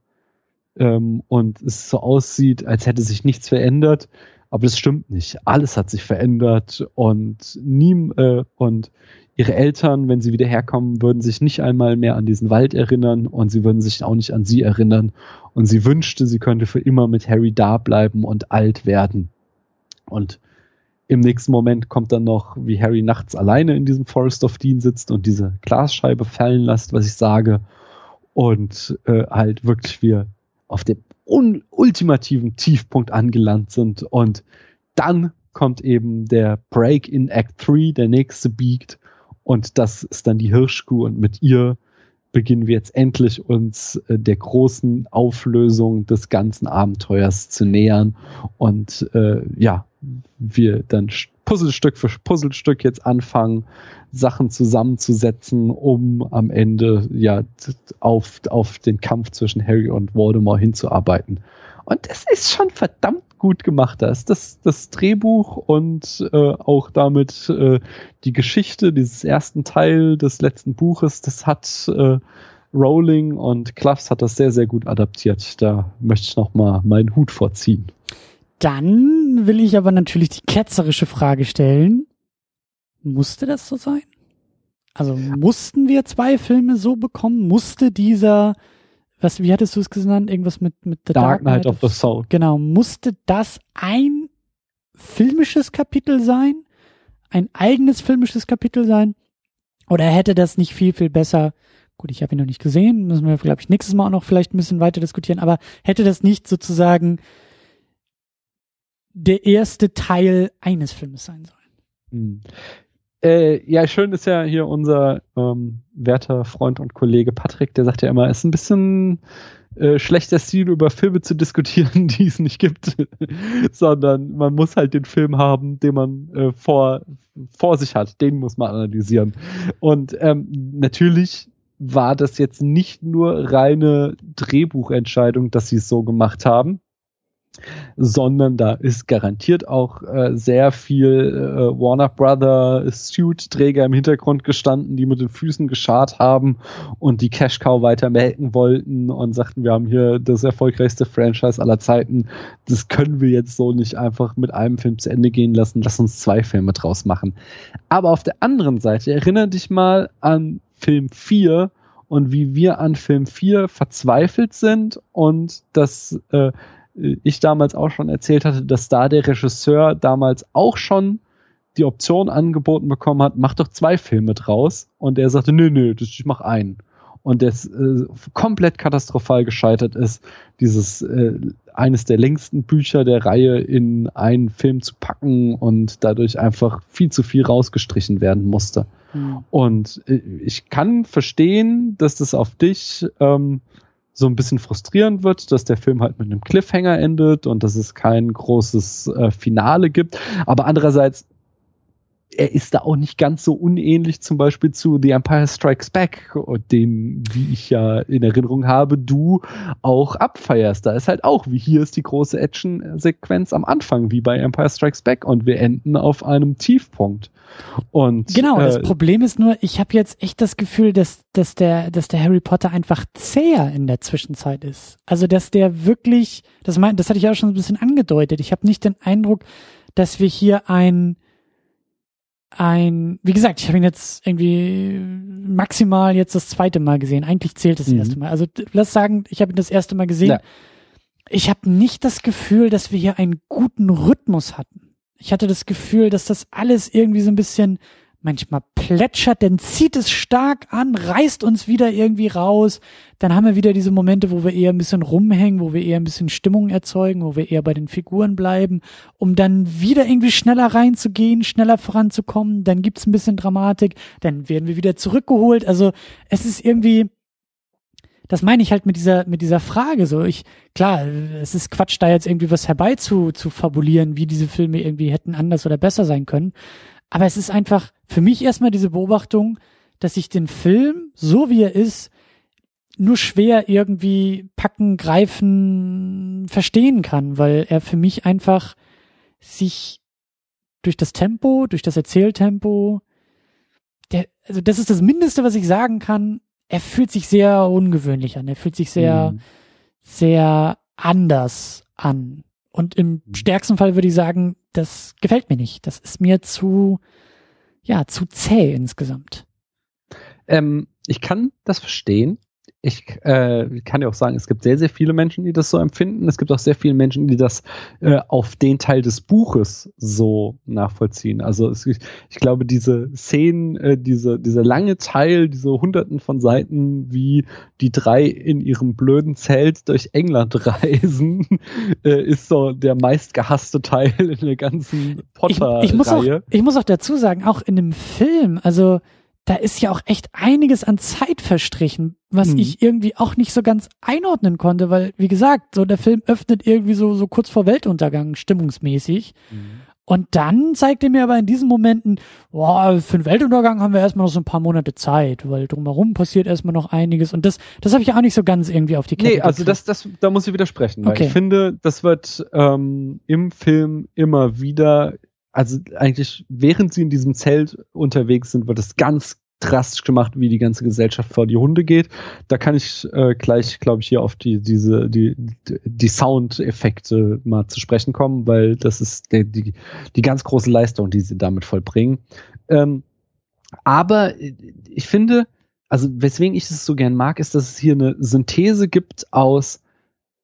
ähm, und es so aussieht, als hätte sich nichts verändert, aber das stimmt nicht. Alles hat sich verändert und nie äh, und ihre Eltern, wenn sie wieder herkommen, würden sich nicht einmal mehr an diesen Wald erinnern und sie würden sich auch nicht an sie erinnern. Und sie wünschte, sie könnte für immer mit Harry da bleiben und alt werden. Und im nächsten Moment kommt dann noch, wie Harry nachts alleine in diesem Forest of Dean sitzt und diese Glasscheibe fallen lässt, was ich sage. Und äh, halt wirklich wir auf dem ultimativen Tiefpunkt angelangt sind. Und dann kommt eben der Break in Act 3, der nächste biegt und das ist dann die Hirschkuh und mit ihr beginnen wir jetzt endlich uns äh, der großen Auflösung des ganzen Abenteuers zu nähern und äh, ja, wir dann Puzzlestück für Puzzlestück jetzt anfangen, Sachen zusammenzusetzen, um am Ende ja auf, auf den Kampf zwischen Harry und Voldemort hinzuarbeiten. Und es ist schon verdammt gut gemacht. Da ist das, das Drehbuch und äh, auch damit äh, die Geschichte dieses ersten Teil des letzten Buches, das hat äh, Rowling und Cluffs hat das sehr, sehr gut adaptiert. Da möchte ich nochmal meinen Hut vorziehen.
Dann will ich aber natürlich die ketzerische Frage stellen. Musste das so sein? Also mussten wir zwei Filme so bekommen? Musste dieser was, wie hattest du es genannt? Irgendwas mit, mit
The Dark, Dark Knight of, the Soul.
Genau. Musste das ein filmisches Kapitel sein? Ein eigenes filmisches Kapitel sein? Oder hätte das nicht viel, viel besser, gut, ich habe ihn noch nicht gesehen, müssen wir, glaube ich, nächstes Mal auch noch vielleicht ein bisschen weiter diskutieren, aber hätte das nicht sozusagen der erste Teil eines Filmes sein sollen?
Äh, ja, schön ist ja hier unser ähm, werter Freund und Kollege Patrick, der sagt ja immer, es ist ein bisschen äh, schlechter Stil, über Filme zu diskutieren, <laughs> die es nicht gibt, <laughs> sondern man muss halt den Film haben, den man äh, vor, vor sich hat, den muss man analysieren. Und ähm, natürlich war das jetzt nicht nur reine Drehbuchentscheidung, dass sie es so gemacht haben, sondern da ist garantiert auch äh, sehr viel äh, Warner Brother Suit-Träger im Hintergrund gestanden, die mit den Füßen geschart haben und die Cash Cow weiter melken wollten und sagten, wir haben hier das erfolgreichste Franchise aller Zeiten. Das können wir jetzt so nicht einfach mit einem Film zu Ende gehen lassen. Lass uns zwei Filme draus machen. Aber auf der anderen Seite, erinnere dich mal an Film 4 und wie wir an Film 4 verzweifelt sind und das äh, ich damals auch schon erzählt hatte, dass da der Regisseur damals auch schon die Option angeboten bekommen hat, mach doch zwei Filme draus. Und er sagte, nö, nö, ich mach einen. Und das äh, komplett katastrophal gescheitert ist, dieses äh, eines der längsten Bücher der Reihe in einen Film zu packen und dadurch einfach viel zu viel rausgestrichen werden musste. Mhm. Und äh, ich kann verstehen, dass das auf dich ähm, so ein bisschen frustrierend wird, dass der Film halt mit einem Cliffhanger endet und dass es kein großes äh, Finale gibt. Aber andererseits er ist da auch nicht ganz so unähnlich zum Beispiel zu The Empire Strikes Back, den, wie ich ja in Erinnerung habe, du auch abfeierst. Da ist halt auch, wie hier ist die große Action-Sequenz am Anfang, wie bei Empire Strikes Back und wir enden auf einem Tiefpunkt. Und,
genau, äh, das Problem ist nur, ich habe jetzt echt das Gefühl, dass, dass, der, dass der Harry Potter einfach zäher in der Zwischenzeit ist. Also, dass der wirklich, das, mein, das hatte ich auch schon ein bisschen angedeutet. Ich habe nicht den Eindruck, dass wir hier ein ein, wie gesagt, ich habe ihn jetzt irgendwie maximal jetzt das zweite Mal gesehen. Eigentlich zählt das mhm. erste Mal. Also lass sagen, ich habe ihn das erste Mal gesehen. Ja. Ich habe nicht das Gefühl, dass wir hier einen guten Rhythmus hatten. ich hatte das Gefühl, dass das alles irgendwie so ein bisschen manchmal plätschert, dann zieht es stark an, reißt uns wieder irgendwie raus. Dann haben wir wieder diese Momente, wo wir eher ein bisschen rumhängen, wo wir eher ein bisschen Stimmung erzeugen, wo wir eher bei den Figuren bleiben, um dann wieder irgendwie schneller reinzugehen, schneller voranzukommen. Dann gibt's ein bisschen Dramatik, dann werden wir wieder zurückgeholt. Also es ist irgendwie, das meine ich halt mit dieser, mit dieser Frage so. Ich, klar, es ist Quatsch, da jetzt irgendwie was herbei zu, wie diese Filme irgendwie hätten anders oder besser sein können. Aber es ist einfach für mich erstmal diese Beobachtung, dass ich den Film, so wie er ist, nur schwer irgendwie packen, greifen, verstehen kann, weil er für mich einfach sich durch das Tempo, durch das Erzähltempo, der, also das ist das Mindeste, was ich sagen kann. Er fühlt sich sehr ungewöhnlich an. Er fühlt sich sehr, mhm. sehr anders an. Und im mhm. stärksten Fall würde ich sagen, das gefällt mir nicht. Das ist mir zu, ja, zu zäh insgesamt.
Ähm, ich kann das verstehen ich äh, kann ja auch sagen, es gibt sehr, sehr viele Menschen, die das so empfinden. Es gibt auch sehr viele Menschen, die das äh, auf den Teil des Buches so nachvollziehen. Also es, ich, ich, glaube, diese Szenen, äh, diese, dieser lange Teil, diese hunderten von Seiten, wie die drei in ihrem blöden Zelt durch England <laughs> reisen, äh, ist so der meistgehasste Teil in der ganzen Potter-Reihe.
Ich, ich, muss auch, ich muss auch dazu sagen, auch in dem Film, also da ist ja auch echt einiges an Zeit verstrichen, was mhm. ich irgendwie auch nicht so ganz einordnen konnte, weil, wie gesagt, so der Film öffnet irgendwie so, so kurz vor Weltuntergang stimmungsmäßig. Mhm. Und dann zeigt er mir aber in diesen Momenten, boah, für den Weltuntergang haben wir erstmal noch so ein paar Monate Zeit, weil drumherum passiert erstmal noch einiges. Und das, das habe ich auch nicht so ganz irgendwie auf die Kette
Nee, also das, das, da muss ich widersprechen, weil okay. ich finde, das wird ähm, im Film immer wieder also eigentlich während sie in diesem Zelt unterwegs sind, wird es ganz drastisch gemacht, wie die ganze Gesellschaft vor die Hunde geht. Da kann ich äh, gleich, glaube ich, hier auf die diese die die Soundeffekte mal zu sprechen kommen, weil das ist die die, die ganz große Leistung, die sie damit vollbringen. Ähm, aber ich finde, also weswegen ich es so gern mag, ist, dass es hier eine Synthese gibt aus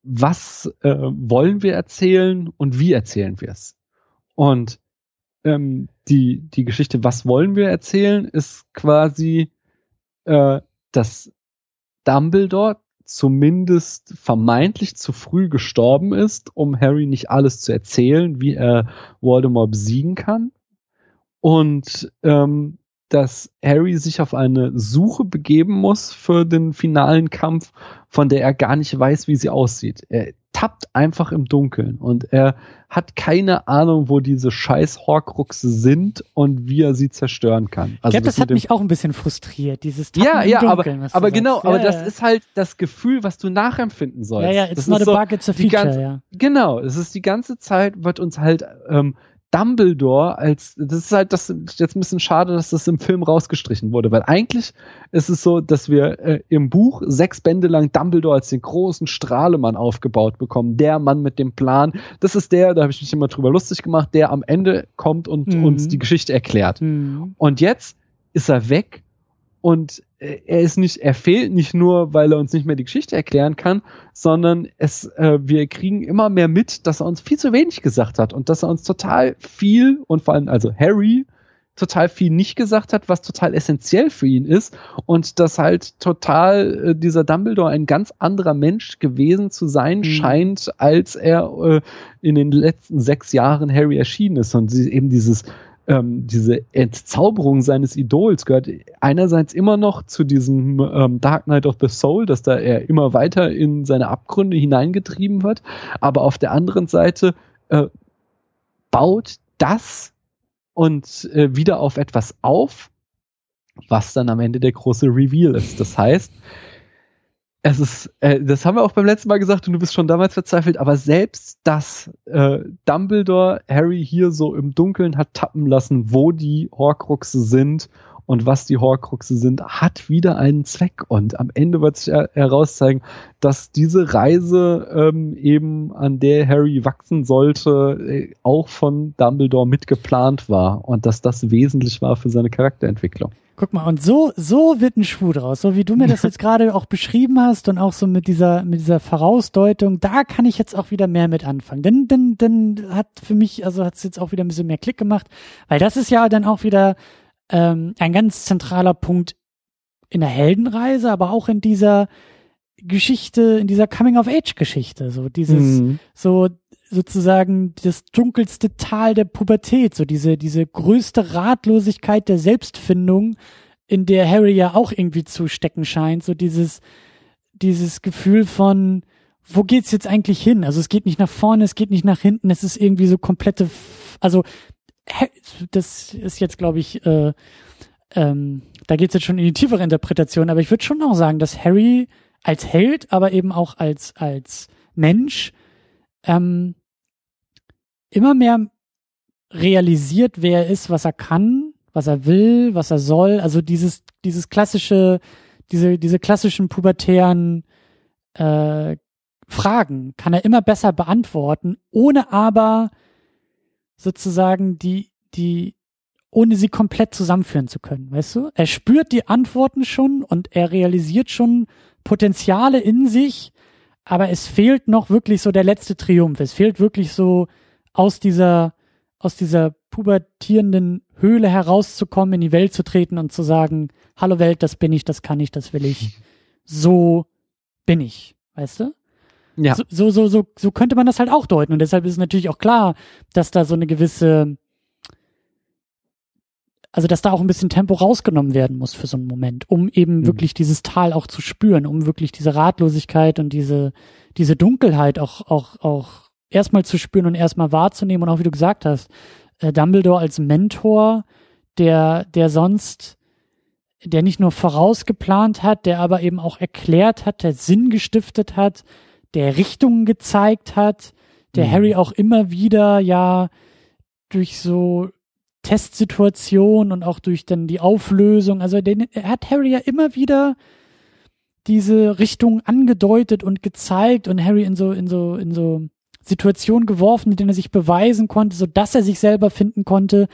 was äh, wollen wir erzählen und wie erzählen wir es. Und ähm, die, die Geschichte, was wollen wir erzählen, ist quasi, äh, dass Dumbledore zumindest vermeintlich zu früh gestorben ist, um Harry nicht alles zu erzählen, wie er Voldemort besiegen kann. Und ähm, dass Harry sich auf eine Suche begeben muss für den finalen Kampf, von der er gar nicht weiß, wie sie aussieht. Er tappt einfach im Dunkeln und er hat keine Ahnung, wo diese scheiß Horcruxe sind und wie er sie zerstören kann.
Also ich glaube, das, das hat mich auch ein bisschen frustriert, dieses
Tappen ja, ja, Dunkeln. Aber, aber genau, ja, aber ja. das ist halt das Gefühl, was du nachempfinden sollst.
Ja, ja, it's das not a so bug, it's a feature,
ganze,
ja.
Genau, es ist die ganze Zeit, wird uns halt ähm, Dumbledore als, das ist halt das jetzt ein bisschen schade, dass das im Film rausgestrichen wurde, weil eigentlich ist es so, dass wir äh, im Buch sechs Bände lang Dumbledore als den großen Strahlemann aufgebaut bekommen, der Mann mit dem Plan. Das ist der, da habe ich mich immer drüber lustig gemacht, der am Ende kommt und mhm. uns die Geschichte erklärt. Mhm. Und jetzt ist er weg und er ist nicht, er fehlt nicht nur, weil er uns nicht mehr die Geschichte erklären kann, sondern es, äh, wir kriegen immer mehr mit, dass er uns viel zu wenig gesagt hat und dass er uns total viel und vor allem also Harry total viel nicht gesagt hat, was total essentiell für ihn ist und dass halt total äh, dieser Dumbledore ein ganz anderer Mensch gewesen zu sein mhm. scheint, als er äh, in den letzten sechs Jahren Harry erschienen ist und sie, eben dieses ähm, diese Entzauberung seines Idols gehört einerseits immer noch zu diesem ähm, Dark Knight of the Soul, dass da er immer weiter in seine Abgründe hineingetrieben wird, aber auf der anderen Seite äh, baut das und äh, wieder auf etwas auf, was dann am Ende der große Reveal ist. Das heißt, es ist, äh, das haben wir auch beim letzten Mal gesagt und du bist schon damals verzweifelt, aber selbst dass äh, Dumbledore Harry hier so im Dunkeln hat tappen lassen, wo die Horcruxe sind und was die Horcruxe sind, hat wieder einen Zweck. Und am Ende wird sich herauszeigen, dass diese Reise ähm, eben, an der Harry wachsen sollte, äh, auch von Dumbledore mitgeplant war und dass das wesentlich war für seine Charakterentwicklung.
Guck mal, und so, so wird ein Schuh draus. So wie du mir das <laughs> jetzt gerade auch beschrieben hast und auch so mit dieser, mit dieser Vorausdeutung, da kann ich jetzt auch wieder mehr mit anfangen. Denn, denn, denn hat für mich, also hat es jetzt auch wieder ein bisschen mehr Klick gemacht, weil das ist ja dann auch wieder ähm, ein ganz zentraler Punkt in der Heldenreise, aber auch in dieser Geschichte, in dieser Coming-of-Age-Geschichte. So dieses, mhm. so sozusagen das dunkelste Tal der Pubertät, so diese, diese größte Ratlosigkeit der Selbstfindung, in der Harry ja auch irgendwie zu stecken scheint, so dieses, dieses Gefühl von, wo geht's jetzt eigentlich hin? Also es geht nicht nach vorne, es geht nicht nach hinten, es ist irgendwie so komplette, also das ist jetzt, glaube ich, äh, ähm, da geht's jetzt schon in die tiefere Interpretation, aber ich würde schon auch sagen, dass Harry als Held, aber eben auch als, als Mensch ähm, immer mehr realisiert, wer er ist, was er kann, was er will, was er soll. Also dieses, dieses klassische, diese, diese klassischen pubertären äh, Fragen kann er immer besser beantworten, ohne aber sozusagen die, die, ohne sie komplett zusammenführen zu können, weißt du? Er spürt die Antworten schon und er realisiert schon Potenziale in sich, aber es fehlt noch wirklich so der letzte Triumph. Es fehlt wirklich so aus dieser, aus dieser pubertierenden Höhle herauszukommen, in die Welt zu treten und zu sagen, hallo Welt, das bin ich, das kann ich, das will ich. So bin ich, weißt du? Ja. So, so, so, so, so könnte man das halt auch deuten. Und deshalb ist es natürlich auch klar, dass da so eine gewisse, also dass da auch ein bisschen Tempo rausgenommen werden muss für so einen Moment, um eben mhm. wirklich dieses Tal auch zu spüren, um wirklich diese Ratlosigkeit und diese, diese Dunkelheit auch, auch, auch erstmal zu spüren und erstmal wahrzunehmen und auch wie du gesagt hast, äh, Dumbledore als Mentor, der, der sonst, der nicht nur vorausgeplant hat, der aber eben auch erklärt hat, der Sinn gestiftet hat, der Richtungen gezeigt hat, der mhm. Harry auch immer wieder ja durch so Testsituationen und auch durch dann die Auflösung, also den, er hat Harry ja immer wieder diese Richtung angedeutet und gezeigt und Harry in so in so in so Situation geworfen, in denen er sich beweisen konnte, so dass er sich selber finden konnte.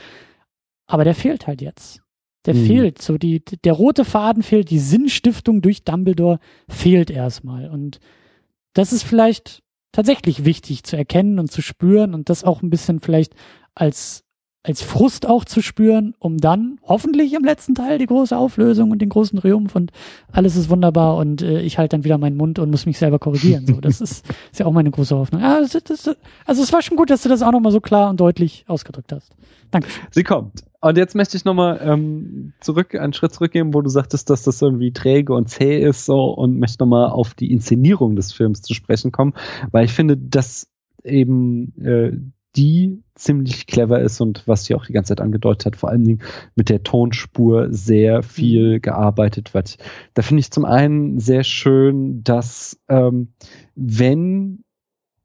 Aber der fehlt halt jetzt. Der mhm. fehlt. So die, der rote Faden fehlt, die Sinnstiftung durch Dumbledore fehlt erstmal. Und das ist vielleicht tatsächlich wichtig zu erkennen und zu spüren und das auch ein bisschen vielleicht als als Frust auch zu spüren, um dann hoffentlich im letzten Teil die große Auflösung und den großen Triumph und alles ist wunderbar und äh, ich halte dann wieder meinen Mund und muss mich selber korrigieren. So, das ist, <laughs> ist ja auch meine große Hoffnung. Ja, das, das, also es war schon gut, dass du das auch nochmal so klar und deutlich ausgedrückt hast. Danke.
Sie kommt. Und jetzt möchte ich nochmal ähm, zurück, einen Schritt zurückgehen, wo du sagtest, dass das irgendwie träge und zäh ist so und möchte nochmal auf die Inszenierung des Films zu sprechen kommen, weil ich finde, dass eben äh, die ziemlich clever ist und was sie auch die ganze Zeit angedeutet hat, vor allen Dingen mit der Tonspur sehr viel mhm. gearbeitet wird. Da finde ich zum einen sehr schön, dass ähm, wenn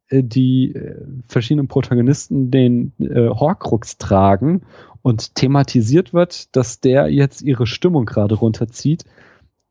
äh, die äh, verschiedenen Protagonisten den äh, Horcrux tragen und thematisiert wird, dass der jetzt ihre Stimmung gerade runterzieht,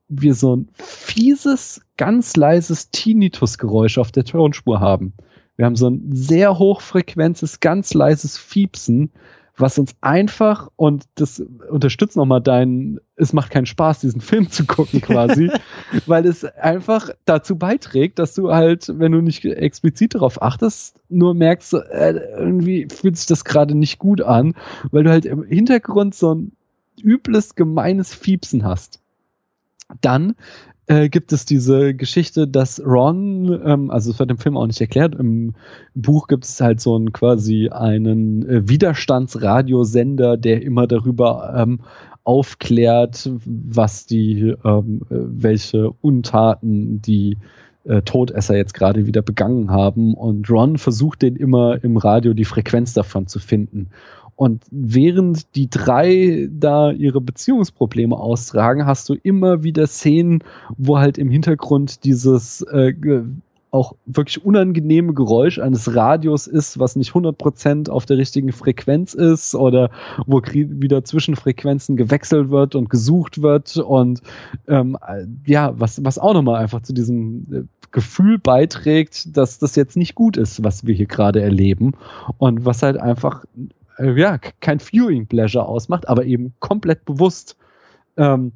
wir so ein fieses, ganz leises Tinnitus-Geräusch auf der Tonspur haben. Wir haben so ein sehr hochfrequentes, ganz leises Fiepsen, was uns einfach, und das unterstützt nochmal deinen, es macht keinen Spaß, diesen Film zu gucken quasi, <laughs> weil es einfach dazu beiträgt, dass du halt, wenn du nicht explizit darauf achtest, nur merkst, äh, irgendwie fühlt sich das gerade nicht gut an, weil du halt im Hintergrund so ein übles, gemeines Fiepsen hast. Dann äh, gibt es diese Geschichte, dass Ron, ähm, also es wird im Film auch nicht erklärt, im Buch gibt es halt so einen quasi einen äh, Widerstandsradiosender, der immer darüber ähm, aufklärt, was die, ähm, welche Untaten die äh, Todesser jetzt gerade wieder begangen haben. Und Ron versucht den immer im Radio die Frequenz davon zu finden. Und während die drei da ihre Beziehungsprobleme austragen, hast du immer wieder Szenen, wo halt im Hintergrund dieses äh, auch wirklich unangenehme Geräusch eines Radios ist, was nicht 100% auf der richtigen Frequenz ist oder wo wieder zwischen Frequenzen gewechselt wird und gesucht wird und ähm, ja, was, was auch nochmal einfach zu diesem äh, Gefühl beiträgt, dass das jetzt nicht gut ist, was wir hier gerade erleben und was halt einfach äh, ja, kein Viewing Pleasure ausmacht, aber eben komplett bewusst. Ähm,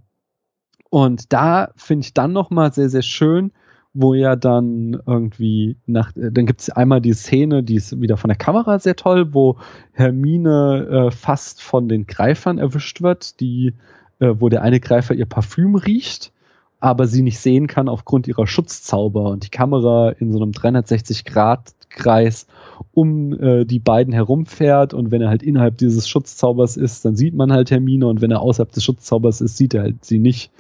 und da finde ich dann nochmal sehr, sehr schön, wo ja dann irgendwie nach, äh, dann gibt es einmal die Szene, die ist wieder von der Kamera sehr toll, wo Hermine äh, fast von den Greifern erwischt wird, die, äh, wo der eine Greifer ihr Parfüm riecht, aber sie nicht sehen kann aufgrund ihrer Schutzzauber. Und die Kamera in so einem 360-Grad-Kreis um äh, die beiden herumfährt. Und wenn er halt innerhalb dieses Schutzzaubers ist, dann sieht man halt Hermine. Und wenn er außerhalb des Schutzzaubers ist, sieht er halt sie nicht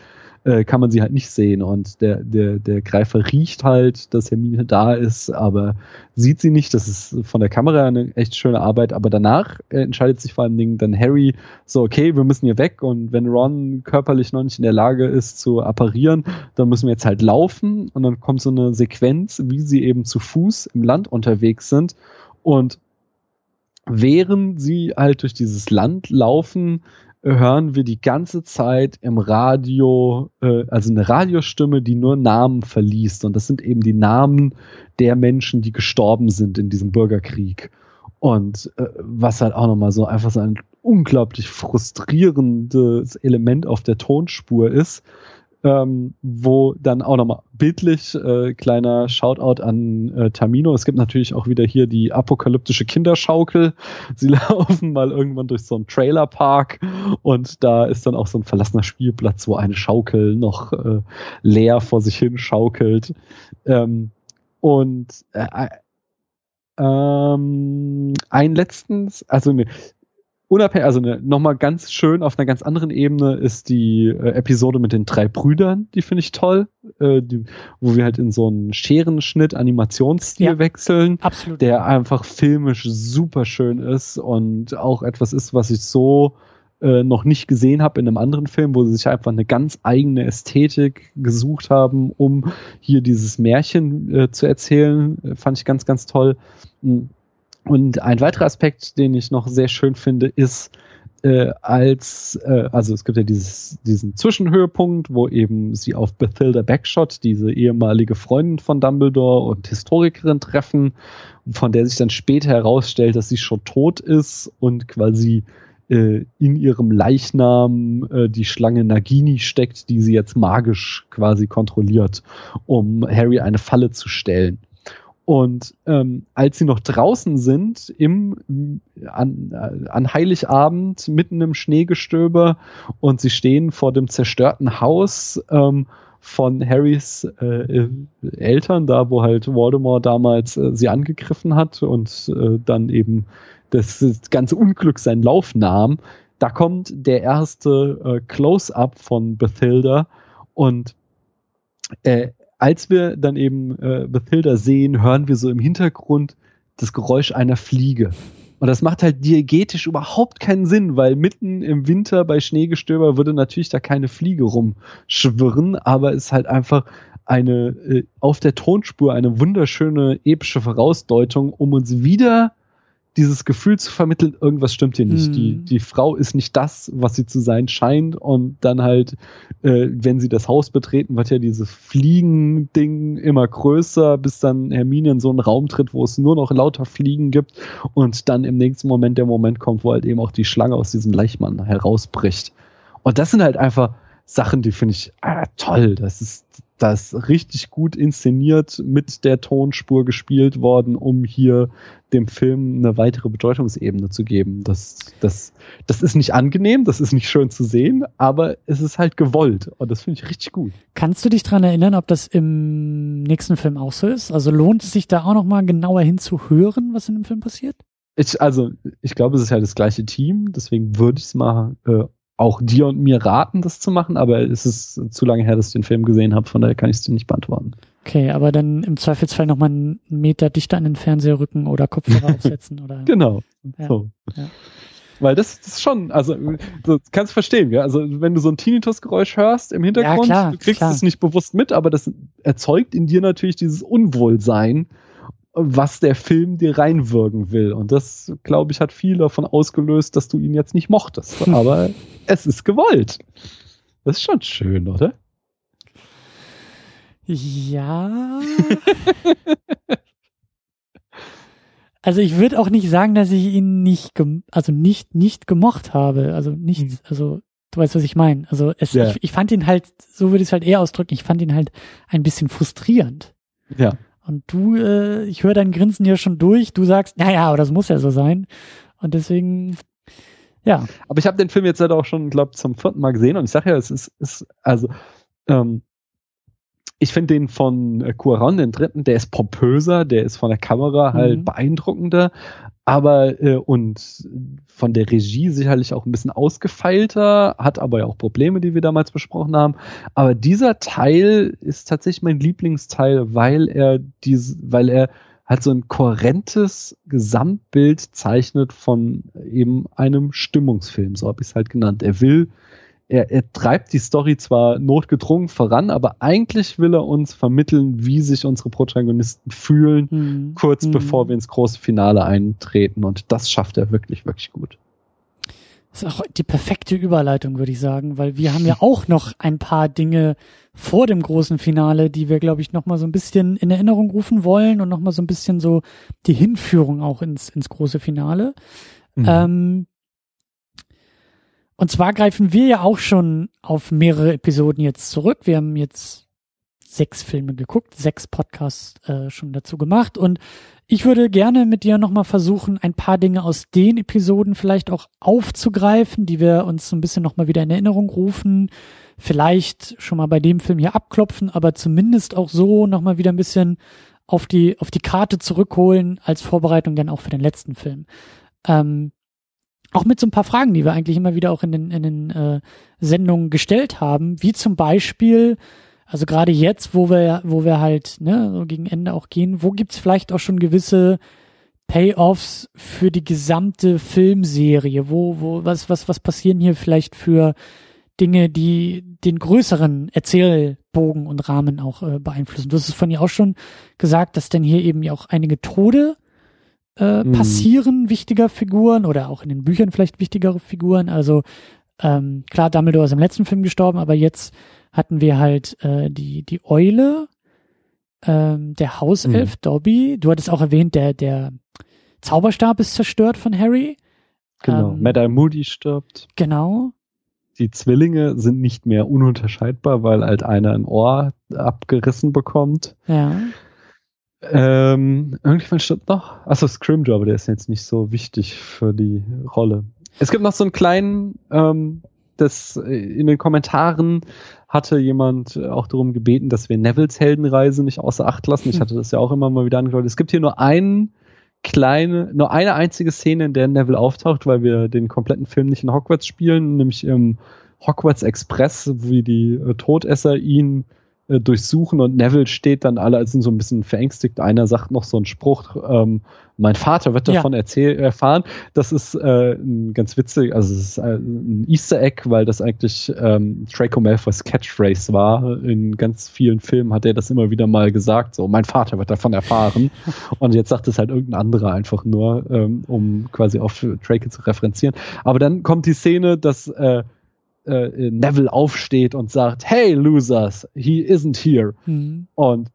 äh, kann man sie halt nicht sehen. Und der, der, der Greifer riecht halt, dass Hermine da ist, aber sieht sie nicht. Das ist von der Kamera eine echt schöne Arbeit. Aber danach äh, entscheidet sich vor allen Dingen dann Harry so, okay, wir müssen hier weg. Und wenn Ron körperlich noch nicht in der Lage ist zu apparieren, dann müssen wir jetzt halt laufen. Und dann kommt so eine Sequenz, wie sie eben zu Fuß im Land unterwegs sind. Und während sie halt durch dieses Land laufen, hören wir die ganze Zeit im Radio, äh, also eine Radiostimme, die nur Namen verliest. Und das sind eben die Namen der Menschen, die gestorben sind in diesem Bürgerkrieg. Und äh, was halt auch nochmal so einfach so ein unglaublich frustrierendes Element auf der Tonspur ist, ähm, wo dann auch nochmal bildlich äh, kleiner Shoutout an äh, Tamino. Es gibt natürlich auch wieder hier die apokalyptische Kinderschaukel. Sie <laughs> laufen mal irgendwann durch so einen Trailerpark und da ist dann auch so ein verlassener Spielplatz, wo eine Schaukel noch äh, leer vor sich hin schaukelt. Ähm, und äh, ähm, ein letztens, also ne, unabhängig, also ne, nochmal ganz schön auf einer ganz anderen Ebene ist die äh, Episode mit den drei Brüdern, die finde ich toll, äh, die, wo wir halt in so einen Scherenschnitt Animationsstil ja, wechseln,
absolut.
der einfach filmisch super schön ist und auch etwas ist, was ich so äh, noch nicht gesehen habe in einem anderen Film, wo sie sich einfach eine ganz eigene Ästhetik gesucht haben, um hier dieses Märchen äh, zu erzählen, fand ich ganz, ganz toll. Hm und ein weiterer Aspekt, den ich noch sehr schön finde, ist, äh, als, äh, also es gibt ja dieses, diesen Zwischenhöhepunkt, wo eben sie auf Bethilda Backshot, diese ehemalige Freundin von Dumbledore und Historikerin treffen, von der sich dann später herausstellt, dass sie schon tot ist und quasi äh, in ihrem Leichnam äh, die Schlange Nagini steckt, die sie jetzt magisch quasi kontrolliert, um Harry eine Falle zu stellen. Und ähm, als sie noch draußen sind, im, an, an Heiligabend, mitten im Schneegestöber, und sie stehen vor dem zerstörten Haus ähm, von Harrys äh, Eltern, da wo halt Voldemort damals äh, sie angegriffen hat und äh, dann eben das, das ganze Unglück seinen Lauf nahm, da kommt der erste äh, Close-up von Bethilda und äh, als wir dann eben äh, Bethilda sehen, hören wir so im Hintergrund das Geräusch einer Fliege. Und das macht halt diegetisch überhaupt keinen Sinn, weil mitten im Winter bei Schneegestöber würde natürlich da keine Fliege rumschwirren, aber es ist halt einfach eine äh, auf der Tonspur eine wunderschöne epische Vorausdeutung, um uns wieder dieses Gefühl zu vermitteln, irgendwas stimmt hier nicht. Mhm. Die, die Frau ist nicht das, was sie zu sein scheint. Und dann halt, äh, wenn sie das Haus betreten, wird ja dieses Fliegen-Ding immer größer, bis dann Hermine in so einen Raum tritt, wo es nur noch lauter Fliegen gibt. Und dann im nächsten Moment der Moment kommt, wo halt eben auch die Schlange aus diesem Leichmann herausbricht. Und das sind halt einfach Sachen, die finde ich ah, toll. Das ist, das richtig gut inszeniert mit der Tonspur gespielt worden, um hier dem Film eine weitere Bedeutungsebene zu geben. Das, das, das ist nicht angenehm, das ist nicht schön zu sehen, aber es ist halt gewollt und das finde ich richtig gut.
Kannst du dich dran erinnern, ob das im nächsten Film auch so ist? Also lohnt es sich da auch nochmal genauer hinzuhören, was in dem Film passiert?
Ich, also, ich glaube, es ist ja das gleiche Team, deswegen würde ich es mal äh, auch dir und mir raten, das zu machen, aber es ist zu lange her, dass ich den Film gesehen habe, von daher kann ich es dir nicht beantworten.
Okay, aber dann im Zweifelsfall nochmal einen Meter dichter an den Fernseher rücken oder Kopfhörer <laughs> aufsetzen oder.
Genau. Ja, so. Ja. Weil das, das ist schon, also du kannst verstehen, ja. Also wenn du so ein Tinnitus-Geräusch hörst im Hintergrund, ja, klar, du kriegst klar. es nicht bewusst mit, aber das erzeugt in dir natürlich dieses Unwohlsein was der Film dir reinwirken will. Und das, glaube ich, hat viel davon ausgelöst, dass du ihn jetzt nicht mochtest. Aber es ist gewollt. Das ist schon schön, oder?
Ja. <laughs> also ich würde auch nicht sagen, dass ich ihn nicht, also nicht, nicht gemocht habe. Also nicht, hm. also Du weißt, was ich meine. Also es,
Ja.
ich, ich fand ihn halt, so würde ich es halt eher ausdrücken, ich fand ihn halt ein bisschen frustrierend.
Ja.
Und du, äh, ich höre dein Grinsen ja schon durch. Du sagst, naja, aber das muss ja so sein. Und deswegen, ja.
Aber ich habe den Film jetzt halt auch schon, glaube zum vierten Mal gesehen und ich sage ja, es ist, ist also ähm, ich finde den von äh, Cuaron, den dritten, der ist pompöser, der ist von der Kamera halt
Mhm.
beeindruckender, aber äh, und von der Regie sicherlich auch ein bisschen ausgefeilter, hat aber ja auch Probleme, die wir damals besprochen haben. Aber dieser Teil ist tatsächlich mein Lieblingsteil, weil er diese, weil er halt so ein kohärentes Gesamtbild zeichnet von eben einem Stimmungsfilm, so habe ich es halt genannt. Er will, er, er treibt die Story zwar notgedrungen voran, aber eigentlich will er uns vermitteln, wie sich unsere Protagonisten fühlen,
Hm.
kurz
Hm.
bevor wir ins große Finale eintreten. Und das schafft er wirklich, wirklich gut.
Das ist auch die perfekte Überleitung, würde ich sagen, weil wir haben ja auch noch ein paar Dinge vor dem großen Finale, die wir, glaube ich, noch mal so ein bisschen in Erinnerung rufen wollen und noch mal so ein bisschen so die Hinführung auch ins, ins große Finale.
Mhm.
Ähm, und zwar greifen wir ja auch schon auf mehrere Episoden jetzt zurück. Wir haben jetzt sechs Filme geguckt, sechs Podcasts äh, schon dazu gemacht und ich würde gerne mit dir nochmal versuchen, ein paar Dinge aus den Episoden vielleicht auch aufzugreifen, die wir uns so ein bisschen nochmal wieder in Erinnerung rufen. Vielleicht schon mal bei dem Film hier abklopfen, aber zumindest auch so nochmal wieder ein bisschen auf die, auf die Karte zurückholen als Vorbereitung dann auch für den letzten Film. Ähm, auch mit so ein paar Fragen, die wir eigentlich immer wieder auch in den, in den äh, Sendungen gestellt haben, wie zum Beispiel, also gerade jetzt, wo wir, wo wir halt ne, so gegen Ende auch gehen, wo gibt's vielleicht auch schon gewisse Payoffs für die gesamte Filmserie? Wo, wo, was, was, was passieren hier vielleicht für Dinge, die den größeren Erzählbogen und Rahmen auch äh, beeinflussen? Du hast es von ihr auch schon gesagt, dass denn hier eben ja auch einige Tode äh,
Mhm.
passieren wichtiger Figuren oder auch in den Büchern vielleicht wichtigere Figuren. Also ähm, klar, Dumbledore ist im letzten Film gestorben, aber jetzt hatten wir halt äh, die die Eule, ähm, der Hauself Dobby. Du hattest auch erwähnt, der der Zauberstab ist zerstört von Harry.
genau.
ähm,
Mad-Eye Moody stirbt.
Genau.
Die Zwillinge sind nicht mehr ununterscheidbar, weil halt einer ein Ohr abgerissen bekommt.
Ja.
Ähm, irgendjemand stirbt noch. Achso, Scrimgeour, aber der ist jetzt nicht so wichtig für die Rolle. Es gibt noch so einen kleinen, ähm, das äh, in den Kommentaren hatte jemand auch darum gebeten, dass wir Nevilles Heldenreise nicht außer Acht lassen. Ich
Hm.
hatte das ja auch immer mal wieder angedeutet. Es gibt hier nur einen kleine, nur eine einzige Szene, in der Neville auftaucht, weil wir den kompletten Film nicht in Hogwarts spielen, nämlich im Hogwarts Express, wie die äh, Todesser ihn äh, durchsuchen und Neville steht dann alle sind so ein bisschen verängstigt. Einer sagt noch so einen Spruch, ähm, mein Vater wird
Ja.
davon erzähl erfahren. Das ist äh, ein ganz witzig, also es ist äh, ein Easter Egg, weil das eigentlich ähm, Draco Malfoys Catchphrase war. In ganz vielen Filmen hat er das immer wieder mal gesagt, so mein Vater wird davon erfahren. <laughs> und jetzt sagt es halt irgendein anderer einfach nur, ähm, um quasi auf Draco zu referenzieren. Aber dann kommt die Szene, dass äh, äh, Neville aufsteht und sagt, hey Losers, he isn't here.
Hm.
Und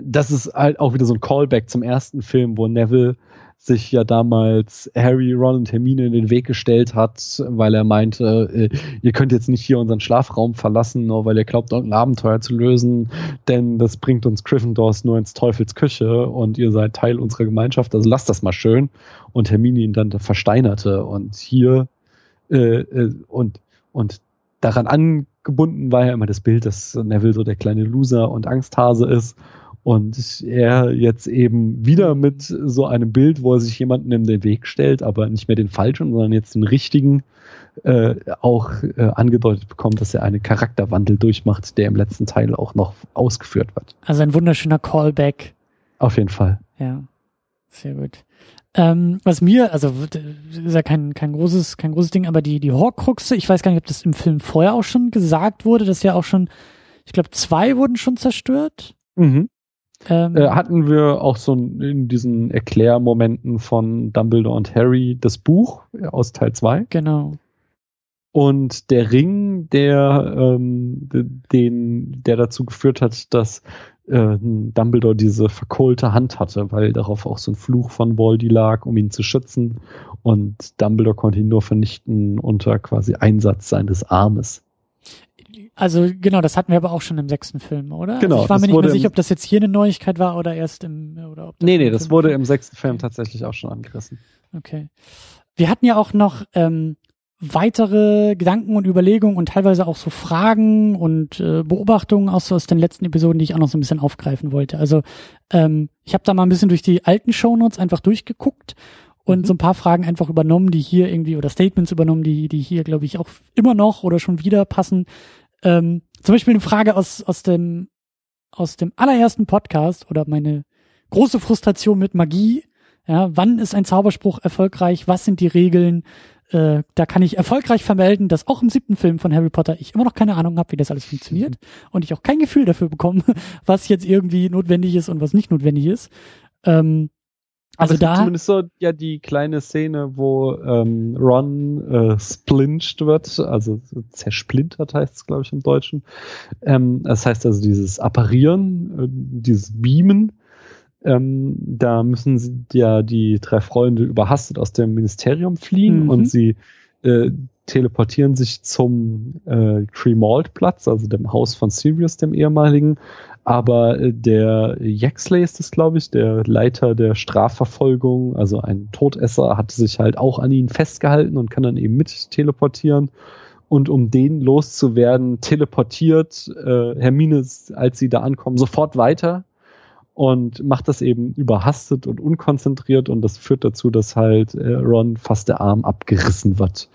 das ist halt auch wieder so ein Callback zum ersten Film, wo Neville sich ja damals Harry, Ron und Hermine in den Weg gestellt hat, weil er meinte, äh, ihr könnt jetzt nicht hier unseren Schlafraum verlassen, nur weil ihr glaubt, irgendein Abenteuer zu lösen, denn das bringt uns Gryffindors nur ins Teufels Küche und ihr seid Teil unserer Gemeinschaft, also lasst das mal schön. Und Hermine ihn dann versteinerte und hier äh, äh, und, und daran angebunden war ja immer das Bild, dass Neville so der kleine Loser und Angsthase ist und er jetzt eben wieder mit so einem Bild, wo er sich jemanden in den Weg stellt, aber nicht mehr den falschen, sondern jetzt den richtigen, äh, auch äh, angedeutet bekommt, dass er einen Charakterwandel durchmacht, der im letzten Teil auch noch ausgeführt wird.
Also ein wunderschöner Callback.
Auf jeden Fall.
Ja, sehr gut. Ähm, was mir, also ist ja kein, kein großes, kein großes Ding, aber die, die Horcruxe, ich weiß gar nicht, ob das im Film vorher auch schon gesagt wurde, dass ja auch schon, ich glaube, zwei wurden schon zerstört.
Mhm.
Ähm,
Äh, hatten wir auch so in diesen Erklärmomenten von Dumbledore und Harry das Buch aus Teil 2.
genau.
Und der Ring, der, ähm, den, der dazu geführt hat, dass äh, Dumbledore diese verkohlte Hand hatte, weil darauf auch so ein Fluch von Voldy lag, um ihn zu schützen. Und Dumbledore konnte ihn nur vernichten unter quasi Einsatz seines Armes.
Also genau, das hatten wir aber auch schon im sechsten Film, oder?
Genau.
Also ich war mir nicht mehr sicher, ob das jetzt hier eine Neuigkeit war oder erst im oder ob
Nee, nee, das wurde im sechsten Film tatsächlich auch schon angerissen.
Okay. Wir hatten ja auch noch ähm, weitere Gedanken und Überlegungen und teilweise auch so Fragen und äh, Beobachtungen aus, aus den letzten Episoden, die ich auch noch so ein bisschen aufgreifen wollte. Also ähm, ich habe da mal ein bisschen durch die alten Shownotes einfach durchgeguckt und mhm. so ein paar Fragen einfach übernommen, die hier irgendwie oder Statements übernommen, die die hier glaube ich auch immer noch oder schon wieder passen. Ähm, zum Beispiel eine Frage aus aus dem aus dem allerersten Podcast oder meine große Frustration mit Magie. Ja, wann ist ein Zauberspruch erfolgreich? Was sind die Regeln? Äh, da kann ich erfolgreich vermelden, dass auch im siebten Film von Harry Potter ich immer noch keine Ahnung habe, wie das alles funktioniert mhm. und ich auch kein Gefühl dafür bekomme, <laughs> was jetzt irgendwie notwendig ist und was nicht notwendig ist. Ähm, also da
zumindest so ja die kleine Szene, wo ähm, Ron äh, splinched wird, also zersplintert heißt es, glaube ich, im Deutschen. Ähm, das heißt also dieses Apparieren, äh, dieses Beamen ähm, da müssen sie, ja die drei Freunde überhastet aus dem Ministerium fliehen mhm. und sie äh, teleportieren sich zum äh, Tremalt Platz, also dem Haus von Sirius, dem ehemaligen. Aber äh, der Yaxley ist es, glaube ich, der Leiter der Strafverfolgung, also ein Todesser, hat sich halt auch an ihn festgehalten und kann dann eben mit teleportieren. Und um den loszuwerden, teleportiert äh, Hermine, als sie da ankommen, sofort weiter und macht das eben überhastet und unkonzentriert und das führt dazu, dass halt äh, Ron fast der Arm abgerissen wird.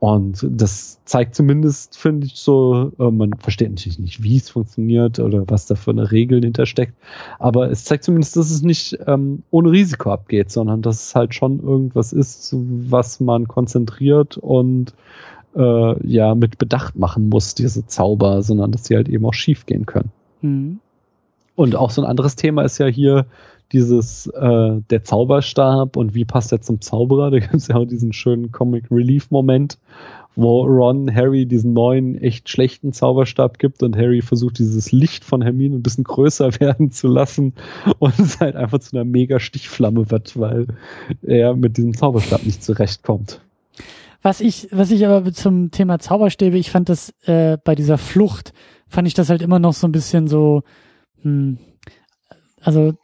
Und das zeigt zumindest, finde ich, so, äh, man versteht natürlich nicht, wie es funktioniert oder was da für eine Regel hintersteckt, aber es zeigt zumindest, dass es nicht ähm, ohne Risiko abgeht, sondern dass es halt schon irgendwas ist, was man konzentriert und äh, ja mit Bedacht machen muss, diese Zauber, sondern dass sie halt eben auch schief gehen können. Mhm. Und auch so ein anderes Thema ist ja hier dieses äh, der Zauberstab und wie passt der zum Zauberer. <laughs> Da gibt es ja auch diesen schönen Comic Relief Moment, wo Ron Harry diesen neuen echt schlechten Zauberstab gibt und Harry versucht dieses Licht von Hermine ein bisschen größer <laughs> werden zu lassen und es halt einfach zu einer mega Stichflamme wird, weil er mit diesem Zauberstab nicht zurechtkommt.
Was ich, was ich aber zum Thema Zauberstäbe, ich fand das äh, bei dieser Flucht, fand ich das halt immer noch so ein bisschen so, hm. Also,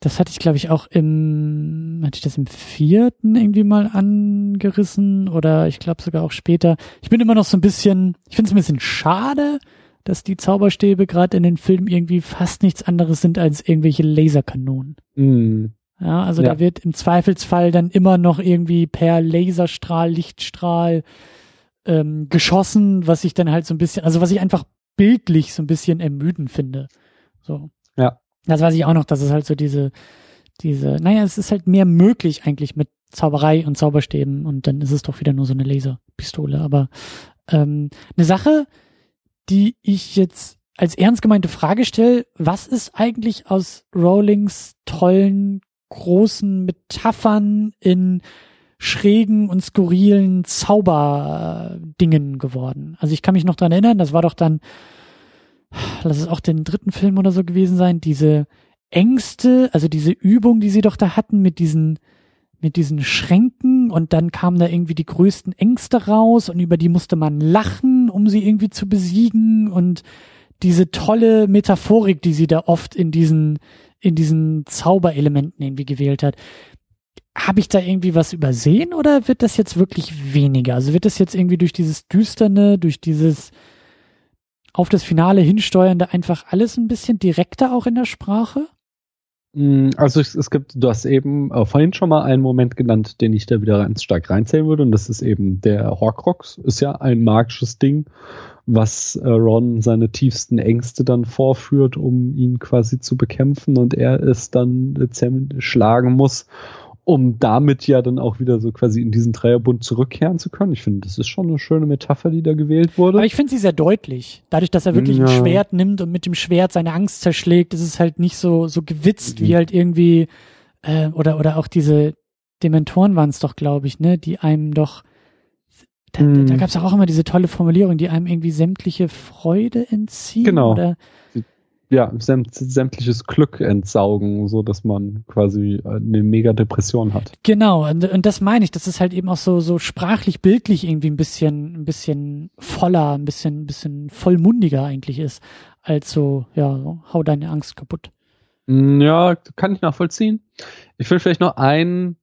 das hatte ich, glaube ich, auch im, hatte ich das im vierten irgendwie mal angerissen oder ich glaube sogar auch später. Ich bin immer noch so ein bisschen, ich finde es ein bisschen schade, dass die Zauberstäbe gerade in den Filmen irgendwie fast nichts anderes sind als irgendwelche Laserkanonen. Mm. Ja, also ja. da wird im Zweifelsfall dann immer noch irgendwie per Laserstrahl, Lichtstrahl ähm, geschossen, was ich dann halt so ein bisschen, also was ich einfach bildlich so ein bisschen ermüdend finde. So.
Ja.
Das weiß ich auch noch, dass es halt so diese, diese, naja, es ist halt mehr möglich eigentlich mit Zauberei und Zauberstäben und dann ist es doch wieder nur so eine Laserpistole. Aber ähm, eine Sache, die ich jetzt als ernst gemeinte Frage stelle, was ist eigentlich aus Rowlings tollen, großen Metaphern in schrägen und skurrilen Zauberdingen geworden? Also ich kann mich noch dran erinnern, das war doch dann lass es auch den dritten Film oder so gewesen sein, diese Ängste, also diese Übung, die sie doch da hatten mit diesen, mit diesen Schränken und dann kamen da irgendwie die größten Ängste raus und über die musste man lachen, um sie irgendwie zu besiegen und diese tolle Metaphorik, die sie da oft in diesen, in diesen Zauberelementen irgendwie gewählt hat. Habe ich da irgendwie was übersehen oder wird das jetzt wirklich weniger? Also wird das jetzt irgendwie durch dieses Düsterne, durch dieses, auf das Finale hinsteuernde einfach alles ein bisschen direkter auch in der Sprache?
Mm, also es, es gibt, du hast eben äh, vorhin schon mal einen Moment genannt, den ich da wieder ganz stark reinzählen würde, und das ist eben der Horcrux, ist ja ein magisches Ding, was äh, Ron seine tiefsten Ängste dann vorführt, um ihn quasi zu bekämpfen und er es dann äh, schlagen muss um damit ja dann auch wieder so quasi in diesen Dreierbund zurückkehren zu können. Ich finde, das ist schon eine schöne Metapher, die da gewählt wurde.
Aber ich finde sie sehr deutlich. Dadurch, dass er wirklich ja. ein Schwert nimmt und mit dem Schwert seine Angst zerschlägt, ist es halt nicht so, so gewitzt mhm. wie halt irgendwie, äh, oder, oder auch diese Dementoren waren es doch, glaube ich, ne, die einem doch, da, mhm. da gab es auch immer diese tolle Formulierung, die einem irgendwie sämtliche Freude entziehen.
Genau.
Oder,
ja, sämtliches Glück entsaugen, so dass man quasi eine mega Depression hat.
Genau, und, und das meine ich, dass es halt eben auch so, so sprachlich, bildlich irgendwie ein bisschen, ein bisschen voller, ein bisschen, ein bisschen vollmundiger eigentlich ist, als so, ja, so, hau deine Angst kaputt.
Mm, ja, kann ich nachvollziehen. Ich will vielleicht noch einen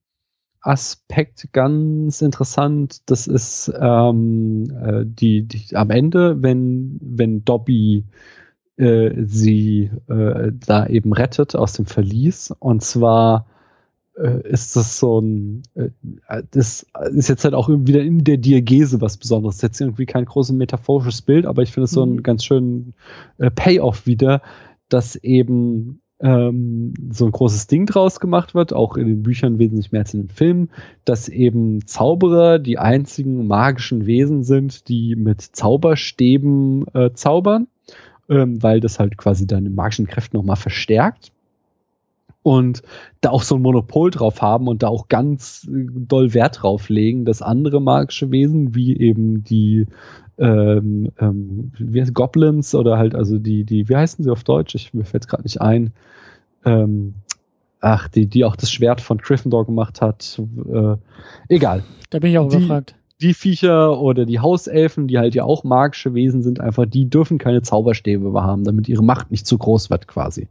Aspekt ganz interessant, das ist ähm, äh, die, die am Ende, wenn, wenn Dobby äh, sie äh, da eben rettet aus dem Verlies. Und zwar äh, ist das so ein, äh, das ist jetzt halt auch wieder in der Diagese was Besonderes. Das ist jetzt irgendwie kein großes metaphorisches Bild, aber ich finde es so einen mhm. ganz schönen äh, Payoff wieder, dass eben ähm, so ein großes Ding draus gemacht wird, auch in den Büchern wesentlich mehr als in den Filmen, dass eben Zauberer die einzigen magischen Wesen sind, die mit Zauberstäben äh, zaubern ähm, weil das halt quasi deine magischen Kräfte nochmal verstärkt. Und da auch so ein Monopol drauf haben und da auch ganz äh, doll Wert drauf legen, dass andere magische Wesen, wie eben die ähm, ähm, wie heißt, Goblins oder halt, also die, die, wie heißen sie auf Deutsch? Ich, mir fällt es gerade nicht ein. Ähm, ach, die, die auch das Schwert von Gryffindor gemacht hat. Äh, egal.
Da bin ich auch
die,
überfragt
die Viecher oder die Hauselfen, die halt ja auch magische Wesen sind, einfach, die dürfen keine Zauberstäbe mehr haben, damit ihre Macht nicht zu groß wird quasi.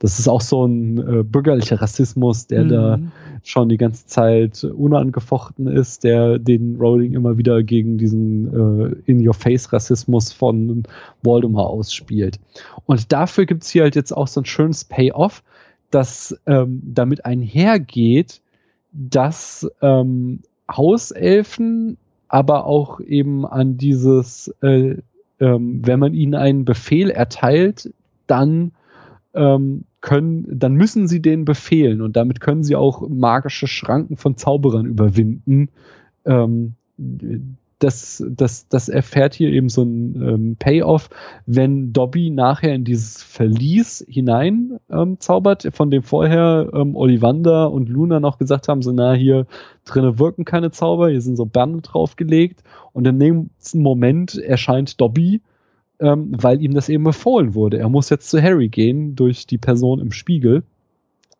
Das ist auch so ein äh, bürgerlicher Rassismus, der mhm. da schon die ganze Zeit unangefochten ist, der den Rowling immer wieder gegen diesen äh, In-Your-Face-Rassismus von Voldemort ausspielt. Und dafür gibt's hier halt jetzt auch so ein schönes Payoff, das ähm, damit einhergeht, dass ähm, Hauselfen aber auch eben an dieses, äh, ähm, wenn man ihnen einen Befehl erteilt, dann ähm, können, dann müssen sie den befehlen und damit können sie auch magische Schranken von Zauberern überwinden. Ähm, das, das, das erfährt hier eben so ein ähm, Payoff, wenn Dobby nachher in dieses Verlies hinein ähm, zaubert, von dem vorher ähm, Ollivander und Luna noch gesagt haben, so na, hier drinnen wirken keine Zauber, hier sind so Bande draufgelegt und in dem Moment erscheint Dobby, ähm, weil ihm das eben befohlen wurde. Er muss jetzt zu Harry gehen durch die Person im Spiegel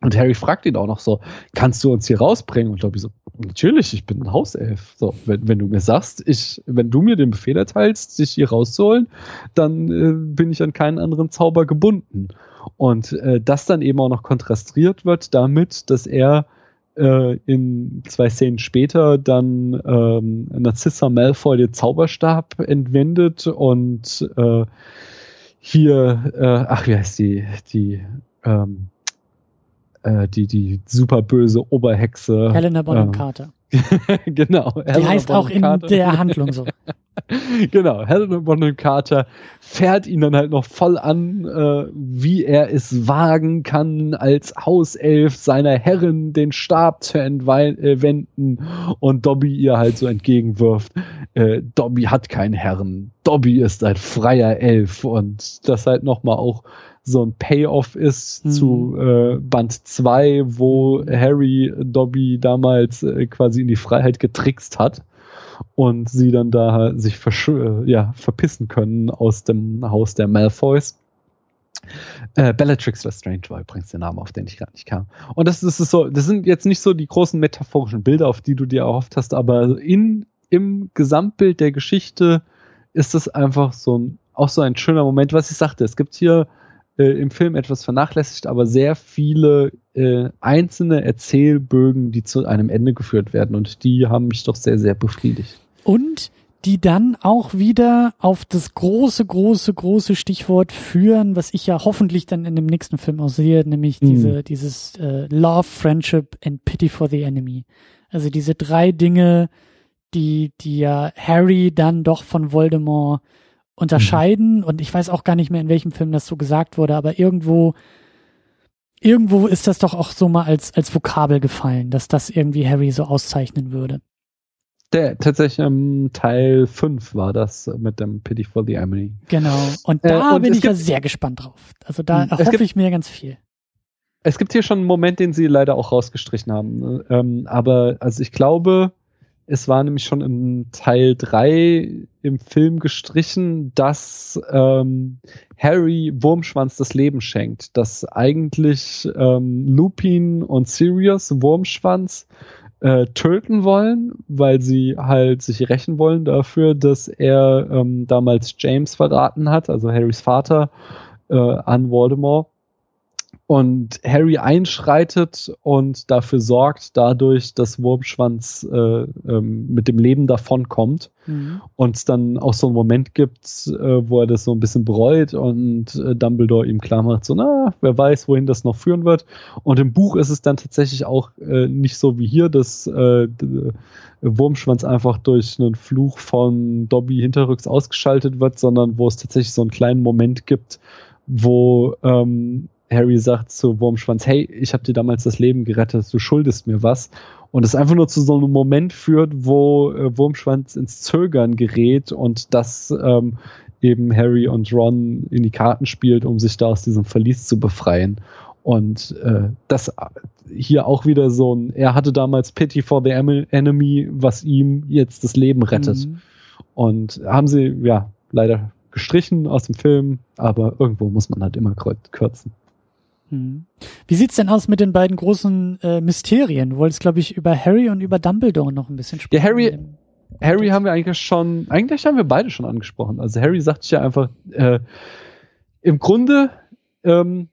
und Harry fragt ihn auch noch so, kannst du uns hier rausbringen? Und Dobby so, natürlich, ich bin ein Hauself. So, wenn, wenn du mir sagst, ich, wenn du mir den Befehl erteilst, dich hier rauszuholen, dann äh, bin ich an keinen anderen Zauber gebunden. Und äh, das dann eben auch noch kontrastiert wird damit, dass er äh, in zwei Szenen später dann ähm, Narcissa Malfoy den Zauberstab entwendet und äh, hier, äh, ach wie heißt die, die ähm, äh, die, die super böse Oberhexe.
Helena Bonham ähm, Carter. <laughs>
genau.
Die Helena heißt Bonham auch in Carter. der Handlung so. <laughs>
genau, Helena Bonham Carter fährt ihn dann halt noch voll an, äh, wie er es wagen kann, als Hauself seiner Herrin den Stab zu entwenden äh, und Dobby ihr halt so entgegenwirft, äh, Dobby hat keinen Herren, Dobby ist ein freier Elf und das halt nochmal auch so ein Payoff ist mhm. zu äh, Band 2, wo Harry Dobby damals äh, quasi in die Freiheit getrickst hat und sie dann da sich äh, ja, verpissen können aus dem Haus der Malfoys. Äh, Bellatrix Lestrange war übrigens der Name, auf den ich gar nicht kam. Und das, das ist so, das sind jetzt nicht so die großen metaphorischen Bilder, auf die du dir erhofft hast, aber in, im Gesamtbild der Geschichte ist es einfach so ein, auch so ein schöner Moment, was ich sagte. Es gibt hier äh, im Film etwas vernachlässigt, aber sehr viele äh, einzelne Erzählbögen, die zu einem Ende geführt werden. Und die haben mich doch sehr, sehr befriedigt.
Und die dann auch wieder auf das große, große, große Stichwort führen, was ich ja hoffentlich dann in dem nächsten Film auch sehe, nämlich mhm. diese, dieses äh, Love, Friendship and Pity for the Enemy. Also diese drei Dinge, die, die ja Harry dann doch von Voldemort unterscheiden. Mhm. Und ich weiß auch gar nicht mehr, in welchem Film das so gesagt wurde, aber irgendwo, irgendwo ist das doch auch so mal als, als Vokabel gefallen, dass das irgendwie Harry so auszeichnen würde.
Der, tatsächlich im Teil 5 war das mit dem Pity for the Emily.
Genau. Und da äh, und bin ich ja sehr gespannt drauf. Also da hoffe gibt, ich mir ganz viel.
Es gibt hier schon einen Moment, den sie leider auch rausgestrichen haben. Ähm, aber also ich glaube, Es war nämlich schon im Teil 3 im Film gestrichen, dass ähm, Harry Wurmschwanz das Leben schenkt. Dass eigentlich ähm, Lupin und Sirius Wurmschwanz äh, töten wollen, weil sie halt sich rächen wollen dafür, dass er ähm, damals James verraten hat, also Harrys Vater, äh, an Voldemort und Harry einschreitet und dafür sorgt dadurch, dass Wurmschwanz äh, ähm, mit dem Leben davonkommt mhm. und es dann auch so einen Moment gibt, äh, wo er das so ein bisschen bereut und äh, Dumbledore ihm klar macht, so na, wer weiß, wohin das noch führen wird. Und im Buch ist es dann tatsächlich auch äh, nicht so wie hier, dass äh, Wurmschwanz einfach durch einen Fluch von Dobby hinterrücks ausgeschaltet wird, sondern wo es tatsächlich so einen kleinen Moment gibt, wo ähm, Harry sagt zu Wurmschwanz, hey, ich habe dir damals das Leben gerettet, du schuldest mir was. Und es einfach nur zu so einem Moment führt, wo äh, Wurmschwanz ins Zögern gerät und das ähm, eben Harry und Ron in die Karten spielt, um sich da aus diesem Verlies zu befreien. Und äh, das äh, hier auch wieder so ein, er hatte damals Pity for the Enemy, was ihm jetzt das Leben rettet. Mhm. Und haben sie, ja, leider gestrichen aus dem Film, aber irgendwo muss man halt immer kürzen.
Hm. Wie sieht's denn aus mit den beiden großen äh, Mysterien? Du wolltest, glaube ich, über Harry und über Dumbledore noch ein bisschen
sprechen. Ja, Harry, Harry haben wir eigentlich schon, eigentlich haben wir beide schon angesprochen. Also Harry sagt ja einfach, äh, im Grunde, ähm,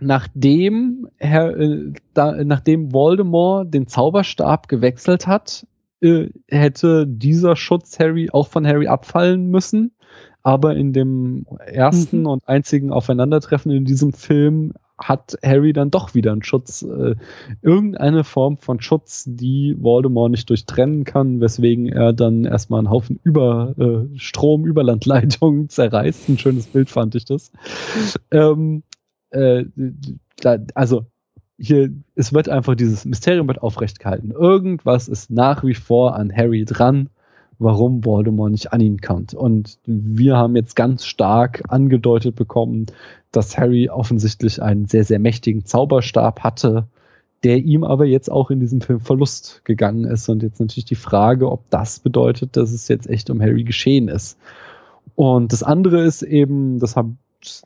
nachdem, Herr, äh, da, nachdem Voldemort den Zauberstab gewechselt hat, äh, hätte dieser Schutz Harry auch von Harry abfallen müssen. Aber in dem ersten mhm. und einzigen Aufeinandertreffen in diesem Film hat Harry dann doch wieder einen Schutz, äh, irgendeine Form von Schutz, die Voldemort nicht durchtrennen kann, weswegen er dann erstmal einen Haufen über äh, Strom-Überlandleitungen <laughs> zerreißt. Ein schönes Bild fand ich das. Ähm, äh, da, also hier, es wird einfach dieses Mysterium wird aufrecht gehalten. Irgendwas ist nach wie vor an Harry dran warum Voldemort nicht an ihn kommt. Und wir haben jetzt ganz stark angedeutet bekommen, dass Harry offensichtlich einen sehr, sehr mächtigen Zauberstab hatte, der ihm aber jetzt auch in diesem Film Verlust gegangen ist. Und jetzt natürlich die Frage, ob das bedeutet, dass es jetzt echt um Harry geschehen ist. Und das andere ist eben, das habe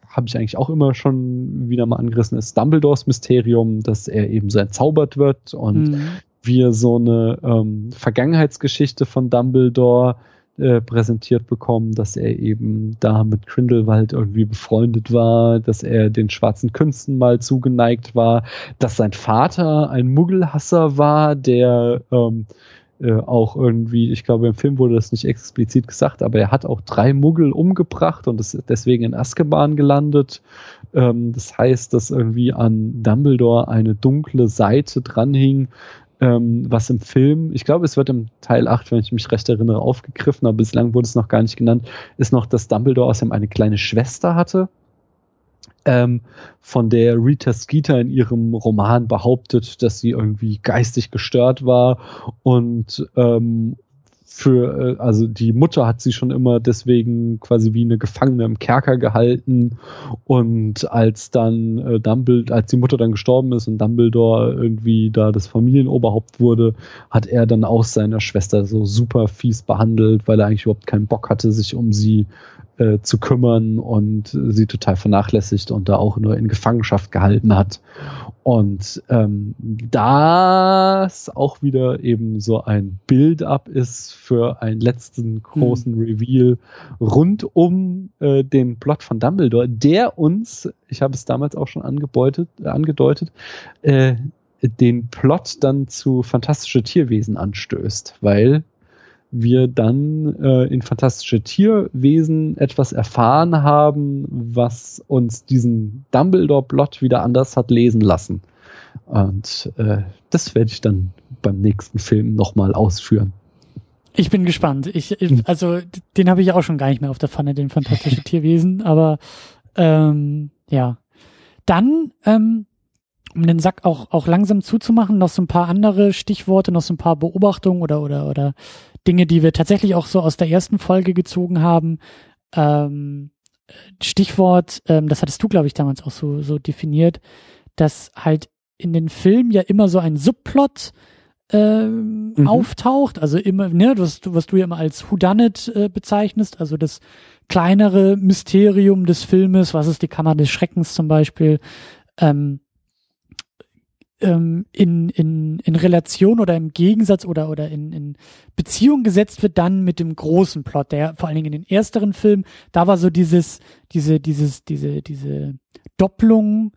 hab ich eigentlich auch immer schon wieder mal angerissen, ist Dumbledores Mysterium, dass er eben so entzaubert wird und mhm wir so eine ähm, Vergangenheitsgeschichte von Dumbledore äh, präsentiert bekommen, dass er eben da mit Grindelwald irgendwie befreundet war, dass er den schwarzen Künsten mal zugeneigt war, dass sein Vater ein Muggelhasser war, der ähm, äh, auch irgendwie, ich glaube im Film wurde das nicht explizit gesagt, aber er hat auch drei Muggel umgebracht und ist deswegen in Azkaban gelandet. Ähm, das heißt, dass irgendwie an Dumbledore eine dunkle Seite dranhing, ähm, was im Film, ich glaube, es wird im Teil 8, wenn ich mich recht erinnere, aufgegriffen, aber bislang wurde es noch gar nicht genannt, ist noch, dass Dumbledore außerdem eine kleine Schwester hatte, ähm, von der Rita Skeeter in ihrem Roman behauptet, dass sie irgendwie geistig gestört war und ähm, für, äh, also die Mutter hat sie schon immer deswegen quasi wie eine Gefangene im Kerker gehalten. Und als dann äh, Dumbledore, als die Mutter dann gestorben ist und Dumbledore irgendwie da das Familienoberhaupt wurde, hat er dann auch seiner Schwester so super fies behandelt, weil er eigentlich überhaupt keinen Bock hatte, sich um sie äh, zu kümmern und sie total vernachlässigt und da auch nur in Gefangenschaft gehalten hat. Und ähm, das auch wieder eben so ein Build-up ist für einen letzten großen hm. Reveal rund um äh, den Plot von Dumbledore, der uns, ich habe es damals auch schon angedeutet, äh, angedeutet äh, den Plot dann zu fantastische Tierwesen anstößt, weil wir dann äh, in Fantastische Tierwesen etwas erfahren haben, was uns diesen Dumbledore-Plot wieder anders hat lesen lassen. Und äh, das werde ich dann beim nächsten Film nochmal ausführen.
Ich bin gespannt. Ich, ich also den habe ich auch schon gar nicht mehr auf der Pfanne, den Fantastische <laughs> Tierwesen, aber ähm, ja. Dann ähm, um den Sack auch, auch langsam zuzumachen, noch so ein paar andere Stichworte, noch so ein paar Beobachtungen oder, oder, oder Dinge, die wir tatsächlich auch so aus der ersten Folge gezogen haben. Ähm, Stichwort, ähm, das hattest du, glaube ich, damals auch so, so definiert, dass halt in den Filmen ja immer so ein Subplot ähm, mhm. auftaucht. Also immer, ne, was, was du ja immer als Whodunit äh, bezeichnest, also das kleinere Mysterium des Filmes, was ist die Kammer des Schreckens zum Beispiel, ähm, ähm, in, in, in Relation oder im Gegensatz oder, oder in, in Beziehung gesetzt wird dann mit dem großen Plot, der vor allen Dingen in den ersteren Filmen, da war so dieses, diese, dieses, diese, diese Doppelung,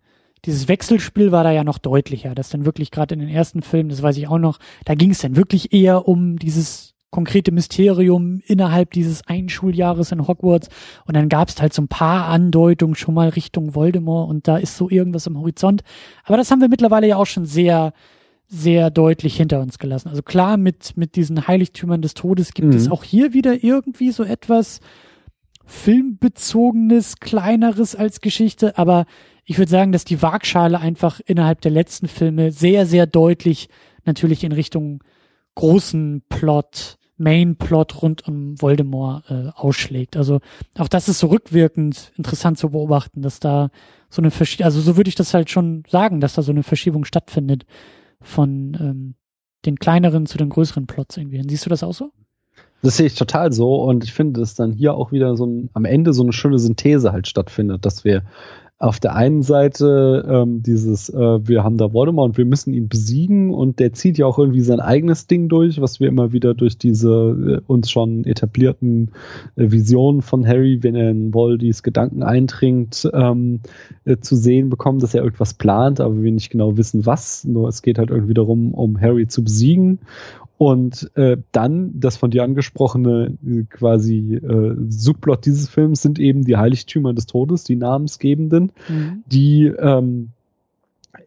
dieses Wechselspiel war da ja noch deutlicher, dass dann wirklich gerade in den ersten Filmen, das weiß ich auch noch, da ging es dann wirklich eher um dieses konkrete Mysterium innerhalb dieses einen Schuljahres in Hogwarts. Und dann gab es halt so ein paar Andeutungen schon mal Richtung Voldemort und da ist so irgendwas am Horizont. Aber das haben wir mittlerweile ja auch schon sehr, sehr deutlich hinter uns gelassen. Also klar, mit, mit diesen Heiligtümern des Todes gibt mhm. es auch hier wieder irgendwie so etwas filmbezogenes, kleineres als Geschichte, aber ich würde sagen, dass die Waagschale einfach innerhalb der letzten Filme sehr, sehr deutlich natürlich in Richtung großen Plot, Main-Plot rund um Voldemort äh, ausschlägt. Also auch das ist so rückwirkend interessant zu beobachten, dass da so eine Verschiebung, also so würde ich das halt schon sagen, dass da so eine Verschiebung stattfindet von ähm, den kleineren zu den größeren Plots irgendwie. Siehst du das auch so?
Das sehe ich total so und ich finde, dass dann hier auch wieder so ein, am Ende so eine schöne Synthese halt stattfindet, dass wir auf der einen Seite ähm, dieses, äh, wir haben da Voldemort und wir müssen ihn besiegen und der zieht ja auch irgendwie sein eigenes Ding durch, was wir immer wieder durch diese äh, uns schon etablierten äh, Visionen von Harry, wenn er in Voldis Gedanken eindringt, ähm, äh, zu sehen bekommen, dass er irgendwas plant, aber wir nicht genau wissen, was. Nur es geht halt irgendwie darum, um Harry zu besiegen. Und äh, dann das von dir angesprochene äh, quasi äh, Subplot dieses Films sind eben die Heiligtümer des Todes, die namensgebenden, mhm. die ähm,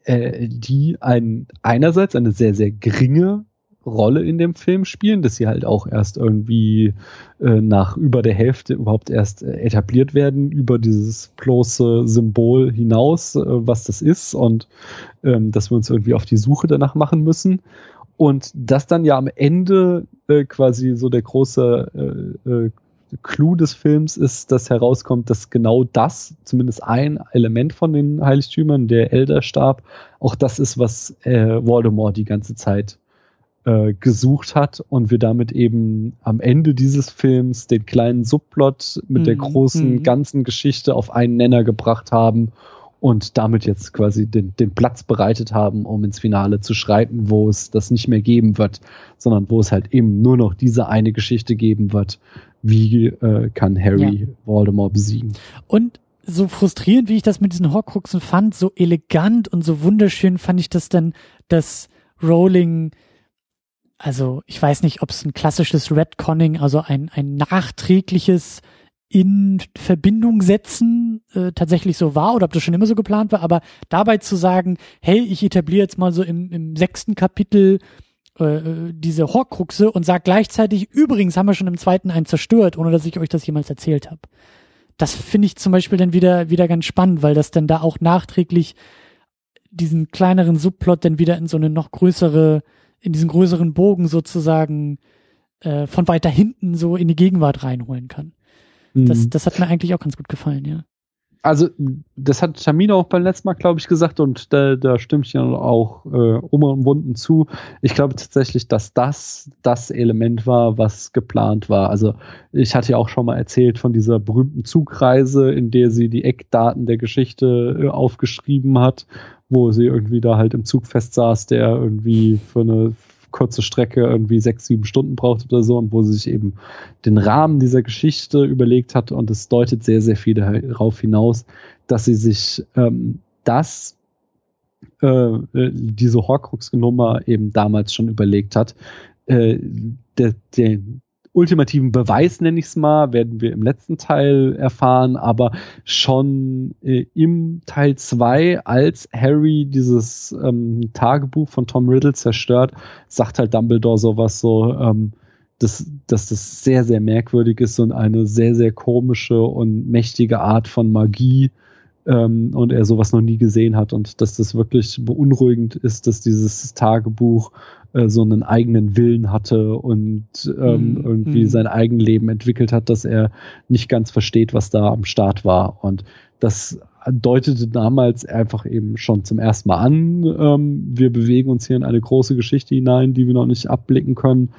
äh, die ein einerseits eine sehr sehr geringe Rolle in dem Film spielen, dass sie halt auch erst irgendwie äh, nach über der Hälfte überhaupt erst äh, etabliert werden über dieses bloße Symbol hinaus, äh, was das ist und ähm, dass wir uns irgendwie auf die Suche danach machen müssen. Und das dann ja am Ende äh, quasi so der große äh, äh, Clou des Films ist, dass herauskommt, dass genau das, zumindest ein Element von den Heiligtümern, der Elderstab, auch das ist, was äh, Voldemort die ganze Zeit äh, gesucht hat und wir damit eben am Ende dieses Films den kleinen Subplot mit mhm. der großen mhm. ganzen Geschichte auf einen Nenner gebracht haben und damit jetzt quasi den, den Platz bereitet haben, um ins Finale zu schreiten, wo es das nicht mehr geben wird, sondern wo es halt eben nur noch diese eine Geschichte geben wird. Wie äh, kann Harry ja. Voldemort besiegen?
Und so frustrierend, wie ich das mit diesen Horcruxen fand, so elegant und so wunderschön fand ich das dann, dass Rowling also ich weiß nicht, ob es ein klassisches Redconning, also ein, ein nachträgliches in Verbindung setzen äh, tatsächlich so war oder ob das schon immer so geplant war, aber dabei zu sagen, hey, ich etabliere jetzt mal so im, im sechsten Kapitel äh, äh diese Horcruxe und sag gleichzeitig, übrigens haben wir schon im zweiten einen zerstört, ohne dass ich euch das jemals erzählt habe. Das finde ich zum Beispiel dann wieder, wieder ganz spannend, weil das dann da auch nachträglich diesen kleineren Subplot dann wieder in so eine noch größere, in diesen größeren Bogen sozusagen äh, von weiter hinten so in die Gegenwart reinholen kann. Das, mhm. das hat mir eigentlich auch ganz gut gefallen, ja.
Also, das hat Tamina auch beim letzten Mal, glaube ich, gesagt und da, da stimme ich ja auch äh, umwunden zu. Ich glaube tatsächlich, dass das das Element war, was geplant war. Also, ich hatte ja auch schon mal erzählt von dieser berühmten Zugreise, in der sie die Eckdaten der Geschichte äh, aufgeschrieben hat, wo sie irgendwie da halt im Zug festsaß, der irgendwie für eine kurze Strecke irgendwie sechs, sieben Stunden braucht oder so und wo sie sich eben den Rahmen dieser Geschichte überlegt hat und es deutet sehr, sehr viel darauf hinaus, dass sie sich ähm, das äh, diese Horcrux-Nummer eben damals schon überlegt hat. Äh, der, der, ultimativen Beweis, nenne ich es mal, werden wir im letzten Teil erfahren, aber schon äh, im Teil 2, als Harry dieses ähm, Tagebuch von Tom Riddle zerstört, sagt halt Dumbledore sowas so, ähm, dass, dass das sehr, sehr merkwürdig ist und eine sehr, sehr komische und mächtige Art von Magie ähm, und er sowas noch nie gesehen hat und dass das wirklich beunruhigend ist, dass dieses Tagebuch äh, so einen eigenen Willen hatte und ähm, mm, irgendwie mm. sein Eigenleben entwickelt hat, dass er nicht ganz versteht, was da am Start war. Und das deutete damals einfach eben schon zum ersten Mal an, ähm, wir bewegen uns hier in eine große Geschichte hinein, die wir noch nicht abblicken können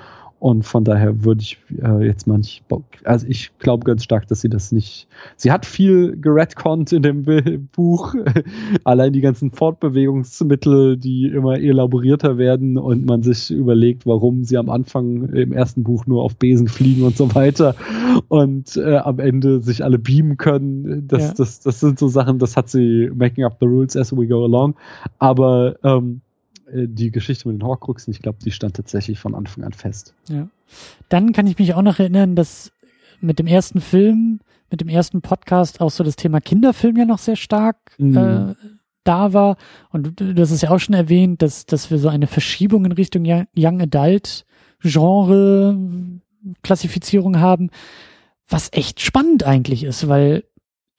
und von daher würde ich äh, jetzt mal nicht, also ich glaube ganz stark, dass sie das nicht, sie hat viel geredconnt in dem Buch, <laughs> allein die ganzen Fortbewegungsmittel, die immer elaborierter werden und man sich überlegt, warum sie am Anfang im ersten Buch nur auf Besen fliegen und so weiter und äh, am Ende sich alle beamen können. Das, ja. das, das sind so Sachen, das hat sie making up the rules as we go along. Aber ähm, äh, die Geschichte mit den Horcruxen, ich glaube, die stand tatsächlich von Anfang an fest.
Ja. Dann kann ich mich auch noch erinnern, dass mit dem ersten Film, mit dem ersten Podcast auch so das Thema Kinderfilm ja noch sehr stark mhm. äh, da war. Und du, du hast es ja auch schon erwähnt, dass, dass wir so eine Verschiebung in Richtung Young Adult Genre Klassifizierung haben, was echt spannend eigentlich ist, weil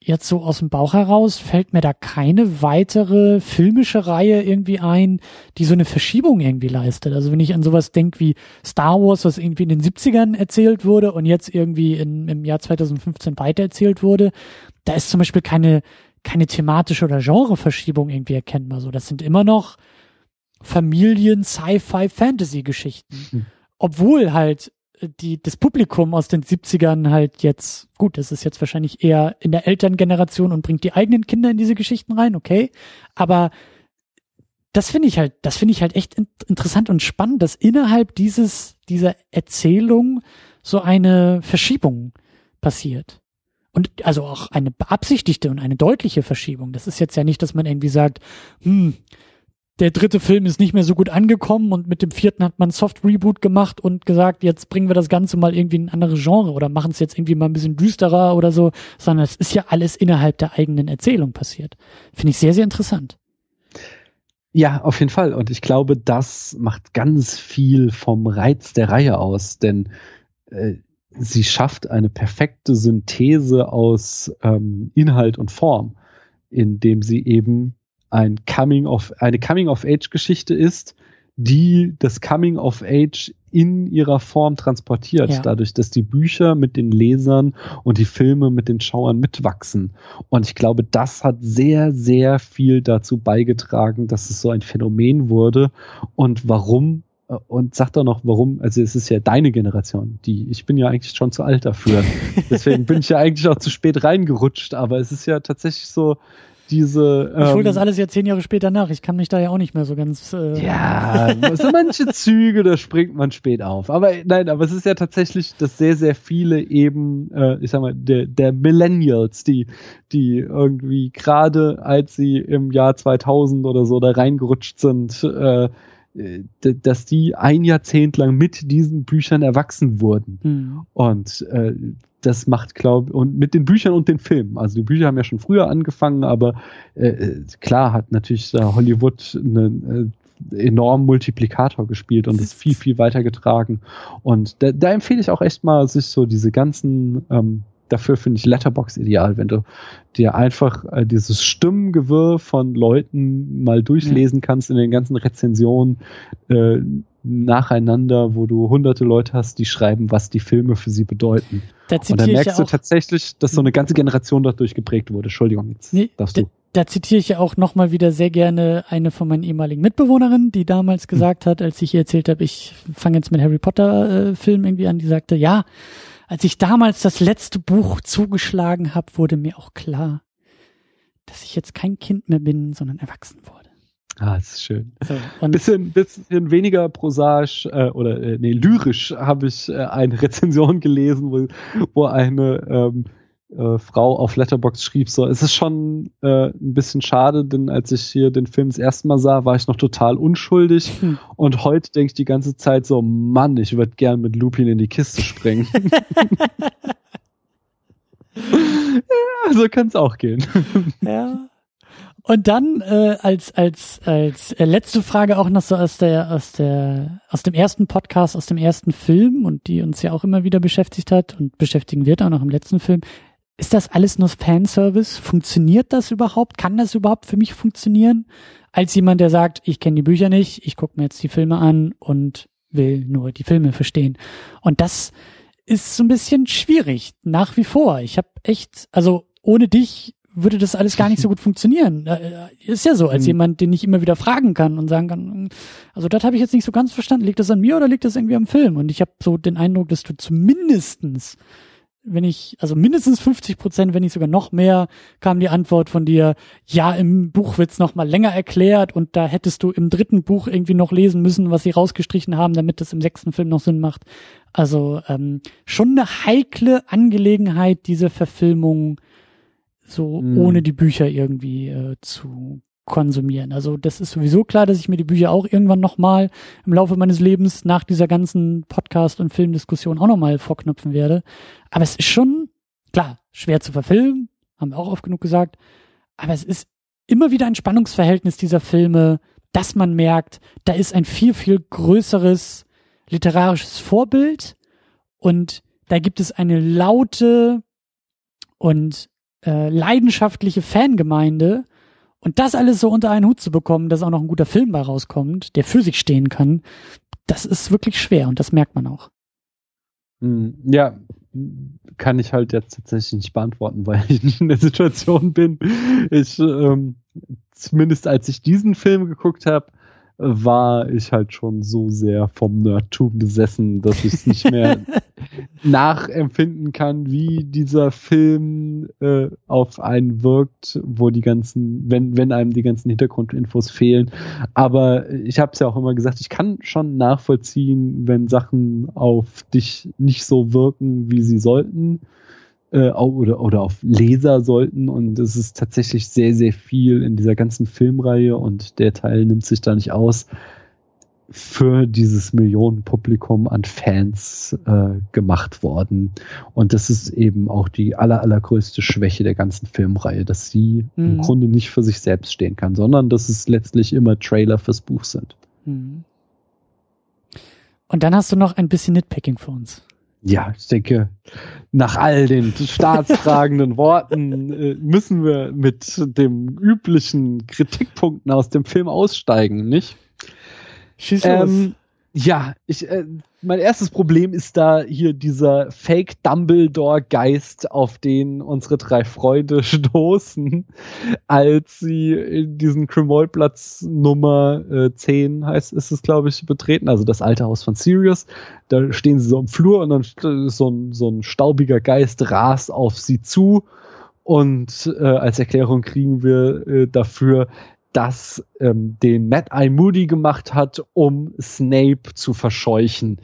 jetzt so aus dem Bauch heraus fällt mir da keine weitere filmische Reihe irgendwie ein, die so eine Verschiebung irgendwie leistet. Also wenn ich an sowas denke wie Star Wars, was irgendwie in den 70ern erzählt wurde und jetzt irgendwie in, im Jahr 2015 weitererzählt wurde, da ist zum Beispiel keine, keine thematische oder Genreverschiebung irgendwie erkennbar. So, das sind immer noch Familien, Sci-Fi, Fantasy-Geschichten. Hm. Obwohl halt die, das Publikum aus den 70ern halt jetzt, gut, das ist jetzt wahrscheinlich eher in der Elterngeneration und bringt die eigenen Kinder in diese Geschichten rein, okay. Aber das finde ich halt, das finde ich halt echt in, interessant und spannend, dass innerhalb dieses, dieser Erzählung so eine Verschiebung passiert. Und also auch eine beabsichtigte und eine deutliche Verschiebung. Das ist jetzt ja nicht, dass man irgendwie sagt, hm, der dritte Film ist nicht mehr so gut angekommen und mit dem vierten hat man Soft Reboot gemacht und gesagt, jetzt bringen wir das Ganze mal irgendwie in ein anderes Genre oder machen es jetzt irgendwie mal ein bisschen düsterer oder so, sondern es ist ja alles innerhalb der eigenen Erzählung passiert. Finde ich sehr, sehr interessant.
Ja, auf jeden Fall. Und ich glaube, das macht ganz viel vom Reiz der Reihe aus, denn äh, sie schafft eine perfekte Synthese aus ähm, Inhalt und Form, indem sie eben ein Coming of, eine Coming-of-Age-Geschichte ist, die das Coming of Age in ihrer Form transportiert, ja. dadurch, dass die Bücher mit den Lesern und die Filme mit den Schauern mitwachsen. Und ich glaube, das hat sehr, sehr viel dazu beigetragen, dass es so ein Phänomen wurde. Und warum und sag doch noch, warum, also es ist ja deine Generation, die, ich bin ja eigentlich schon zu alt dafür. <laughs> Deswegen bin ich ja eigentlich auch zu spät reingerutscht, aber es ist ja tatsächlich so, diese.
Ähm, ich hole das alles ja zehn Jahre später nach. Ich kann mich da ja auch nicht mehr so ganz.
Äh ja, so manche Züge, da springt man spät auf. Aber nein, aber es ist ja tatsächlich, dass sehr, sehr viele eben, äh, ich sag mal, der, der Millennials, die, die irgendwie gerade als sie im Jahr 2000 oder so da reingerutscht sind, äh, dass die ein Jahrzehnt lang mit diesen Büchern erwachsen wurden. Mhm. Und äh, das macht, glaube und mit den Büchern und den Filmen. Also die Bücher haben ja schon früher angefangen, aber äh, klar hat natürlich äh, Hollywood einen äh, enormen Multiplikator gespielt und ist viel, viel weiter getragen. Und da, da empfehle ich auch echt mal, sich so diese ganzen ähm, dafür finde ich Letterbox ideal, wenn du dir einfach äh, dieses Stimmengewirr von Leuten mal durchlesen kannst in den ganzen Rezensionen, äh, nacheinander, wo du hunderte Leute hast, die schreiben, was die Filme für sie bedeuten. Da und dann merkst ja du tatsächlich, dass so eine ganze Generation dadurch geprägt wurde. Entschuldigung, jetzt
nee, darfst du. Da, zitiere ich ja auch nochmal wieder sehr gerne eine von meinen ehemaligen Mitbewohnerinnen, die damals gesagt hm. hat, als ich ihr erzählt habe, ich fange jetzt mit Harry Potter äh, Film irgendwie an, die sagte, ja, als ich damals das letzte Buch zugeschlagen habe, wurde mir auch klar, dass ich jetzt kein Kind mehr bin, sondern erwachsen wurde.
Ah, das ist schön. So, bisschen, bisschen weniger prosaisch äh, oder äh, nee, lyrisch habe ich äh, eine <laughs> Rezension gelesen, wo, wo eine ähm, äh, Frau auf Letterbox schrieb so, es ist schon äh, ein bisschen schade, denn als ich hier den Film das erste Mal sah, war ich noch total unschuldig hm. und heute denke ich die ganze Zeit so, Mann, ich würde gern mit Lupin in die Kiste springen. ja, <laughs> so kann es auch gehen.
ja. Und dann äh, als als als äh, letzte Frage auch noch so aus der aus der aus dem ersten Podcast, aus dem ersten Film und die uns ja auch immer wieder beschäftigt hat und beschäftigen wird auch noch im letzten Film. Ist das alles nur Fanservice? Funktioniert das überhaupt? Kann das überhaupt für mich funktionieren? Als jemand, der sagt, ich kenne die Bücher nicht, ich gucke mir jetzt die Filme an und will nur die Filme verstehen. Und das ist so ein bisschen schwierig, nach wie vor. Ich habe echt, also ohne dich würde das alles gar nicht so gut <laughs> funktionieren. Äh, ist ja so, als mhm. jemand, den ich immer wieder fragen kann und sagen kann, also das habe ich jetzt nicht so ganz verstanden. Liegt das an mir oder liegt das irgendwie am Film? Und ich habe so den Eindruck, dass du zumindestens wenn ich, also mindestens 50 Prozent, wenn nicht sogar noch mehr, kam die Antwort von dir, ja, im Buch wird's noch mal länger erklärt und da hättest du im dritten Buch irgendwie noch lesen müssen, was sie rausgestrichen haben, damit das im sechsten Film noch Sinn macht. Also ähm, schon eine heikle Angelegenheit, diese Verfilmung so mhm. ohne die Bücher irgendwie äh, zu konsumieren. Also das ist sowieso klar, dass ich mir die Bücher auch irgendwann nochmal im Laufe meines Lebens nach dieser ganzen Podcast- und Filmdiskussion auch nochmal vorknüpfen werde. Aber es ist schon, klar, schwer zu verfilmen, haben wir auch oft genug gesagt, aber es ist immer wieder ein Spannungsverhältnis dieser Filme, dass man merkt, da ist ein viel, viel größeres literarisches Vorbild und da gibt es eine laute und äh, leidenschaftliche Fangemeinde, und das alles so unter einen Hut zu bekommen, dass auch noch ein guter Film bei rauskommt, der für sich stehen kann, das ist wirklich schwer und das merkt man auch.
Hm, ja, kann ich halt jetzt tatsächlich nicht beantworten, weil ich nicht in der Situation bin. Ich, ähm, zumindest als ich diesen Film geguckt habe, war ich halt schon so sehr vom Nerdtum besessen, dass ich es nicht mehr <laughs> nachempfinden kann, wie dieser Film äh, auf einen wirkt, wo die ganzen, wenn, wenn einem die ganzen Hintergrundinfos fehlen. Aber ich habe es ja auch immer gesagt, ich kann schon nachvollziehen, wenn Sachen auf dich nicht so wirken, wie sie sollten äh, oder, oder auf Leser sollten. Und es ist tatsächlich sehr, sehr viel in dieser ganzen Filmreihe und der Teil nimmt sich da nicht aus für dieses Millionenpublikum an Fans äh, gemacht worden. Und das ist eben auch die aller, allergrößte Schwäche der ganzen Filmreihe, dass sie mhm. im Grunde nicht für sich selbst stehen kann, sondern dass es letztlich immer Trailer fürs Buch sind. Mhm.
Und dann hast du noch ein bisschen Nitpicking für uns.
Ja, ich denke, nach all den staatstragenden <laughs> Worten äh, müssen wir mit dem üblichen Kritikpunkten aus dem Film aussteigen, nicht?
Schieß los. Ähm,
ja, ich, äh, mein erstes Problem ist da hier dieser Fake Dumbledore Geist, auf den unsere drei Freunde <laughs> stoßen, als sie in diesen Krimoldplatz Nummer äh, 10 heißt, ist es glaube ich, betreten, also das alte Haus von Sirius. Da stehen sie so im Flur und dann so ein, so ein staubiger Geist rast auf sie zu und äh, als Erklärung kriegen wir äh, dafür, das ähm, den Mad Eye Moody gemacht hat, um Snape zu verscheuchen.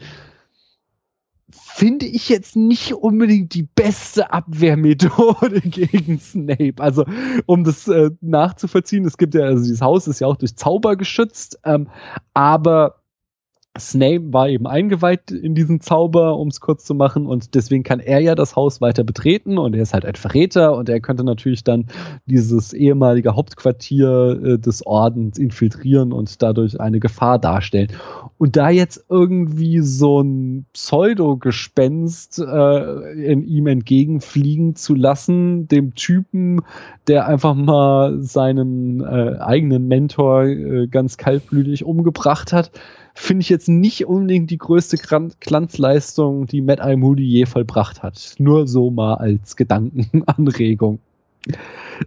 Finde ich jetzt nicht unbedingt die beste Abwehrmethode <laughs> gegen Snape. Also, um das äh, nachzuvollziehen, es gibt ja, also dieses Haus ist ja auch durch Zauber geschützt, ähm, aber Snape war eben eingeweiht in diesen Zauber, um es kurz zu machen, und deswegen kann er ja das Haus weiter betreten und er ist halt ein Verräter und er könnte natürlich dann dieses ehemalige Hauptquartier äh, des Ordens infiltrieren und dadurch eine Gefahr darstellen. Und da jetzt irgendwie so ein Pseudo-Gespenst äh, in ihm entgegenfliegen zu lassen, dem Typen, der einfach mal seinen äh, eigenen Mentor äh, ganz kaltblütig umgebracht hat, finde ich jetzt nicht unbedingt die größte Glanzleistung, die Matt I. Moody je vollbracht hat. Nur so mal als Gedankenanregung.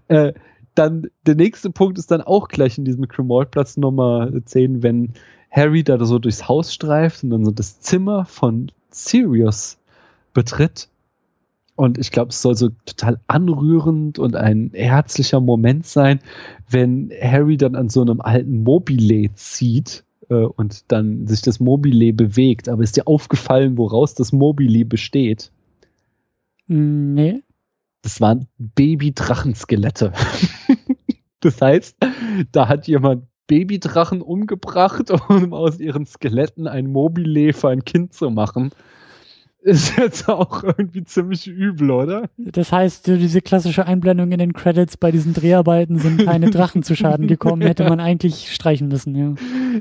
Äh, dann der nächste Punkt ist dann auch gleich in diesem Cremortplatz Nummer 10, wenn Harry da so durchs Haus streift und dann so das Zimmer von Sirius betritt. Und ich glaube, es soll so total anrührend und ein herzlicher Moment sein, wenn Harry dann an so einem alten Mobile zieht äh, und dann sich das Mobile bewegt. Aber ist dir aufgefallen, woraus das Mobile besteht?
Mm, nee.
Das waren Babydrachenskelette. <laughs> das heißt, da hat jemand Babydrachen umgebracht, <laughs> um aus ihren Skeletten ein Mobile für ein Kind zu machen ist jetzt auch irgendwie ziemlich übel, oder?
Das heißt, diese klassische Einblendung in den Credits bei diesen Dreharbeiten sind keine <laughs> Drachen zu Schaden gekommen, hätte man eigentlich streichen müssen, ja.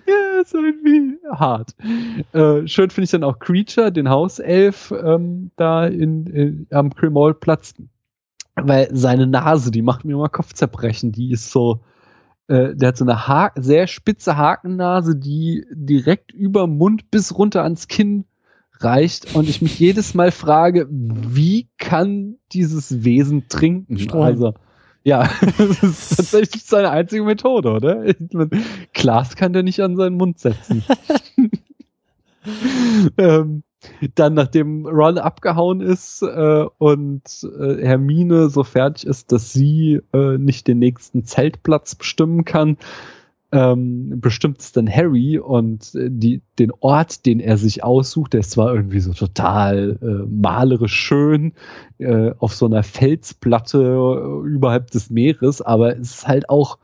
Ja, ist irgendwie hart. Äh, schön finde ich dann auch Creature, den Hauself, ähm, da in, in am Kremol-Platz, weil seine Nase, die macht mir immer Kopfzerbrechen, die ist so, äh, der hat so eine ha sehr spitze Hakennase, die direkt über Mund bis runter ans Kinn reicht und ich mich jedes Mal frage, wie kann dieses Wesen trinken?
Sträunen. Also
Ja, <laughs> das ist tatsächlich seine einzige Methode, oder? <laughs> Glas kann der nicht an seinen Mund setzen. <laughs> ähm, dann, nachdem Ron abgehauen ist äh, und äh, Hermine so fertig ist, dass sie äh, nicht den nächsten Zeltplatz bestimmen kann, ähm, bestimmt es dann Harry und äh, die, den Ort, den er sich aussucht, der ist zwar irgendwie so total äh, malerisch schön äh, auf so einer Felsplatte äh, überhalb des Meeres, aber es ist halt auch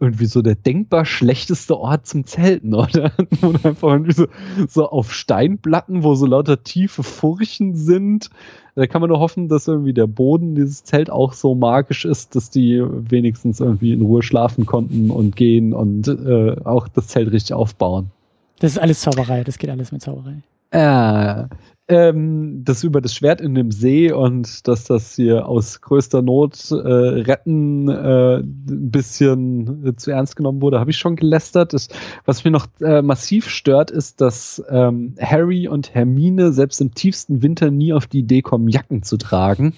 irgendwie so der denkbar schlechteste Ort zum Zelten, oder? <laughs> Und einfach irgendwie so, so auf Steinplatten, wo so lauter tiefe Furchen sind. Da kann man nur hoffen, dass irgendwie der Boden dieses Zelt auch so magisch ist, dass die wenigstens irgendwie in Ruhe schlafen konnten und gehen und äh, auch das Zelt richtig aufbauen.
Das ist alles Zauberei, das geht alles mit Zauberei.
Äh, ähm, das über das Schwert in dem See und dass das hier aus größter Not äh, retten äh, ein bisschen äh, zu ernst genommen wurde, habe ich schon gelästert. Das, was mir noch äh, massiv stört, ist, dass ähm, Harry und Hermine selbst im tiefsten Winter nie auf die Idee kommen, Jacken zu tragen.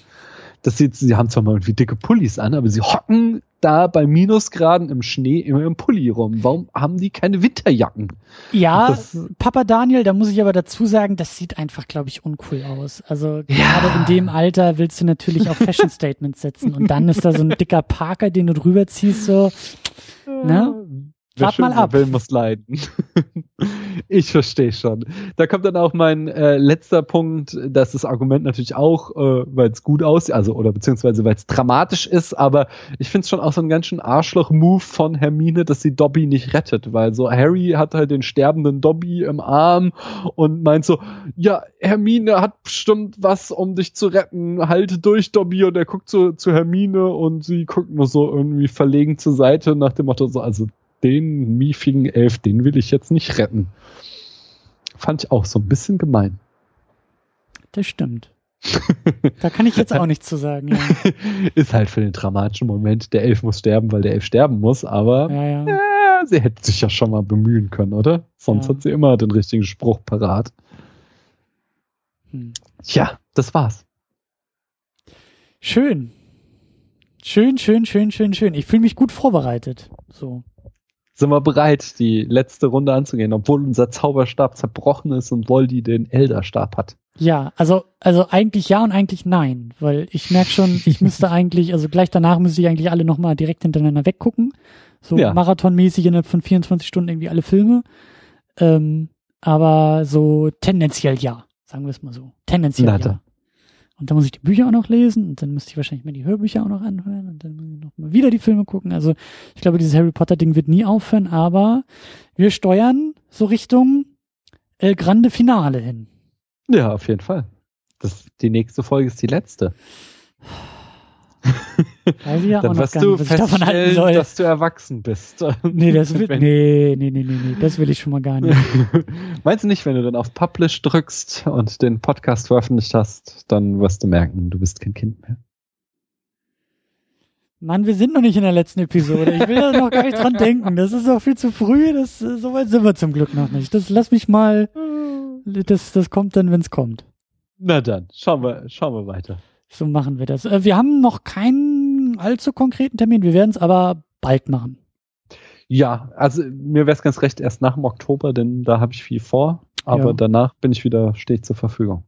Das sieht, sie haben zwar mal irgendwie dicke Pullis an, aber sie hocken da bei Minusgraden im Schnee immer im Pulli rum? Warum haben die keine Winterjacken?
Ja, das, Papa Daniel, da muss ich aber dazu sagen, das sieht einfach, glaube ich, uncool aus. Also ja. gerade in dem Alter willst du natürlich auch Fashion Statements setzen und dann ist da so ein dicker Parker, den du drüber ziehst, so, ne? Wart mal ab.
Will muss leiden. Ich verstehe schon. Da kommt dann auch mein äh, letzter Punkt, dass das Argument natürlich auch, äh, weil es gut aussieht, also oder beziehungsweise weil es dramatisch ist, aber ich finde es schon auch so ein ganz schön Arschloch-Move von Hermine, dass sie Dobby nicht rettet, weil so Harry hat halt den sterbenden Dobby im Arm und meint so, ja, Hermine hat bestimmt was, um dich zu retten, halte durch Dobby und er guckt so zu Hermine und sie guckt nur so irgendwie verlegen zur Seite nach dem Motto so, also den miefigen Elf, den will ich jetzt nicht retten. Fand ich auch so ein bisschen gemein.
Das stimmt. <laughs> da kann ich jetzt auch nichts zu sagen. Ja. <laughs>
Ist halt für den dramatischen Moment, der Elf muss sterben, weil der Elf sterben muss, aber ja, ja. Äh, sie hätte sich ja schon mal bemühen können, oder? Sonst hat sie immer den richtigen Spruch parat. Hm. Ja, das war's.
Schön. Schön, schön, schön, schön, schön. Ich fühle mich gut vorbereitet. So
sind wir bereit, die letzte Runde anzugehen, obwohl unser Zauberstab zerbrochen ist und Voldy den Elderstab hat.
Ja, also, also eigentlich ja und eigentlich nein, weil ich merke schon, ich müsste <laughs> eigentlich, also gleich danach müsste ich eigentlich alle nochmal direkt hintereinander weggucken. So ja. marathonmäßig innerhalb von 24 Stunden irgendwie alle Filme. Ähm, aber so tendenziell ja, sagen wir es mal so. Tendenziell Na, ja. Und dann muss ich die Bücher auch noch lesen und dann müsste ich wahrscheinlich mal die Hörbücher auch noch anhören und dann muss ich noch mal wieder die Filme gucken. Also ich glaube, dieses Harry Potter Ding wird nie aufhören, aber wir steuern so Richtung El Grande Finale hin.
Ja, auf jeden Fall. Das, die nächste Folge ist die letzte.
Weiß ich ja
Dann
auch noch
gar du nicht, was ich davon halten soll. dass du erwachsen bist.
Nee, das wird, <laughs> nee, nee, nee, nee, nee, das will ich schon mal gar nicht. <laughs>
Meinst du nicht, wenn du dann auf Publish drückst und den Podcast veröffentlicht hast, dann wirst du merken, du bist kein Kind mehr.
Mann, wir sind noch nicht in der letzten Episode. Ich will da noch gar nicht dran <laughs> denken. Das ist auch viel zu früh. Das, so weit sind wir zum Glück noch nicht. Das lass mich mal. Das, das kommt dann, wenn es kommt.
Na dann, schauen wir, schauen wir weiter.
So machen wir das. Äh, wir haben noch keinen allzu konkreten Termin. Wir werden es aber bald machen.
Ja, also mir wäre es ganz recht erst nach dem Oktober, denn da habe ich viel vor. Aber ja. danach bin ich wieder steht zur Verfügung.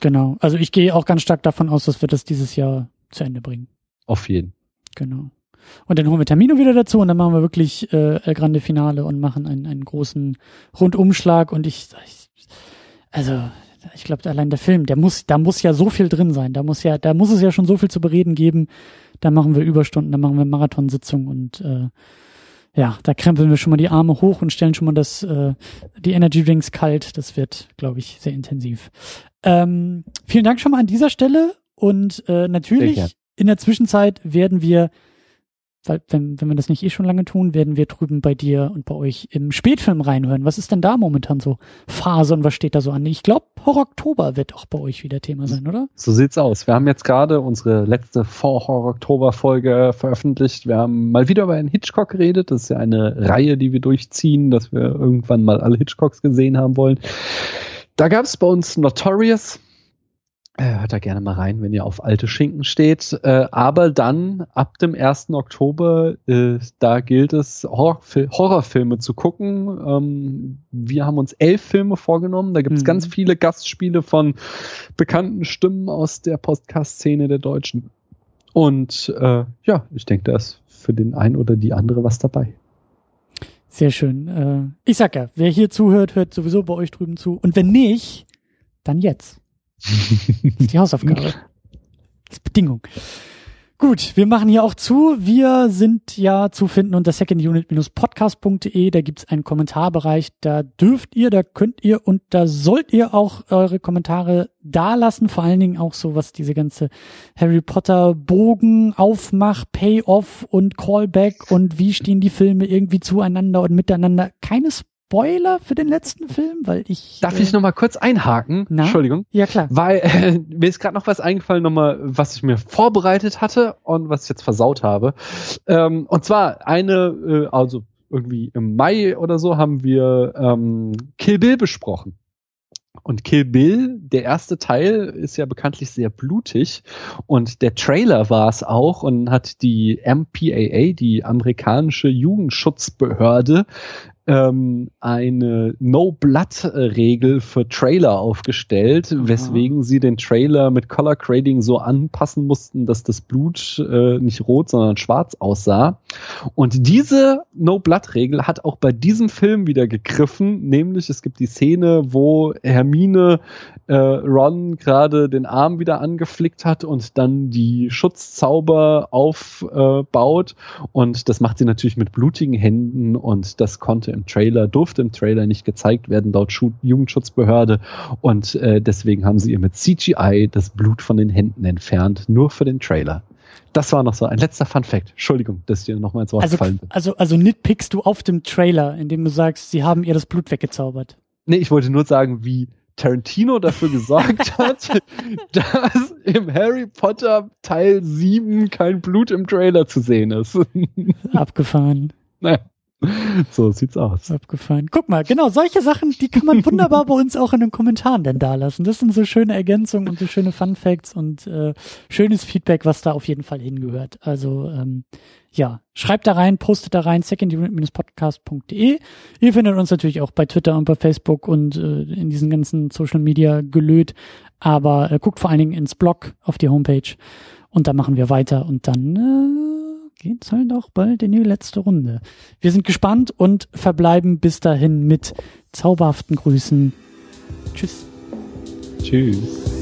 Genau. Also ich gehe auch ganz stark davon aus, dass wir das dieses Jahr zu Ende bringen.
Auf jeden.
Genau. Und dann holen wir Termino wieder dazu und dann machen wir wirklich äh, El Grande Finale und machen einen, einen großen Rundumschlag und ich, ich also ich glaube, allein der Film, der muss, da muss ja so viel drin sein. Da muss ja, da muss es ja schon so viel zu bereden geben. Da machen wir Überstunden, da machen wir Marathonsitzungen und äh, ja, da krempeln wir schon mal die Arme hoch und stellen schon mal das, äh, die Energy Drinks kalt. Das wird, glaube ich, sehr intensiv. Ähm, vielen Dank schon mal an dieser Stelle und äh, natürlich in der Zwischenzeit werden wir weil wenn, wenn wir das nicht eh schon lange tun, werden wir drüben bei dir und bei euch im Spätfilm reinhören. Was ist denn da momentan so Phase und was steht da so an? Ich glaube, Horror Oktober wird auch bei euch wieder Thema sein, oder?
So sieht's aus. Wir haben jetzt gerade unsere letzte Vor Horror Oktober Folge veröffentlicht. Wir haben mal wieder über einen Hitchcock geredet. Das ist ja eine Reihe, die wir durchziehen, dass wir irgendwann mal alle Hitchcocks gesehen haben wollen. Da gab es bei uns Notorious hört da gerne mal rein, wenn ihr auf alte Schinken steht. Äh, aber dann ab dem 1. Oktober, äh, da gilt es, Horrorfil Horrorfilme zu gucken. Ähm, wir haben uns elf Filme vorgenommen. Da gibt es mhm. ganz viele Gastspiele von bekannten Stimmen aus der Podcast-Szene der Deutschen. Und äh, ja, ich denke, da ist für den einen oder die andere was dabei.
Sehr schön. Äh, ich sag ja, wer hier zuhört, hört sowieso bei euch drüben zu. Und wenn nicht, dann jetzt. Das ist die Hausaufgabe. Das ist Bedingung. Gut, wir machen hier auch zu. Wir sind ja zu finden unter secondunit-podcast.de. Da gibt's einen Kommentarbereich. Da dürft ihr, da könnt ihr und da sollt ihr auch eure Kommentare dalassen. Vor allen Dingen auch so, was diese ganze Harry Potter Bogen, Aufmach, Payoff und Callback und wie stehen die Filme irgendwie zueinander und miteinander. Keines Spoiler für den letzten Film, weil ich.
Darf äh, ich noch mal kurz einhaken?
Na?
Entschuldigung.
Ja klar.
Weil äh, mir ist gerade noch was eingefallen, nochmal, was ich mir vorbereitet hatte und was ich jetzt versaut habe. Ähm, und zwar eine, äh, also irgendwie im Mai oder so haben wir ähm, Kill Bill besprochen. Und Kill Bill, der erste Teil, ist ja bekanntlich sehr blutig. Und der Trailer war es auch und hat die MPAA, die amerikanische Jugendschutzbehörde, ähm, eine No-Blood-Regel für Trailer aufgestellt, Aha. weswegen sie den Trailer mit Color Grading so anpassen mussten, dass das Blut äh, nicht rot, sondern schwarz aussah. Und diese No-Blood-Regel hat auch bei diesem Film wieder gegriffen, nämlich es gibt die Szene, wo Hermine äh, Ron gerade den Arm wieder angeflickt hat und dann die Schutzzauber aufbaut. Äh, und das macht sie natürlich mit blutigen Händen und das konnte im Trailer, durfte im Trailer nicht gezeigt werden laut Schu Jugendschutzbehörde. Und äh, deswegen haben sie ihr mit CGI das Blut von den Händen entfernt, nur für den Trailer. Das war noch so ein letzter Fun Fact. Entschuldigung, dass dir nochmal ins Wort
also,
gefallen bin.
Also, also nitpickst du auf dem Trailer, indem du sagst, sie haben ihr das Blut weggezaubert.
Nee, ich wollte nur sagen, wie Tarantino dafür gesorgt <laughs> hat, dass im Harry Potter Teil 7 kein Blut im Trailer zu sehen ist.
Abgefahren. <laughs>
Naja. <laughs> So sieht's aus.
Abgefallen. Guck mal, genau, solche Sachen, die kann man wunderbar bei uns auch in den Kommentaren denn da lassen. Das sind so schöne Ergänzungen und so schöne Fun Facts und äh, schönes Feedback, was da auf jeden Fall hingehört. Also ähm, ja, schreibt da rein, postet da rein, secondunit-podcast.de. Ihr findet uns natürlich auch bei Twitter und bei Facebook und äh, in diesen ganzen Social Media gelöt. Aber äh, guckt vor allen Dingen ins Blog auf die Homepage und da machen wir weiter und dann äh, geht's halt auch bald in die letzte Runde. Wir sind gespannt und verbleiben bis dahin mit zauberhaften Grüßen. Tschüss.
Tschüss.